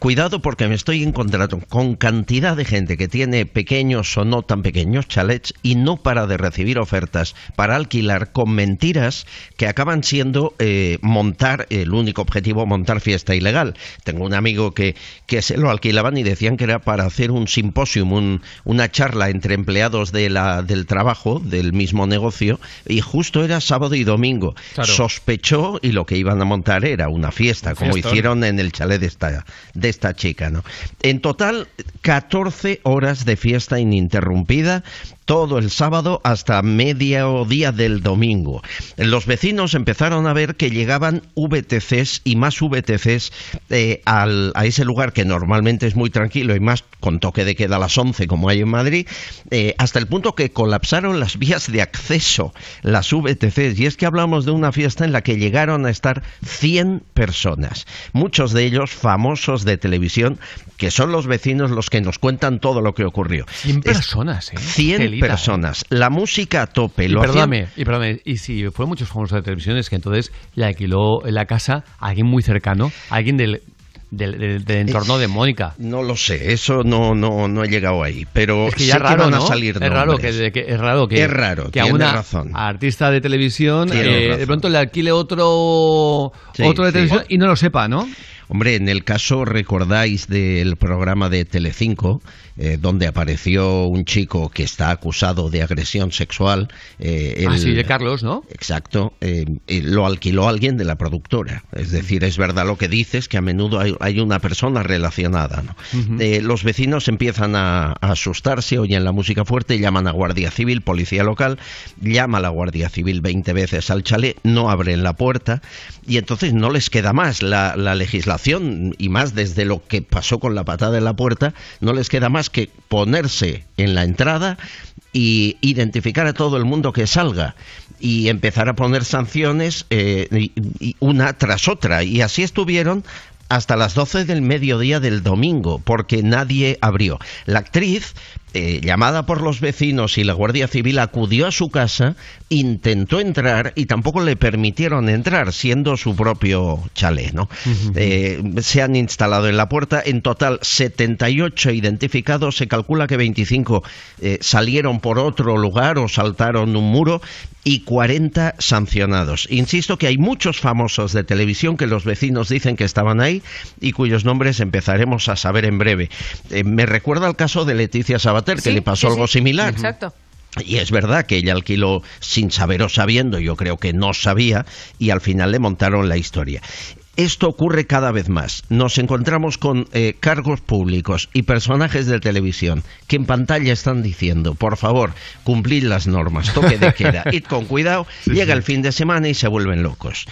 Cuidado porque me estoy encontrando con cantidad de gente que tiene pequeños o no tan pequeños chalets y no para de recibir ofertas para alquilar con mentiras que acaban siendo eh, montar, el único objetivo, montar fiesta ilegal. Tengo un amigo que, que se lo alquilaban y decían que era para hacer un simposium, un- una charla entre empleados de la, del trabajo, del mismo negocio, y justo era sábado y domingo. Claro. Sospechó y lo que iban a montar era una fiesta, como fiestón. hicieron en el chalet de esta, de esta chica. ¿no? En total, 14 horas de fiesta ininterrumpida, todo el sábado hasta mediodía del domingo. Los vecinos empezaron a ver que llegaban VTCs y más VTCs eh, al- a ese lugar que normalmente es muy tranquilo y más con toque de queda a las 11 como hay en Madrid, eh, hasta el punto que colapsaron las vías de acceso, las VTCs. Y es que hablamos de una fiesta en la que llegaron a estar 100 personas, muchos de ellos famosos de televisión, que son los vecinos los que nos cuentan todo lo que ocurrió. 100 personas, ¿eh? 100 Telita, ¿eh? Personas. La música a tope. Y Lo hacían- perdóname, y perdóname, y si fueron muchos famosos de televisión, es que entonces le alquiló la casa a alguien muy cercano, a alguien del, del, del- del entorno de Mónica. No lo sé, eso no, no, no he llegado ahí, pero Es que sé ya es raro, van a ¿no? salir es raro que, que- es raro que Es raro, que a una razón. artista de televisión eh, de pronto le alquile otro Sí, otro de sí. televisión y no lo sepa, ¿no? Hombre, en el caso, recordáis del programa de Telecinco, eh, donde apareció un chico que está acusado de agresión sexual. eh, Ah, el- sí, de Carlos, ¿no? Exacto, eh, lo alquiló alguien de la productora. Es decir, es verdad lo que dices, que a menudo hay, hay una persona relacionada. ¿no? Eh, los vecinos empiezan a, a asustarse, oyen la música fuerte, llaman a Guardia Civil, policía local, llama a la Guardia Civil 20 veces al chalet, no abren la puerta y entonces no les queda más. La, la legislación, y más desde lo que pasó con la patada en la puerta, no les queda más que ponerse en la entrada y identificar a todo el mundo que salga y empezar a poner sanciones eh, una tras otra. Y así estuvieron hasta las 12 del mediodía del domingo, porque nadie abrió. La actriz, eh, llamada por los vecinos y la Guardia Civil, acudió a su casa, intentó entrar y tampoco le permitieron entrar, siendo su propio chalet. ¿no? Eh, se han instalado en la puerta, en total 78 identificados, se calcula que 25 eh, salieron por otro lugar o saltaron un muro y 40 sancionados. Insisto que hay muchos famosos de televisión que los vecinos dicen que estaban ahí y cuyos nombres empezaremos a saber en breve. Eh, me recuerda el caso de Leticia Sabater, que Sí, le pasó sí, algo similar. Exacto. Y es verdad que ella alquiló sin saber o sabiendo, yo creo que no sabía, y al final le montaron la historia. Esto ocurre cada vez más. Nos encontramos con eh, cargos públicos y personajes de televisión que en pantalla están diciendo, por favor, cumplid las normas, toque de queda, id con cuidado, llega el fin de semana y se vuelven locos.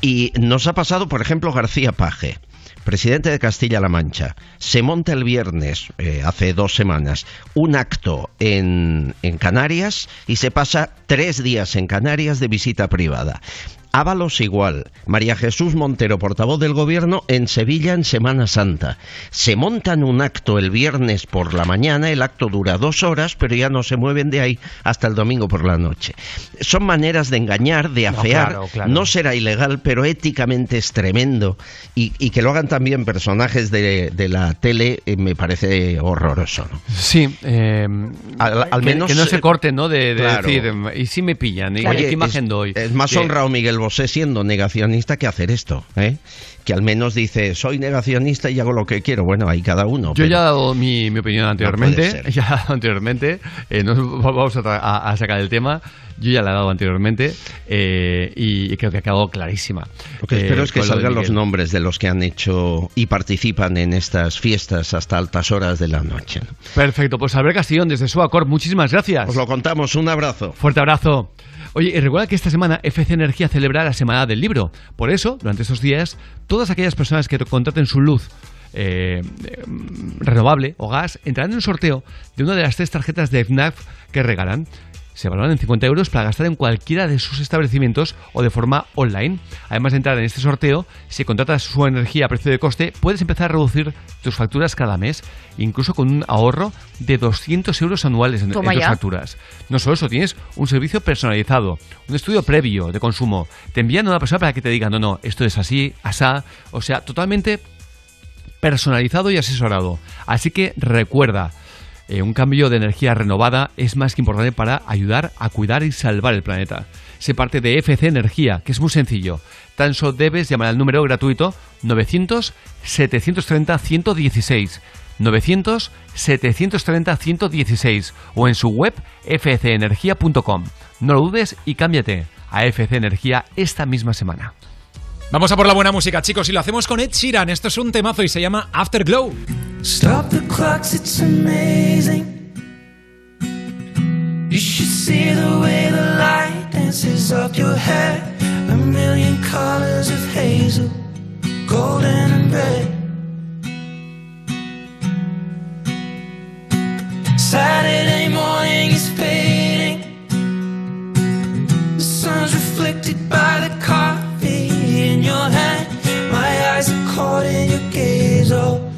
Y nos ha pasado, por ejemplo, García Paje presidente de Castilla-La Mancha, se monta el viernes, eh, hace dos semanas, un acto en, en Canarias y se pasa tres días en Canarias de visita privada. Ábalos igual. María Jesús Montero, portavoz del Gobierno, en Sevilla en Semana Santa. Se montan un acto el viernes por la mañana, el acto dura dos horas, pero ya no se mueven de ahí hasta el domingo por la noche. Son maneras de engañar, de No, afear. claro, claro. No será ilegal, pero éticamente es tremendo. Y, y que lo hagan también personajes de, de la tele eh, me parece horroroso. ¿no? Sí, eh, al, al que- menos que no se eh, corten, ¿no? De, de claro. decir, em, y si me pillan, y Oye, qué imagen es, doy. es más honrado Miguel Bosé siendo negacionista que hacer esto, ¿eh? Que al menos dice, soy negacionista y hago lo que quiero. Bueno, ahí cada uno. Yo pero- ya he dado mi, mi opinión anteriormente. ser. ya he dado anteriormente. eh, no vamos a, a- a sacar el tema. Yo ya la he dado anteriormente eh, y creo que ha quedado clarísima. Lo que Eh, espero es que salgan los nombres de los que han hecho y participan en estas fiestas hasta altas horas de la noche. ¿no? Perfecto, pues Albert Castillón desde Suacor, muchísimas gracias. Os lo contamos, un abrazo. Fuerte abrazo. Oye, y recuerda que esta semana FC Energía celebra la Semana del Libro. Por eso, durante estos días, todas aquellas personas que contraten su luz eh, eh, renovable o gas entrarán en un sorteo de una de las tres tarjetas de FNAF que regalan. Se valoran en 50 euros para gastar en cualquiera de sus establecimientos o de forma online. Además de entrar en este sorteo, si contratas su energía a precio de coste, puedes empezar a reducir tus facturas cada mes, incluso con un ahorro de 200 euros anuales en, en tus facturas. No solo eso, tienes un servicio personalizado, un estudio previo de consumo. Te envían a una persona para que te diga, no, no, esto es así, asá. O sea, totalmente personalizado y asesorado. Así que recuerda, eh, un cambio de energía renovada es más que importante para ayudar a cuidar y salvar el planeta. Se parte de FC Energía, que es muy sencillo. Tan solo debes llamar al número gratuito 900-730-116. 900-730-116 o en su web fcenergia.com. No lo dudes y cámbiate a FC Energía esta misma semana. Vamos a por la buena música, chicos, y lo hacemos con Ed Sheeran. Esto es un temazo y se llama Afterglow. Stop the clocks, it's amazing. You should see the way the light dances up your hair. A million colors of hazel, golden and red. Saturday morning is fading. so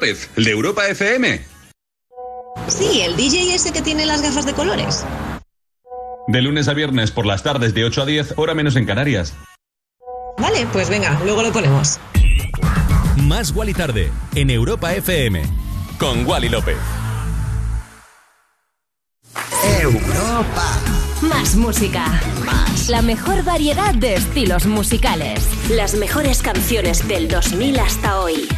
López, el de Europa FM. Sí, el DJ ese que tiene las gafas de colores. De lunes a viernes por las tardes de 8 a 10, hora menos en Canarias. Vale, pues venga, luego lo ponemos. Más Wally tarde en Europa FM con Wally López. Europa. Más música. Más. La mejor variedad de estilos musicales. Las mejores canciones del 2000 hasta hoy.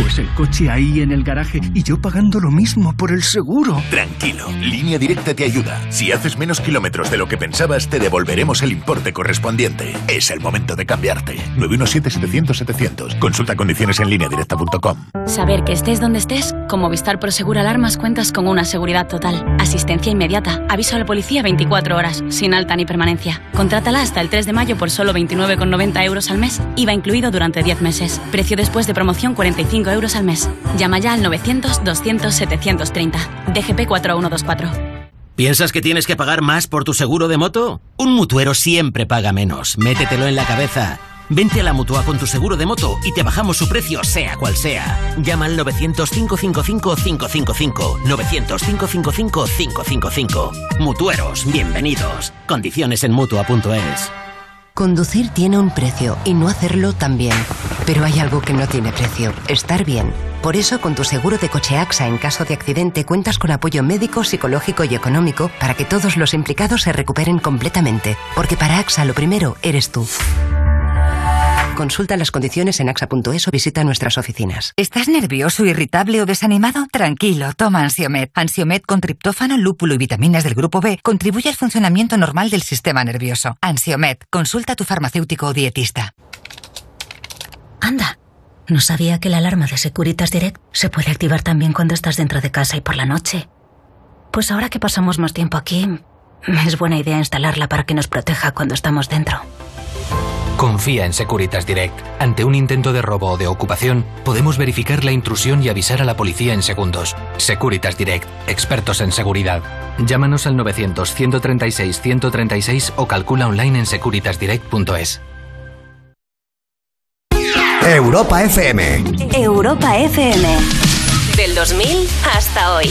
Pues el coche ahí en el garaje y yo pagando lo mismo por el seguro. Tranquilo, Línea Directa te ayuda. Si haces menos kilómetros de lo que pensabas, te devolveremos el importe correspondiente. Es el momento de cambiarte. 917-700-700. Consulta condiciones en lineadirecta.com. Saber que estés donde estés, con Movistar Prosegur Alarmas cuentas con una seguridad total. Asistencia inmediata, aviso a la policía 24 horas, sin alta ni permanencia. Contrátala hasta el 3 de mayo por solo 29,90 euros al mes, IVA incluido durante 10 meses. Precio después de promoción 45 euros al mes. Llama ya al 900-200-730. DGP 4124. ¿Piensas que tienes que pagar más por tu seguro de moto? Un mutuero siempre paga menos. Métetelo en la cabeza. Vente a la Mutua con tu seguro de moto y te bajamos su precio sea cual sea. Llama al 900-555-555. 900-555-555. Mutueros, bienvenidos. Condiciones en Mutua.es. Conducir tiene un precio y no hacerlo también. Pero hay algo que no tiene precio, estar bien. Por eso, con tu seguro de coche AXA en caso de accidente cuentas con apoyo médico, psicológico y económico para que todos los implicados se recuperen completamente. Porque para AXA lo primero eres tú. Consulta las condiciones en axa.es o visita nuestras oficinas. ¿Estás nervioso, irritable o desanimado? Tranquilo, toma Ansiomed. Ansiomed con triptófano, lúpulo y vitaminas del grupo B contribuye al funcionamiento normal del sistema nervioso. Ansiomed, consulta a tu farmacéutico o dietista. Anda, no sabía que la alarma de Securitas Direct se puede activar también cuando estás dentro de casa y por la noche. Pues ahora que pasamos más tiempo aquí, es buena idea instalarla para que nos proteja cuando estamos dentro. Confía en Securitas Direct. Ante un intento de robo o de ocupación, podemos verificar la intrusión y avisar a la policía en segundos. Securitas Direct, expertos en seguridad. Llámanos al 900-136-136 o calcula online en securitasdirect.es. Europa FM. Europa FM. Del 2000 hasta hoy.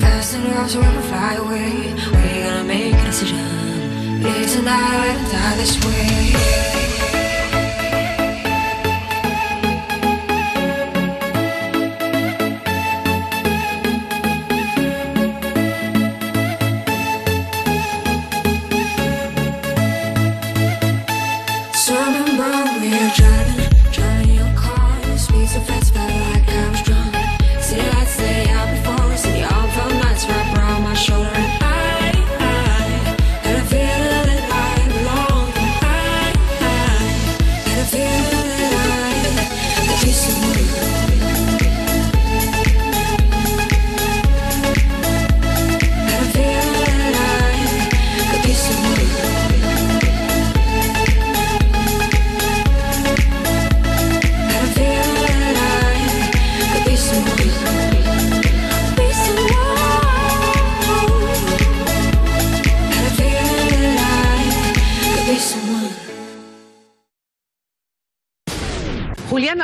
Fast enough so we can fly away. We're gonna make a decision. Live tonight and die this way.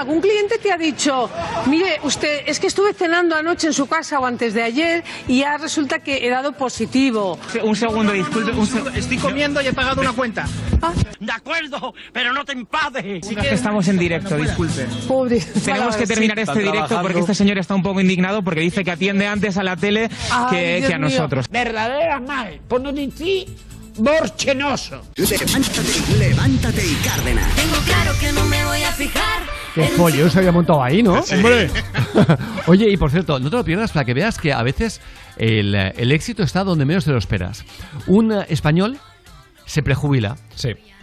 ¿Algún cliente te ha dicho, mire, usted, es que estuve cenando anoche en su casa o antes de ayer y ya resulta que he dado positivo? Un segundo, disculpe. Un segundo. Estoy comiendo y he pagado una cuenta. De acuerdo, pero no te empades. Sí que estamos en directo, disculpe. Tenemos que terminar este directo porque este señor está un poco indignado porque dice que atiende antes a la tele que, que a nosotros. Verdadera mal, por no decir borchenoso. Levántate, levántate y Cárdenas. Tengo claro que no me voy a fijar. Qué pollo se había montado ahí, ¿no? ¡Hombre! Oye, y por cierto, no te lo pierdas para que veas que a veces el, el éxito está donde menos te lo esperas. Un español se prejubila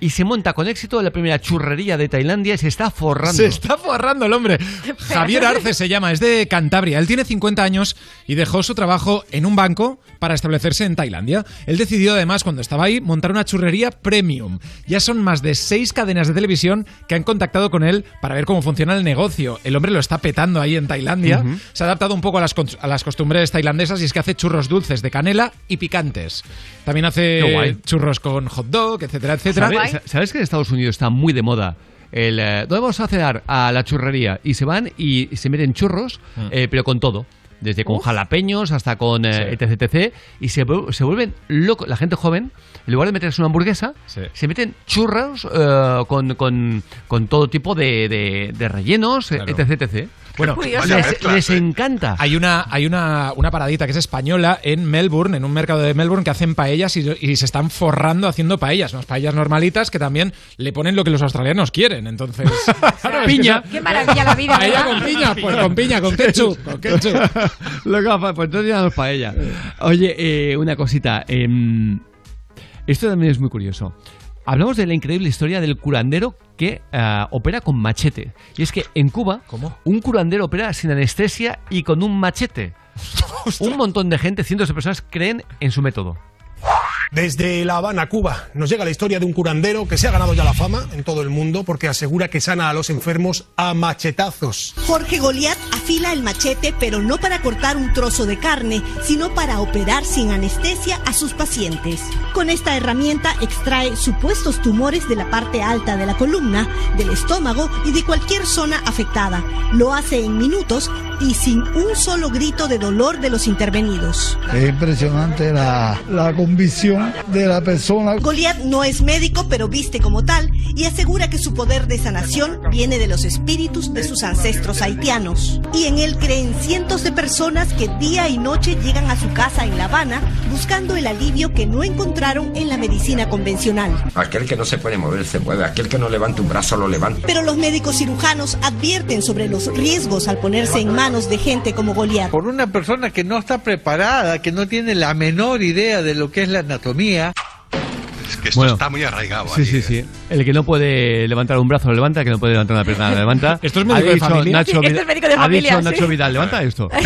y se monta con éxito en la primera churrería de Tailandia y se está forrando. Se está forrando el hombre. Javier Arce se llama, es de Cantabria. Él tiene 50 años y dejó su trabajo en un banco para establecerse en Tailandia. Él decidió además, cuando estaba ahí, montar una churrería premium. Ya son más de seis cadenas de televisión que han contactado con él para ver cómo funciona el negocio. El hombre lo está petando ahí en Tailandia. Se ha adaptado un poco a las, a las costumbres tailandesas y es que hace churros dulces de canela y picantes. También hace churros con hot dog, etcétera, etcétera. ¿Sabes, sabes que en Estados Unidos está muy de moda? El, eh, ¿Dónde vamos a cenar? A la churrería. Y se van y se meten churros, Mm. eh, pero con todo. Desde con jalapeños hasta con eh, etc, etc. Y se, se vuelven locos. La gente joven, en lugar de meterse una hamburguesa, se meten churros eh, con, con- con todo tipo de, de- de rellenos, etc, etc. Bueno, les, les encanta. Hay una, hay una, una paradita que es española en Melbourne, en un mercado de Melbourne, que hacen paellas y, y se están forrando haciendo paellas. Unas paellas normalitas que también le ponen lo que los australianos quieren. Entonces, claro, Piña. Qué maravilla la vida. Paella ¿verdad? con piña, pues con piña, con ketchup, con ketchup. Va- pues entonces ya paella. Oye, eh, una cosita. em, esto también es muy curioso. Hablamos de la increíble historia del curandero que ah, opera con machete. Y es que en Cuba, un curandero opera sin anestesia y con un machete. Un montón de gente, cientos de personas, creen en su método. Desde La Habana, Cuba, nos llega la historia de un curandero que se ha ganado ya la fama en todo el mundo porque asegura que sana a los enfermos a machetazos. Jorge Goliat afila el machete, pero no para cortar un trozo de carne, sino para operar sin anestesia a sus pacientes. Con esta herramienta extrae supuestos tumores de la parte alta de la columna, del estómago y de cualquier zona afectada. Lo hace en minutos y sin un solo grito de dolor de los intervenidos. Es impresionante la, la convicción de la persona. Goliat no es médico, pero viste como tal y asegura que su poder de sanación viene de los espíritus de sus ancestros haitianos. Y en él creen cientos de personas que día y noche llegan a su casa en La Habana buscando el alivio que no encontraron en la medicina convencional. Aquel que no se puede mover se mueve, aquel que no levanta un brazo lo levanta. Pero los médicos cirujanos advierten sobre los riesgos al ponerse en manos de gente como Goliat. Por una persona que no está preparada, que no tiene la menor idea de lo que es la anatomía. Es que esto Bueno. está muy arraigado. Sí, sí, sí. El que no puede levantar un brazo lo levanta, el que no puede levantar una pierna la levanta. Esto es Ha médico de dicho familia. Nacho Sí, esto es médico de Ha familia, dicho sí. Nacho Vidal, levanta esto.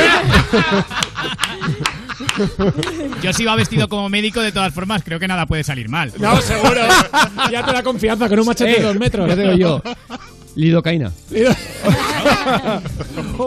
Yo si va vestido como médico, de todas formas, creo que nada puede salir mal. No, seguro. ya te da confianza con un machete de Eh, dos metros. Ya te digo yo. Lidocaína.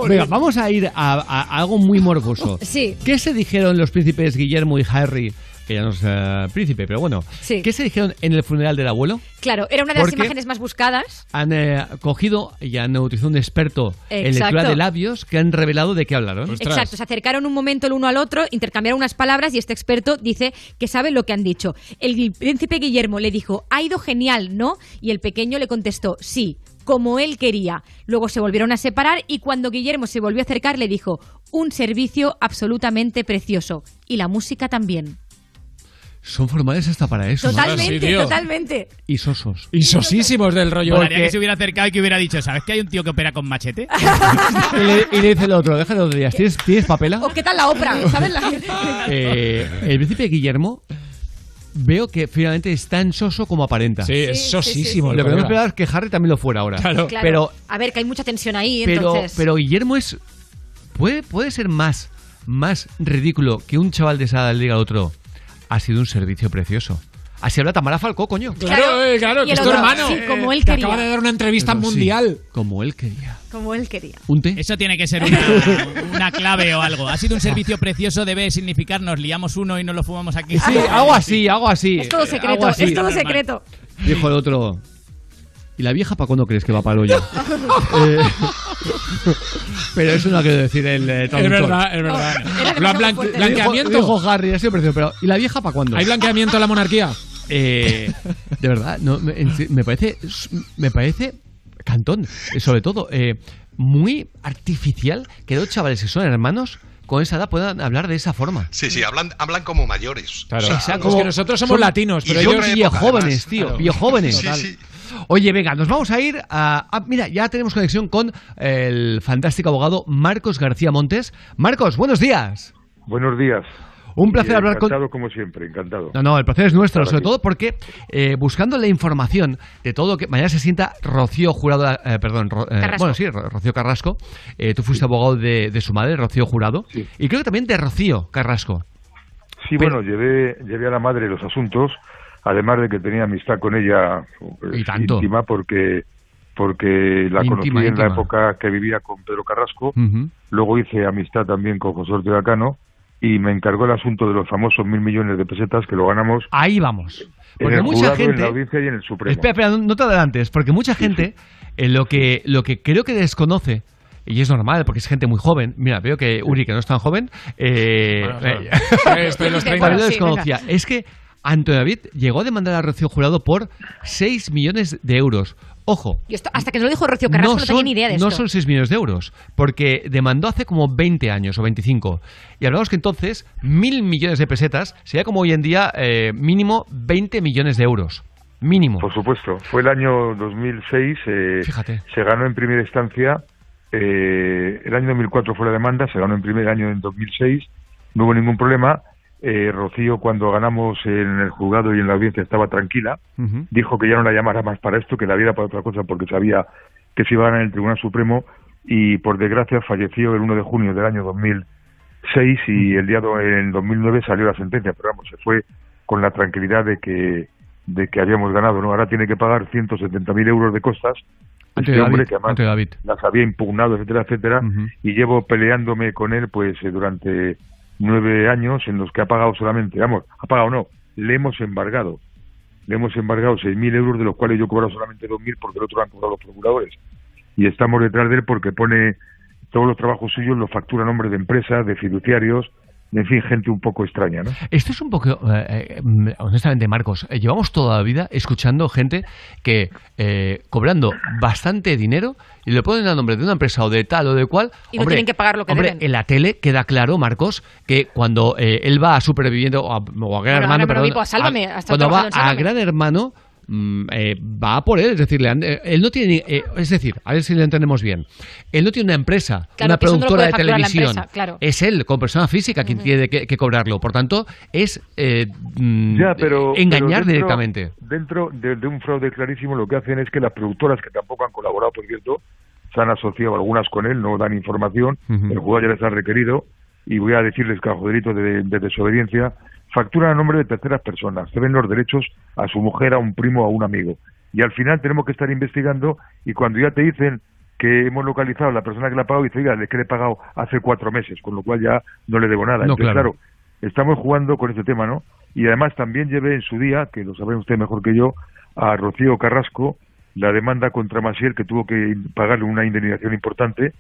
Venga, vamos a ir a, a algo muy morboso. Sí. ¿Qué se dijeron los príncipes Guillermo y Harry? Que ya no es eh, príncipe, pero bueno. Sí. ¿Qué se dijeron en el funeral del abuelo? Claro, era una de las Porque imágenes más buscadas. Han eh, cogido y han utilizado un experto en Exacto. lectura de labios que han revelado de qué hablaron. Exacto, se acercaron un momento el uno al otro, intercambiaron unas palabras y este experto dice que sabe lo que han dicho. El príncipe Guillermo le dijo, ha ido genial, ¿no? Y el pequeño le contestó, sí, como él quería. Luego se volvieron a separar y cuando Guillermo se volvió a acercar le dijo, un servicio absolutamente precioso. Y la música también. Son formales hasta para eso. Totalmente, totalmente. Y sosos. Y sosísimos del rollo. Molaría que se hubiera acercado y que hubiera dicho, ¿sabes que hay un tío que opera con machete? y, le, y le dice el otro, déjalo de días. ¿Tienes, ¿Tienes papela? ¿O qué tal la obra? ¿Sabes? La- Eh, el príncipe Guillermo veo que finalmente es tan soso como aparenta. Sí, es Sí, sí, sosísimo sí, Lo que no me esperaba es que Harry también lo fuera ahora. Claro. Pero, A ver, que hay mucha tensión ahí, pero, entonces... pero Guillermo es... ¿Puede, puede ser más, más ridículo que un chaval de esa edad le diga al otro ha sido un servicio precioso. Así habla Tamara Falcó, coño. Claro, eh, claro, que es tu hermano. sí, como él que quería. acaba de dar una entrevista Pero sí, mundial. como él quería. Como él quería. ¿Un té? Eso tiene que ser una, una clave o algo. Ha sido un servicio precioso, debe significar nos liamos uno y nos lo fumamos aquí. Sí, algo así, algo así. Es todo Eh, secreto, así. es todo secreto. Dijo el otro. ¿Y la vieja para cuándo crees que va para el hoyo? Eh, pero eso no ha querido decir el eh, traductor. Es verdad, es verdad. Lo blanqueamiento. Dijo, dijo Harry, ha sido precioso, pero ¿y la vieja para cuándo? ¿Hay blanqueamiento a la monarquía? Eh, de verdad, no, me, en se- me parece me parece cantón, eh, sobre todo eh, muy artificial que dos chavales que son hermanos con esa edad puedan hablar de esa forma. Sí, sí, hablan, hablan como mayores. Claro. O sea, Exacto, es que nosotros somos latinos, pero y ellos otra época, jóvenes, además. tío, Claro. Sí, sí. Oye, venga, nos vamos a ir a, a- Mira, ya tenemos conexión con el fantástico abogado Marcos García Montes. Marcos, buenos días. Buenos días. Un placer hablar con- Encantado como siempre, encantado. No, no, el placer es nuestro, sobre aquí. todo porque eh, buscando la información de todo lo que mañana se sienta Rocío Jurado, eh, perdón, Ro- eh, Carrasco. bueno, sí, Ro- Rocío Carrasco. Eh, tú fuiste abogado de, de su madre, Rocío Jurado, y creo que también de Rocío Carrasco. Sí, bueno, llevé, llevé a la madre los asuntos, además de que tenía amistad con ella pues, Y tanto. íntima porque porque la Íntima, conocí en íntima. la época que vivía con Pedro Carrasco. Luego hice amistad también con José Ortega Cano y me encargó el asunto de los famosos mil millones de pesetas que lo ganamos Ahí vamos. en Porque el mucha jurado, en gente. la audiencia y en el Supremo. Espera, espera, no- te adelantes, porque mucha gente eh, lo, que, lo que creo que desconoce. Y es normal, porque es gente muy joven. Mira, veo que Uri, que no es tan joven, eh, Bueno, eh. Estoy en los 30. todavía lo Sí, desconocía. Es que Antonio David llegó a demandar a Rocío Jurado por 6 millones de euros. Ojo, Y esto, hasta que no lo dijo Rocío Carrasco no, tenía ni idea de esto. no son 6 millones de euros, porque demandó hace como 20 años o 25. Y hablamos que entonces mil millones de pesetas sería como hoy en día eh, mínimo 20 millones de euros. Mínimo. Por supuesto, fue el año 2006, eh, Fíjate. se ganó en primera instancia, eh, el año 2004 fue la demanda, se ganó en primer año en 2006, no hubo ningún problema. Eh, Rocío, cuando ganamos en el juzgado y en la audiencia, estaba tranquila, dijo que ya no la llamara más para esto, que la viera para otra cosa, porque sabía que se iba a ganar en el Tribunal Supremo y, por desgracia, falleció el 1 de junio del año 2006 y el día do- en 2009 salió la sentencia, pero vamos, se fue con la tranquilidad de que de que habíamos ganado, ¿no? Ahora tiene que pagar 170.000 euros de costas Ante este hombre David, que además David. las había impugnado, etcétera, etcétera, y llevo peleándome con él pues eh, durante nueve años en los que ha pagado solamente, vamos, ha pagado no, le hemos embargado, le hemos embargado 6.000 euros de los cuales yo he cobrado solamente 2.000 porque el otro lo han cobrado los procuradores. Y estamos detrás de él porque pone todos los trabajos suyos los factura a nombre de empresas, de fiduciarios, en fin, gente un poco extraña, ¿no? Esto es un poco, eh, eh, honestamente, Marcos, eh, llevamos toda la vida escuchando gente que eh, cobrando bastante dinero y le ponen a nombre de una empresa o de tal o de cual. Y no tienen que pagar lo que hombre, deben. en la tele queda claro, Marcos, que cuando eh, él va a Superviviendo o a, o a Gran Bueno, Hermano, perdón, a Sálvame, a- ha estado cuando va a. Gran Hermano mm, eh, va a por él, es decir, le han- eh, él no tiene, ni- eh, es decir, a ver si lo entendemos bien, él no tiene una empresa, Claro, una no productora de televisión, empresa, claro. es él, como persona física, quien tiene que, que cobrarlo. Por tanto, es eh, mm, Ya, pero, engañar pero dentro- directamente. Dentro de, de un fraude clarísimo, lo que hacen es que las productoras que tampoco han colaborado, por cierto, se han asociado algunas con él, no dan información, el jugador ya les ha requerido, y voy a decirles que bajo delito de, de desobediencia, facturan a nombre de terceras personas, ceden los derechos a su mujer, a un primo, a un amigo. Y al final tenemos que estar investigando, y cuando ya te dicen que hemos localizado a la persona que la ha pagado, dice, oiga, le que le he pagado hace cuatro meses, con lo cual ya no le debo nada. No, Entonces, claro. claro, estamos jugando con este tema, ¿no? Y además también llevé en su día, que lo saben ustedes mejor que yo, a Rocío Carrasco la demanda contra Masier que tuvo que pagarle una indemnización importante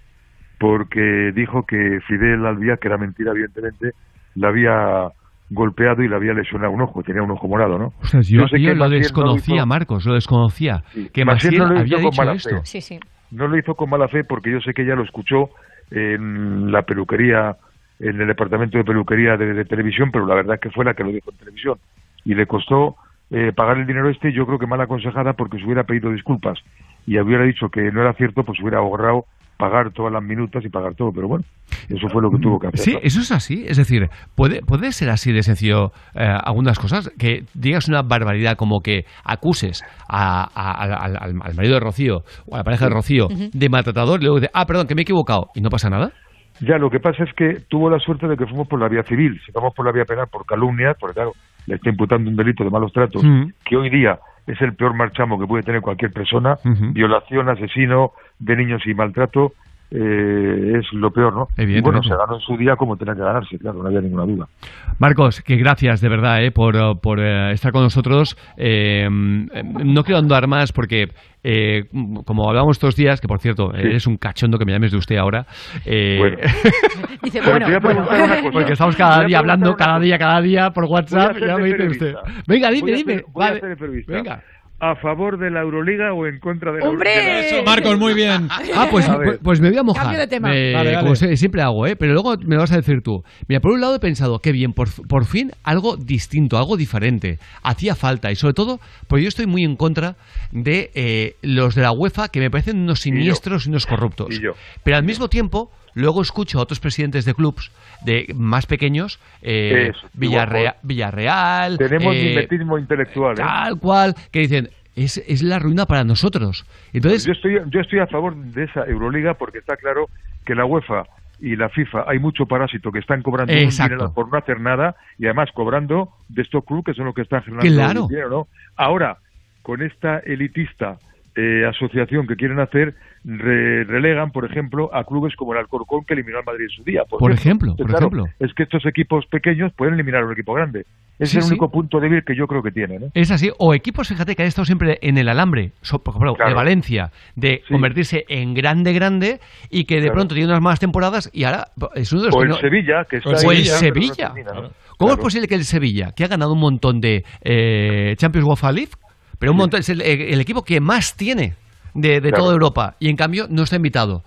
porque dijo que Fidel Albía, que era mentira evidentemente, la había golpeado y le había lesionado un ojo, tenía un ojo morado, ¿no? Ostras, yo, sé yo que lo no desconocía, hizo- Marcos, lo desconocía. Que Maciel no lo hizo había con dicho mala esto. fe. Sí, sí. No lo hizo con mala fe porque yo sé que ella lo escuchó en la peluquería, en el departamento de peluquería de, de televisión, pero la verdad es que fue la que lo dijo en televisión. Y le costó eh, pagar el dinero este, yo creo que mal aconsejada porque se hubiera pedido disculpas y hubiera dicho que no era cierto, pues hubiera ahorrado pagar todas las minutas y pagar todo. Pero bueno, eso fue lo que tuvo que hacer. Sí, ¿no? eso es así. Es decir, puede, puede ser así de sencillo eh, algunas cosas. Que digas una barbaridad como que acuses a- a- al, al- al- al marido de Rocío o a la pareja de Rocío de maltratador y luego dice, ah, perdón, que me he equivocado y no pasa nada. Ya, lo que pasa es que tuvo la suerte de que fuimos por la vía civil. Si vamos por la vía penal por calumnia, porque claro, le está imputando un delito de malos tratos, Mm. que hoy día es el peor marchamo que puede tener cualquier persona, violación, asesino de niños y maltrato, eh, es lo peor, ¿no? Y Evidentemente. bueno, se ganó en su día como tenía que ganarse, claro, no había ninguna duda. Marcos, que gracias de verdad eh, por, por, eh, estar con nosotros. Eh, no quiero andar más porque, eh, como hablamos estos días, que por cierto, Sí. eres un cachondo que me llames de usted ahora. eh, Bueno. Dice, bueno, una cosa. Porque estamos cada día hablando, cada día, cada día por WhatsApp. Ya me dice usted. Venga, dime, Voy a dime. hacer- voy a Vale. hacer de periodista. Venga. ¿A favor de la Euroliga o en contra de la ¡Hombre! Euroliga? Eso, Marcos, muy bien. Ah, pues, pues, pues me voy a mojar. Cambio de tema. Me- Vale, vale. Como se- siempre hago, ¿eh? Pero luego me vas a decir tú. Mira, por un lado he pensado, qué bien, por, por fin algo distinto, algo diferente. Hacía falta. Y sobre todo, porque yo estoy muy en contra de eh, los de la UEFA, que me parecen unos siniestros y, unos corruptos. Y yo. Pero al mismo tiempo, luego escucho a otros presidentes de clubs de más pequeños, eh, Eso, Villarrea- Villarreal, Tenemos eh, intelectual, ¿eh? tal cual, que dicen, es, es la ruina para nosotros. Entonces, yo estoy yo estoy a favor de esa Euroliga porque está claro que la UEFA y la FIFA hay mucho parásito que están cobrando dinero por no hacer nada y además cobrando de estos clubes que son los que están generando Claro. dinero, ¿no? Ahora, con esta elitista eh, asociación que quieren hacer, re- relegan, por ejemplo, a clubes como el Alcorcón que eliminó al Madrid en su día. Por ejemplo, por claro, ejemplo. Es que estos equipos pequeños pueden eliminar a un equipo grande. Es Sí, el sí. único punto débil que yo creo que tiene, ¿no? Es así, o equipos, fíjate, que han estado siempre en el alambre, so- por ejemplo, Claro. de Valencia, de Sí. convertirse en grande, grande, y que de Claro. pronto tiene unas malas temporadas y ahora es uno de los O que el no- Sevilla, que está O el ahí, o el pero no Sevilla. ¿Cómo es posible que el Sevilla, que ha ganado un montón de eh, Champions League, pero un Sí. montón, es el, el equipo que más tiene de, de Claro. toda Europa, y en cambio no está invitado?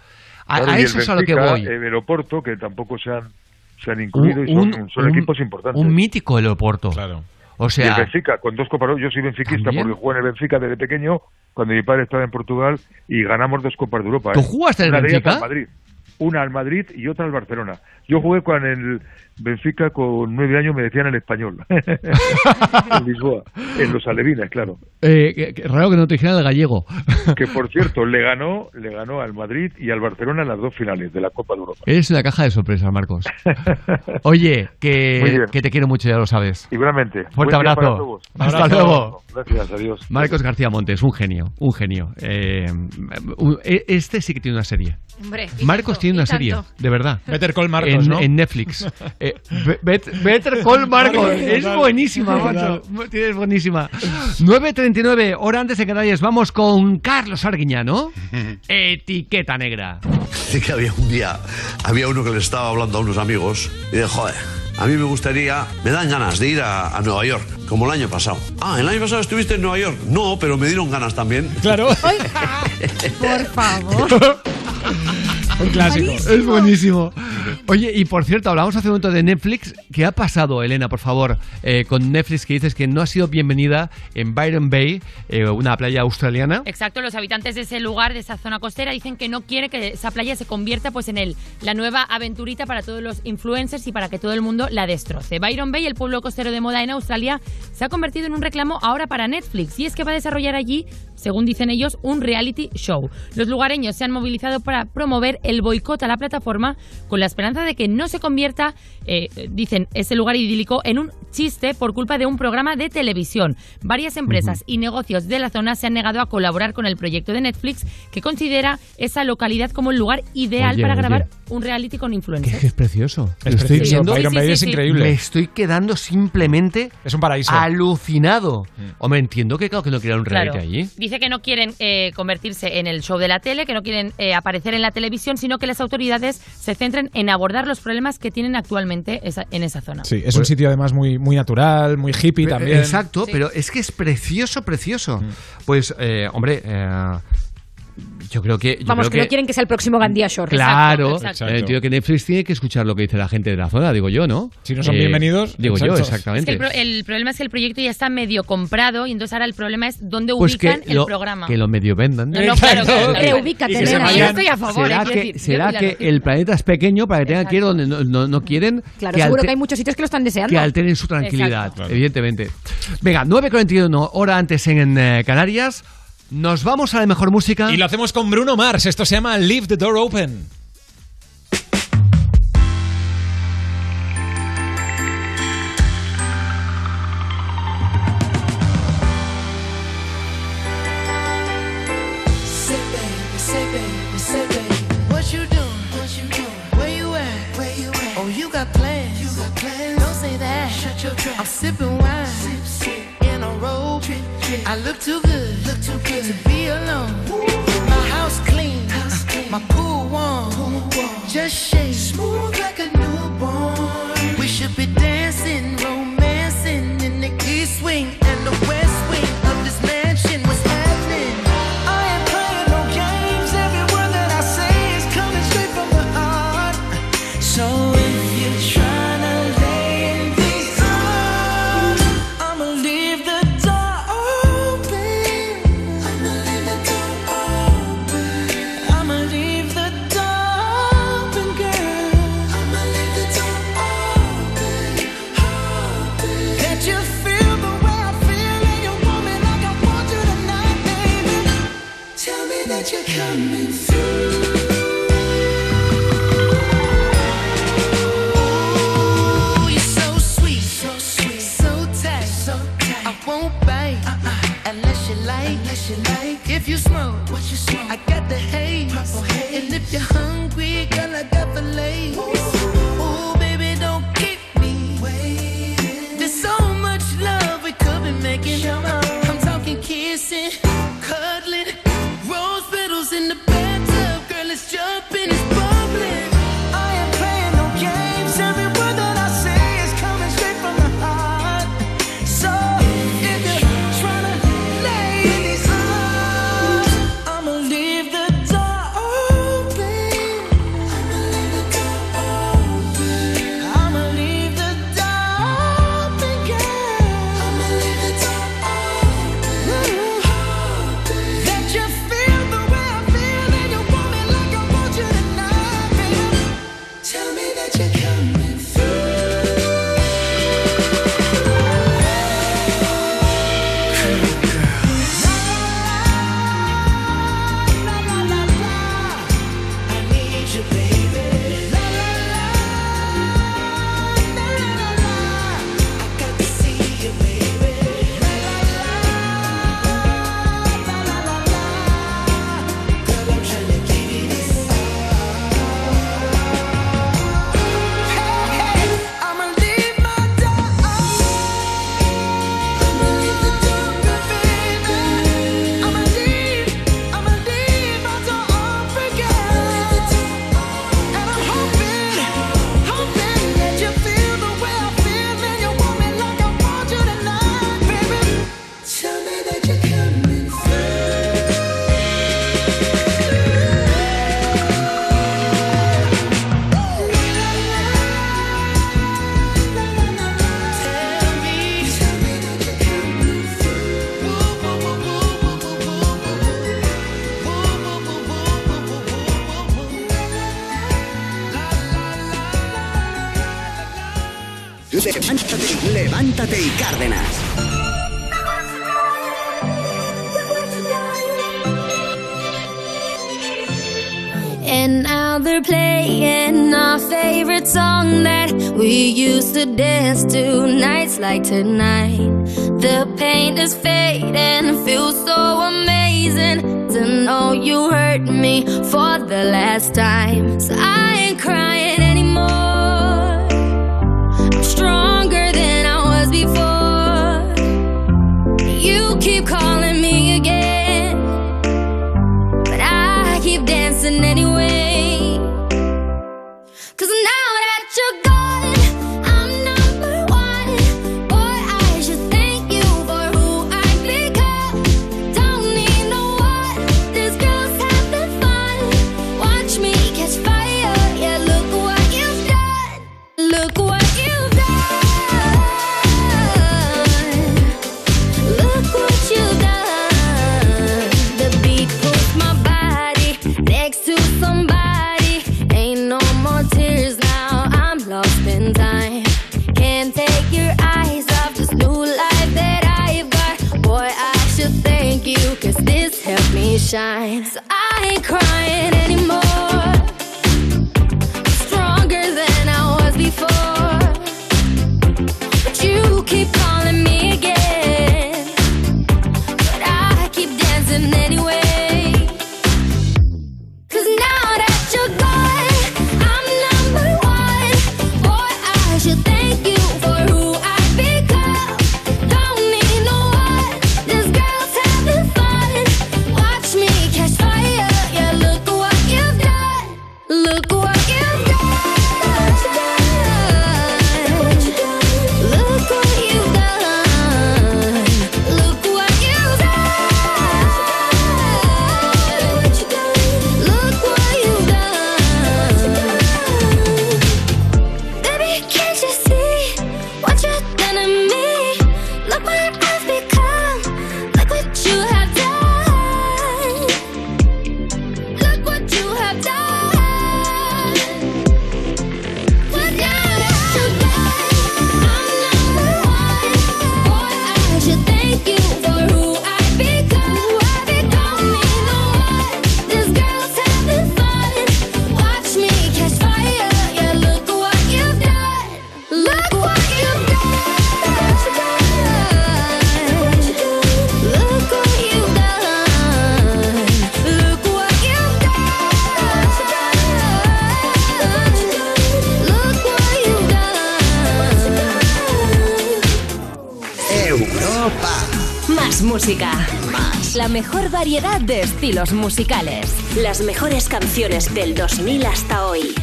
A, Claro, a eso el es a lo que Benfica, voy. El Oporto, que tampoco se han, se han incluido y son, Un- son un- equipos importantes. Un mítico el Oporto. Claro. O y el sea, Benfica, con dos copas, yo soy benfiquista ¿También? porque jugué en el Benfica desde pequeño, cuando mi padre estaba en Portugal, y ganamos dos copas de Europa. ¿Tú ¿eh? jugaste en el Benfica? al Madrid. Una al Madrid y otra al Barcelona. Yo jugué con el Benfica con nueve años me decían el español. en Lisboa, en los alevines, claro. Eh, que- que raro que no te dijeran el gallego. Que por cierto, le ganó, le ganó al Madrid y al Barcelona en las dos finales de la Copa de Europa. Eres una caja de sorpresas, Marcos. Oye, que, que te quiero mucho, ya lo sabes. Igualmente. Fuerte Buen abrazo. Hasta Abrazo. luego. Gracias, adiós. Marcos García Montes, un genio, un genio. Eh, e- este sí que tiene una serie. Hombre, Marcos tanto, tiene una serie, de verdad. Better Call Marcos, en, ¿no? en Netflix. Eh, Be- Bet- Better Call. Marcos, Es buenísima, macho. Tienes buenísima. 9.39, hora antes de Canarias. Vamos con Carlos Arguiñano. Etiqueta negra. Dice que había un día, había uno que le estaba hablando a unos amigos y dice, joder, a mí me gustaría, me dan ganas de ir a, a Nueva York, como el año pasado. Ah, ¿el año pasado estuviste en Nueva York? No, pero me dieron ganas también. Claro. Por favor. Un clásico. Es buenísimo. Oye, y por cierto, hablamos hace un momento de Netflix. ¿Qué ha pasado, Elena, por favor, eh, con Netflix que dices que no ha sido bienvenida en Byron Bay, eh, una playa australiana? Exacto, los habitantes de ese lugar, de esa zona costera, dicen que no quiere que esa playa se convierta pues en el, la nueva aventurita para todos los influencers y para que todo el mundo la destroce. Byron Bay, el pueblo costero de moda en Australia, se ha convertido en un reclamo ahora para Netflix y es que va a desarrollar allí, según dicen ellos, un reality show. Los lugareños se han movilizado para promover el boicot a la plataforma con la esperanza de que no se convierta, eh, dicen, ese lugar idílico en un chiste por culpa de un programa de televisión. Varias empresas y negocios de la zona se han negado a colaborar con el proyecto de Netflix que considera esa localidad como el lugar ideal Oye, para oye. grabar un reality con influencers. es, que es precioso. Es Lo estoy precioso. viendo. Sí, sí, es increíble. Me estoy quedando simplemente Es un paraíso. alucinado. Hombre, entiendo que claro que no quiera un reality Claro. allí. Dice que no quieren eh, convertirse en el show de la tele, que no quieren eh, aparecer en la televisión, sino que las autoridades se centren en abordar los problemas que tienen actualmente esa- en esa zona. Sí, es un sitio además muy, muy natural, muy hippie también. Exacto, Sí. pero es que es precioso, precioso. Pues, eh, hombre, eh, yo creo que. yo Vamos, que, no quieren que sea el próximo Gandía Shore. Claro, Exacto. eh, entiendo que Netflix tiene que escuchar lo que dice la gente de la zona, digo yo, ¿no? Si no son Eh, bienvenidos, Digo yo, exacto. Es que exactamente. el, pro- el problema es que el proyecto ya está medio comprado y entonces ahora el problema es dónde Pues ubican el lo, programa. que lo medio vendan. No, no, claro. Reubícate, que vayan- yo estoy a favor. ¿Será eh, que, decir, será que el planeta es pequeño para que tengan que ir donde no, no- no quieren Claro, que, seguro que hay muchos sitios que lo están deseando. que alteren su tranquilidad, Exacto. evidentemente. Venga, 9.41, hora antes en eh, Canarias. Nos vamos a la mejor música. Y lo hacemos con Bruno Mars. Esto se llama Leave the Door Open. Say baby, say baby, say baby, what you doing? What you doing? Where you at? Where you at? Oh, you got plans? You got plans? Don't say that. Shut your trap. I'm sipping wine, sip, sip. in a robe. Trip, trip. I look too good, look too good to be alone. My house clean, my. Pool warm. Just shake smooth like a newborn. We should be dancing, If you smoke, what you smoke? I got the haze, purple haze. And if you're hungry, Levántate, y Cárdenas. And now they're playing our favorite song that we used to dance to nights like tonight. The pain is fading, feels so amazing to know you hurt me for the last time. So I ain't crying anymore. Estilos musicales. Las mejores canciones del 2000 hasta hoy.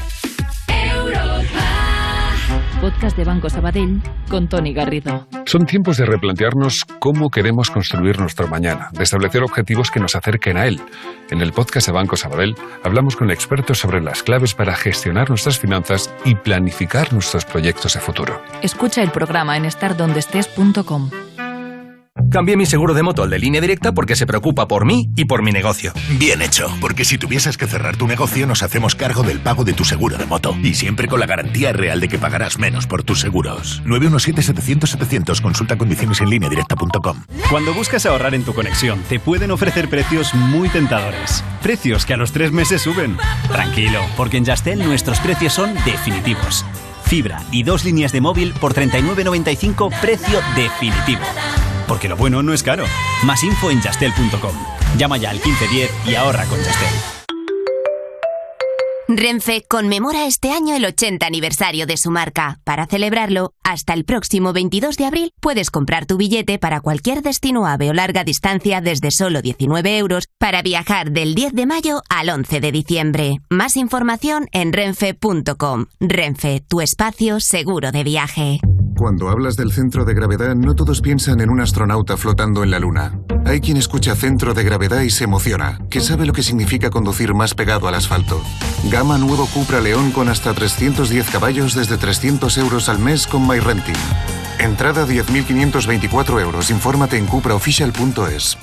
Podcast de Banco Sabadell con Tony Garrido. Son tiempos de replantearnos cómo queremos construir nuestro mañana, de establecer objetivos que nos acerquen a él. En el podcast de Banco Sabadell hablamos con expertos sobre las claves para gestionar nuestras finanzas y planificar nuestros proyectos de futuro. Escucha el programa en estardondestes.com. Cambié mi seguro de moto al de línea directa porque se preocupa por mí y por mi negocio. Bien hecho, porque si tuvieses que cerrar tu negocio nos hacemos cargo del pago de tu seguro de moto. Y siempre con la garantía real de que pagarás menos por tus seguros. 917-700-700, consulta condiciones en línea directa.com. Cuando buscas ahorrar en tu conexión, te pueden ofrecer precios muy tentadores. Precios que a los tres meses suben. Tranquilo, porque en Yastel nuestros precios son definitivos. Fibra y dos líneas de móvil por 39.95 precio definitivo. Porque lo bueno no es caro. Más info en yastel.com. Llama ya al 1510 y ahorra con Yastel. Renfe conmemora este año el 80 aniversario de su marca. Para celebrarlo, hasta el próximo 22 de abril puedes comprar tu billete para cualquier destino ave o larga distancia desde solo 19 euros para viajar del 10 de mayo al 11 de diciembre. Más información en renfe.com. Renfe, tu espacio seguro de viaje. Cuando hablas del centro de gravedad, no todos piensan en un astronauta flotando en la Luna. Hay quien escucha centro de gravedad y se emociona, que sabe lo que significa conducir más pegado al asfalto. Gama nuevo Cupra León con hasta 310 caballos desde 300 euros al mes con MyRenting. Entrada 10.524 euros. Infórmate en cupraofficial.es.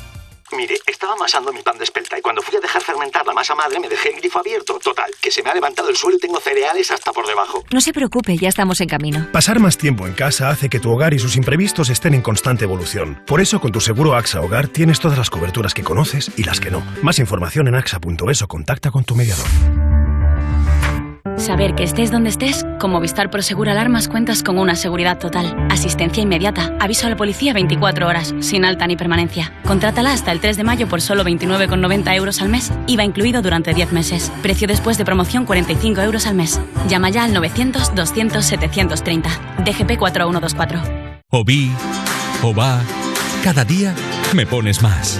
Mire, estaba amasando mi pan de espelta y cuando fui a dejar fermentar la masa madre me dejé el grifo abierto. Total, que se me ha levantado el suelo y tengo cereales hasta por debajo. No se preocupe, ya estamos en camino. Pasar más tiempo en casa hace que tu hogar y sus imprevistos estén en constante evolución. Por eso, con tu seguro AXA Hogar tienes todas las coberturas que conoces y las que no. Más información en axa.es o contacta con tu mediador. Saber que estés donde estés, con Movistar Prosegur Alarmas cuentas con una seguridad total, asistencia inmediata, aviso a la policía 24 horas, sin alta ni permanencia. Contrátala hasta el 3 de mayo por solo 29,90 euros al mes, IVA incluido durante 10 meses. Precio después de promoción 45 euros al mes. Llama ya al 900-200-730. DGP 4124. O vi, o va, cada día me pones más.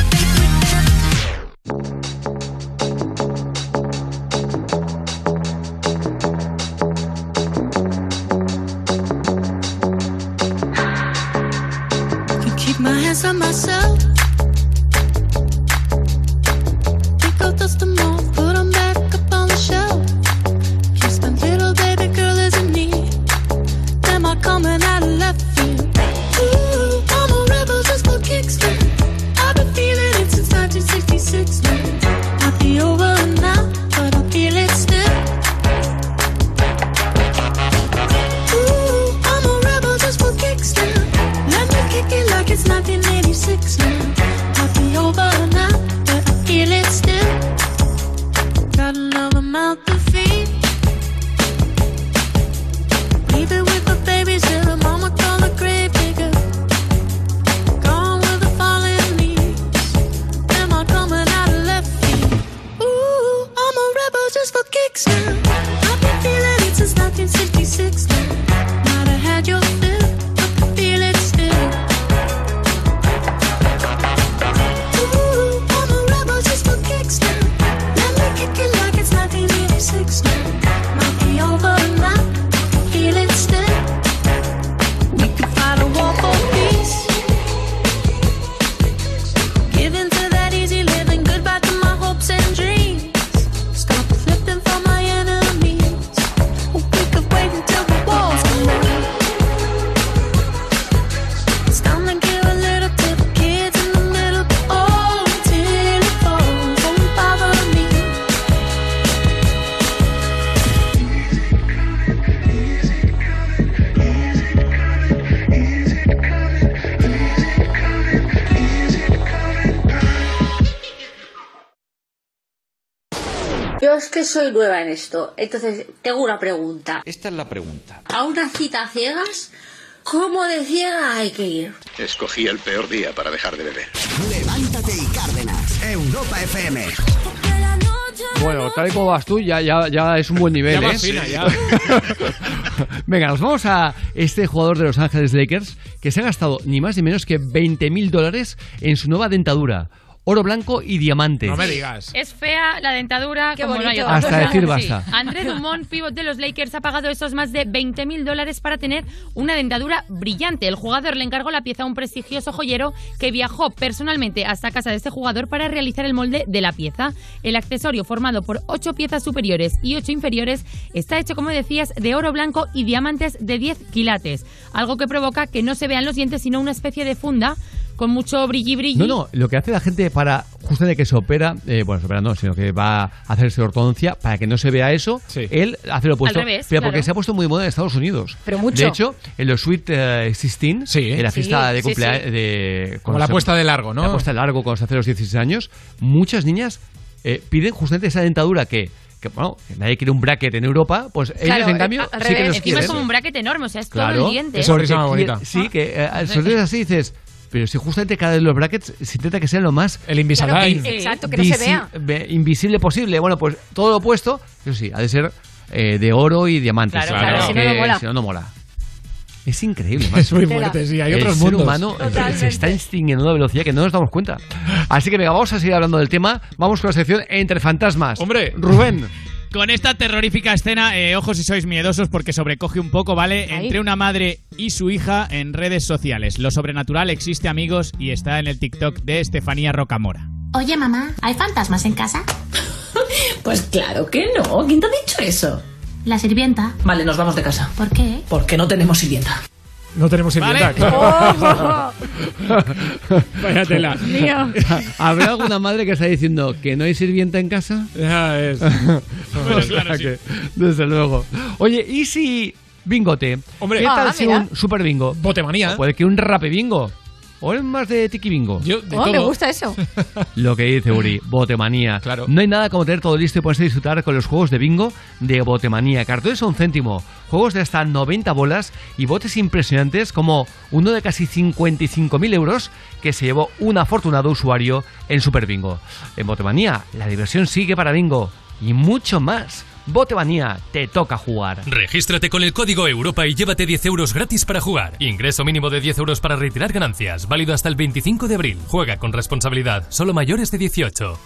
inside myself. six soy nueva en esto, entonces tengo una pregunta. Esta es la pregunta. A una cita a ciegas, ¿cómo de ciega hay que ir? Escogí el peor día para dejar de beber. Levántate y Cárdenas. Europa FM. Bueno, tal y como vas tú, ya, ya, ya es un buen nivel, Ya ¿eh? fina, ya. Venga, nos vamos a este jugador de Los Ángeles Lakers que se ha gastado ni más ni menos que 20 mil dólares en su nueva dentadura. Oro blanco y diamantes. No me digas. Es fea la dentadura, Qué como no hay bonito. otra Hasta cosa. decir basta. André Dumont, pivot de los Lakers, ha pagado esos más de 20 mil dólares para tener una dentadura brillante. El jugador le encargó la pieza a un prestigioso joyero que viajó personalmente hasta casa de este jugador para realizar el molde de la pieza. El accesorio, formado por ocho piezas superiores y ocho inferiores, está hecho, como decías, de oro blanco y diamantes de 10 quilates. Algo que provoca que no se vean los dientes, sino una especie de funda con mucho brilli brilli. No, no, lo que hace la gente para, justamente que se opera, eh, bueno, se opera no, sino que va a hacerse ortodoncia, para que no se vea eso, él hace lo opuesto. Al revés, pero claro. porque se ha puesto muy de moda en Estados Unidos. Pero mucho. De hecho, en los Sweet eh, 16, en la fiesta Sí, de sí, cumpleaños, sí. de... Como la puesta de largo, ¿no? La puesta de largo cuando se hace los 16 años, muchas niñas eh, piden justamente esa dentadura que, que, bueno, que nadie quiere un bracket en Europa, pues ellos Claro, en cambio al sí que revés. los Encima quieren. es como un bracket enorme, o sea, es Claro, todo el diente. Sonrisa más Porque bonita. Sí, que eh, al sonreír así dices, pero si justamente cada vez de los brackets se intenta que sea lo más... El Invisalign. Claro, exacto, que no se vea. ve- invisible posible. Bueno, pues todo lo opuesto, eso sí, ha de ser eh, de oro y diamantes. Claro, claro, si no, no que mola. Si no, no mola. Es increíble, macho. Es muy fuerte, sí, hay el otros ser mundos. humano eh, Totalmente. se está extinguiendo a una velocidad que no nos damos cuenta. Así que venga, vamos a seguir hablando del tema. Vamos con la sección Entre Fantasmas. Hombre, Rubén. Con esta terrorífica escena, eh, ojos si sois miedosos porque sobrecoge un poco, ¿vale? Entre una madre y su hija en redes sociales. Lo sobrenatural existe, amigos, y está en el TikTok de Estefanía Rocamora. Oye, mamá, ¿hay fantasmas en casa? pues claro que no. ¿Quién te ha dicho eso? La sirvienta. Vale, nos vamos de casa. ¿Por qué? Porque no tenemos sirvienta. No tenemos sirvienta, Vale. claro. Vaya tela. Mío. ¿Habrá alguna madre que está diciendo que no hay sirvienta en casa? Ya es. O sea que, desde luego. Oye, ¿y si bingote? Hombre. ¿qué tal Ah, si mira. un super bingo? Botemanía. O puede que un rape bingo. ¿O es más de tiki bingo? Yo, de Oh, me gusta eso. Lo que dice Uri, Botemanía. Claro. No hay nada como tener todo listo y ponerse a disfrutar con los juegos de bingo de Botemanía. Cartones a un céntimo, juegos de hasta 90 bolas y botes impresionantes como uno de casi 55.000 euros que se llevó un afortunado usuario en Super Bingo. En Botemanía, la diversión sigue para bingo y mucho más. Botemanía, te toca jugar. Regístrate con el código Europa y llévate 10 euros gratis para jugar. Ingreso mínimo de 10 euros para retirar ganancias. Válido hasta el 25 de abril. Juega con responsabilidad. Solo mayores de 18.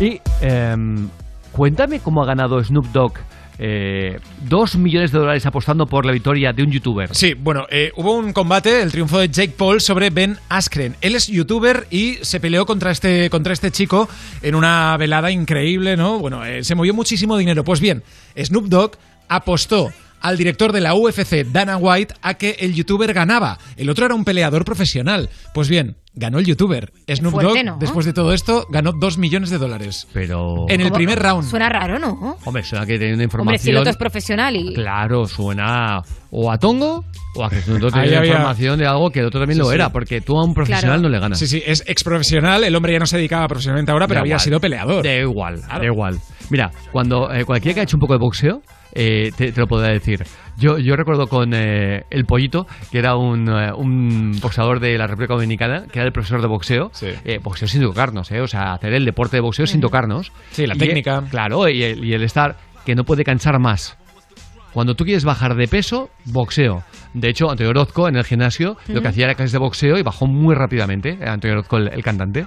Y em, cuéntame cómo ha ganado Snoop Dogg eh, dos millones de dólares apostando por la victoria de un youtuber. Sí, bueno, eh, hubo un combate, el triunfo de Jake Paul sobre Ben Askren. Él es youtuber y se peleó contra este, contra este chico en una velada increíble, ¿no? Bueno, eh, se movió muchísimo dinero. Pues bien, Snoop Dogg apostó al director de la UFC, Dana White, a que el youtuber ganaba. El otro era un peleador profesional. Pues bien, ganó el youtuber. Snoop fuerte, Dogg, ¿no? después de todo esto, ganó dos millones de dólares. Pero... En el ¿Cómo? primer round. Suena raro, ¿no? Hombre, suena que tiene una información... Hombre, si el otro es profesional y... Claro, suena o a Tongo o a que Snoop Dogg Ahí tiene había- información de algo que el otro también Sí, lo sí. era, porque tú a un profesional no le ganas. Sí, sí, es ex profesional. El hombre ya no se dedicaba profesionalmente ahora, pero Da había igual. sido peleador. Da igual, da igual. Mira, cuando eh, cualquiera que ha hecho un poco de boxeo, eh, te, te lo podrá decir. Yo, yo recuerdo con eh, el Pollito, que era un, eh, un boxeador de la República Dominicana, que era el profesor de boxeo. Eh, boxeo sin tocarnos, eh, o sea, hacer el deporte de boxeo sin tocarnos. Sí, la Y, técnica. eh, claro, y el, y el estar que no puede cansar más. Cuando tú quieres bajar de peso, boxeo. De hecho, Antonio Orozco en el gimnasio lo que hacía era clases de boxeo y bajó muy rápidamente. eh, Antonio Orozco, el, el cantante.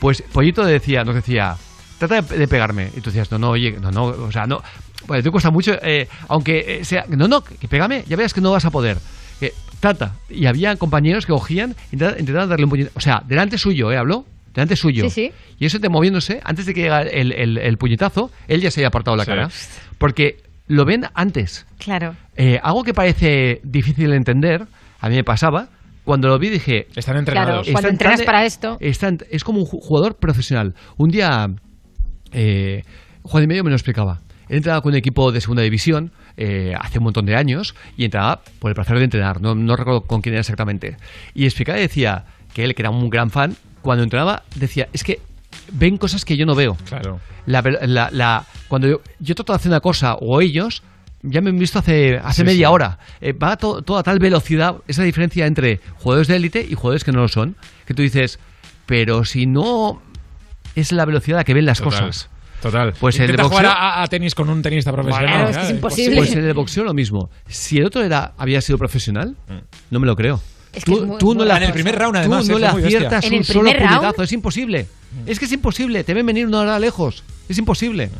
Pues Pollito decía, nos decía, trata de, de pegarme. Y tú decías, no, no, oye, no, no, o sea, no. Pues te cuesta mucho, eh, aunque eh, sea, no, no, que pégame, ya verás que no vas a poder. Que, trata. Y había compañeros que cogían, intentaban, darle un puñetazo. O sea, delante suyo, ¿eh? Habló. Delante suyo. Sí, sí. Y eso te moviéndose, antes de que llegara el, el- el puñetazo, él ya se había apartado la Sí. cara. Porque lo ven antes. Claro. Eh, algo que parece difícil de entender, a mí me pasaba, cuando lo vi dije... Están Claro, cuando están entrenas para esto... están- es como un ju- jugador profesional. Un día, eh, Juan y Medio me lo explicaba. Él entraba con un equipo de segunda división eh, hace un montón de años y entraba por el placer de entrenar. No, no recuerdo con quién era exactamente. Y explicaba y decía que él, que era un gran fan, cuando entrenaba decía, es que ven cosas que yo no veo. Claro. La, la- la- cuando yo, yo trato de hacer una cosa o ellos ya me han visto hace, hace Sí, media sí. hora. Eh, va to- todo a tal velocidad, esa diferencia entre jugadores de élite y jugadores que no lo son, que tú dices, pero si no es la velocidad a la que ven las Total. cosas. Total. Pues el de boxeo, jugar a, a tenis con un tenista profesional. Claro, es que es imposible. pues en el boxeo lo mismo. Si el otro era había sido profesional, no me lo creo. Es que tú, es muy- tú no raro. En el primer round, además, tú no eh, le aciertas ¿En un el solo primer round? puñetazo, es imposible. Es que es imposible, te ven venir una hora lejos. Es imposible.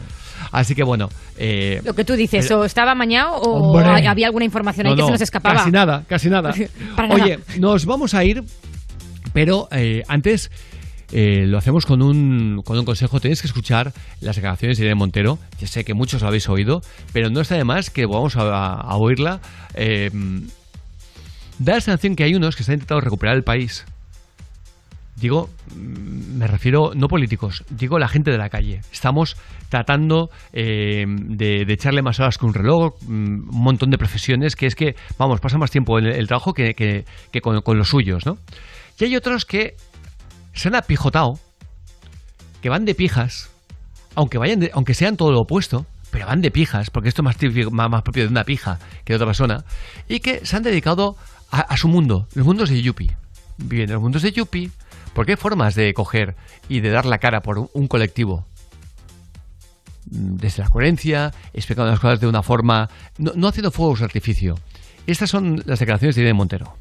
Así que bueno, eh, Lo que tú dices, Pero- o estaba amañado o Hombre. había alguna información ahí No, que no, se nos escapaba. Casi nada, casi nada. Para nada. Oye, nos vamos a ir, pero eh, antes eh, lo hacemos con un, con un consejo. Tenéis que escuchar las declaraciones de Irene Montero. Ya sé que muchos lo habéis oído, pero no está de más que vamos a, oírla. Eh, da la sensación que hay unos que están intentando recuperar el país. Digo, mm, me refiero, no políticos, digo la gente de la calle. Estamos tratando eh, de, echarle más horas que un reloj, mm, un montón de profesiones que es que, vamos, pasa más tiempo en el, trabajo que, que- con los suyos, ¿no? Y hay otros que se han apijotado, que van de pijas, aunque, vayan de- aunque sean todo lo opuesto, pero van de pijas, porque esto es más, más, más propio de una pija que de otra persona, y que se han dedicado a, su mundo, los mundos de Yuppie. Viven en los mundos de Yuppie, porque hay formas de coger y de dar la cara por un, un colectivo. Mm, Desde la coherencia, explicando las cosas de una forma, no, no haciendo fuegos de artificio. Estas son las declaraciones de Irene Montero.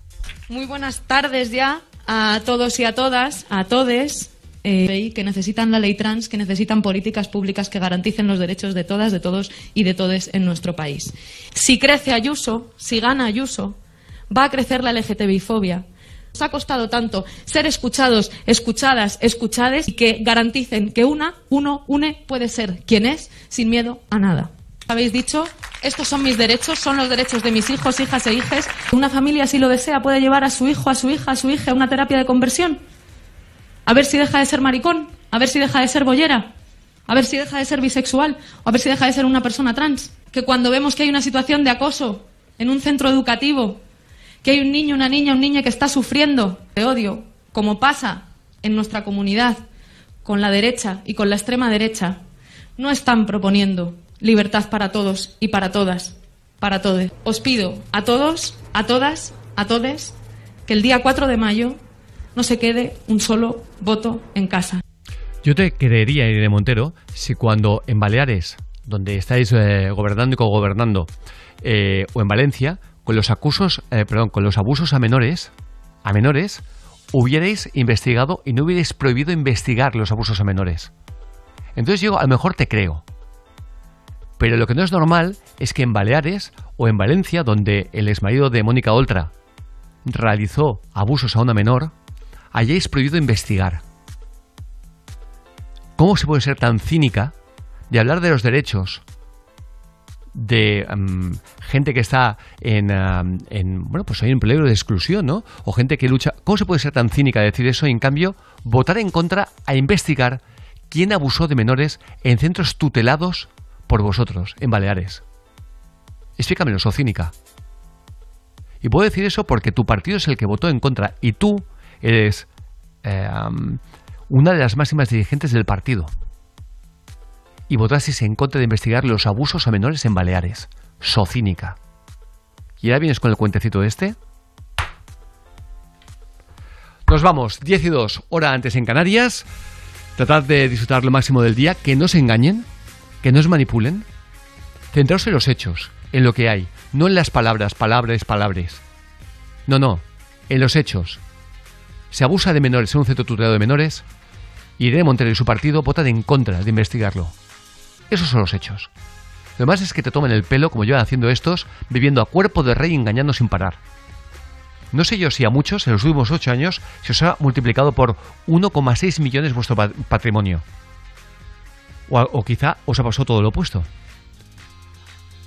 Muy buenas tardes ya a todos y a todas, a todes eh, que necesitan la ley trans, que necesitan políticas públicas que garanticen los derechos de todas, de todos y de todes en nuestro país. Si crece Ayuso, si gana Ayuso, va a crecer la LGTBI-fobia. Nos ha costado tanto ser escuchados, escuchadas, escuchades y que garanticen que una, uno, une puede ser quien es sin miedo a nada. Habéis dicho, estos son mis derechos, son los derechos de mis hijos, hijas e hijes. Una familia, si lo desea, puede llevar a su hijo, a su hija, a su hija a una terapia de conversión. A ver si deja de ser maricón, a ver si deja de ser bollera, a ver si deja de ser bisexual, o a ver si deja de ser una persona trans. Que cuando vemos que hay una situación de acoso en un centro educativo, que hay un niño, una niña, un niño que está sufriendo de odio, como pasa en nuestra comunidad con la derecha y con la extrema derecha, no están proponiendo libertad para todos y para todas, para todos. Os pido a todos, a todas, a todes, que el día 4 de mayo no se quede un solo voto en casa. Yo te creería, Irene Montero, si cuando en Baleares, donde estáis eh, gobernando y cogobernando, eh, o en Valencia, con los acusos, eh, perdón, con los abusos a menores, a menores, hubierais investigado y no hubierais prohibido investigar los abusos a menores. Entonces yo a lo mejor te creo. Pero lo que no es normal es que en Baleares o en Valencia, donde el exmarido de Mónica Oltra realizó abusos a una menor, hayáis prohibido investigar. ¿Cómo se puede ser tan cínica de hablar de los derechos de mm, gente que está en, um, en, bueno pues hay un peligro de exclusión, ¿no? O gente que lucha. ¿Cómo se puede ser tan cínica de decir eso y en cambio votar en contra a investigar quién abusó de menores en centros tutelados por vosotros en Baleares? Explícamelo, cínica. Y puedo decir eso porque tu partido es el que votó en contra y tú eres eh, una de las máximas dirigentes del partido. Y votasteis en contra de investigar los abusos a menores en Baleares. Socinica. ¿Y ahora vienes con el cuentecito este? Nos vamos, 10 y 2, hora antes en Canarias. Tratad de disfrutar lo máximo del día, que no se engañen, que no os manipulen. Centraos en los hechos, en lo que hay, no en las palabras, palabras, palabras. No, no, en los hechos. Se abusa de menores en un centro tutelado de menores. y Irene Montero y su partido votan en contra de investigarlo. Esos son los hechos. Lo demás es que te tomen el pelo como llevan haciendo estos, viviendo a cuerpo de rey engañando sin parar. No sé yo si a muchos en los últimos ocho años se os ha multiplicado por 1,6 millones vuestro patrimonio. O, quizá os ha pasado todo lo opuesto.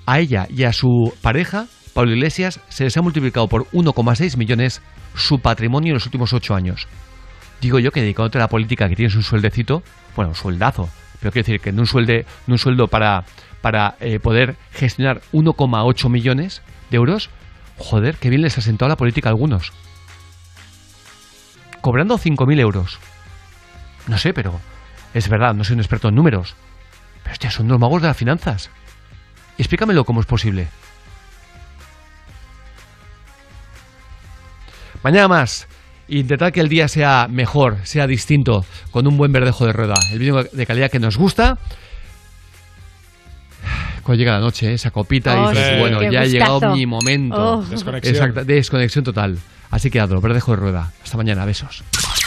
A ella y a su pareja, Pablo Iglesias, se les ha multiplicado por 1,6 millones su patrimonio en los últimos ocho años. Digo yo que dedicándote a la política que tienes un sueldecito, bueno, un sueldazo, pero quiero decir que en un, suelde, un sueldo para, para eh, poder gestionar 1,8 millones de euros, joder, qué bien les ha sentado la política a algunos. Cobrando 5.000 euros. No sé, pero es verdad, no soy un experto en números. Pero hostia, son unos magos de las finanzas. Explícamelo cómo es posible. Mañana más. Intentad que el día sea mejor, sea distinto, con un buen verdejo de rueda. El vídeo de calidad que nos gusta. Cuando llega la noche, esa copita Oh, y dices, sí, bueno, ya ha llegado mi momento. Oh. Desconexión. Exacta- desconexión total. Así que hazlo, verdejo de rueda. Hasta mañana, besos.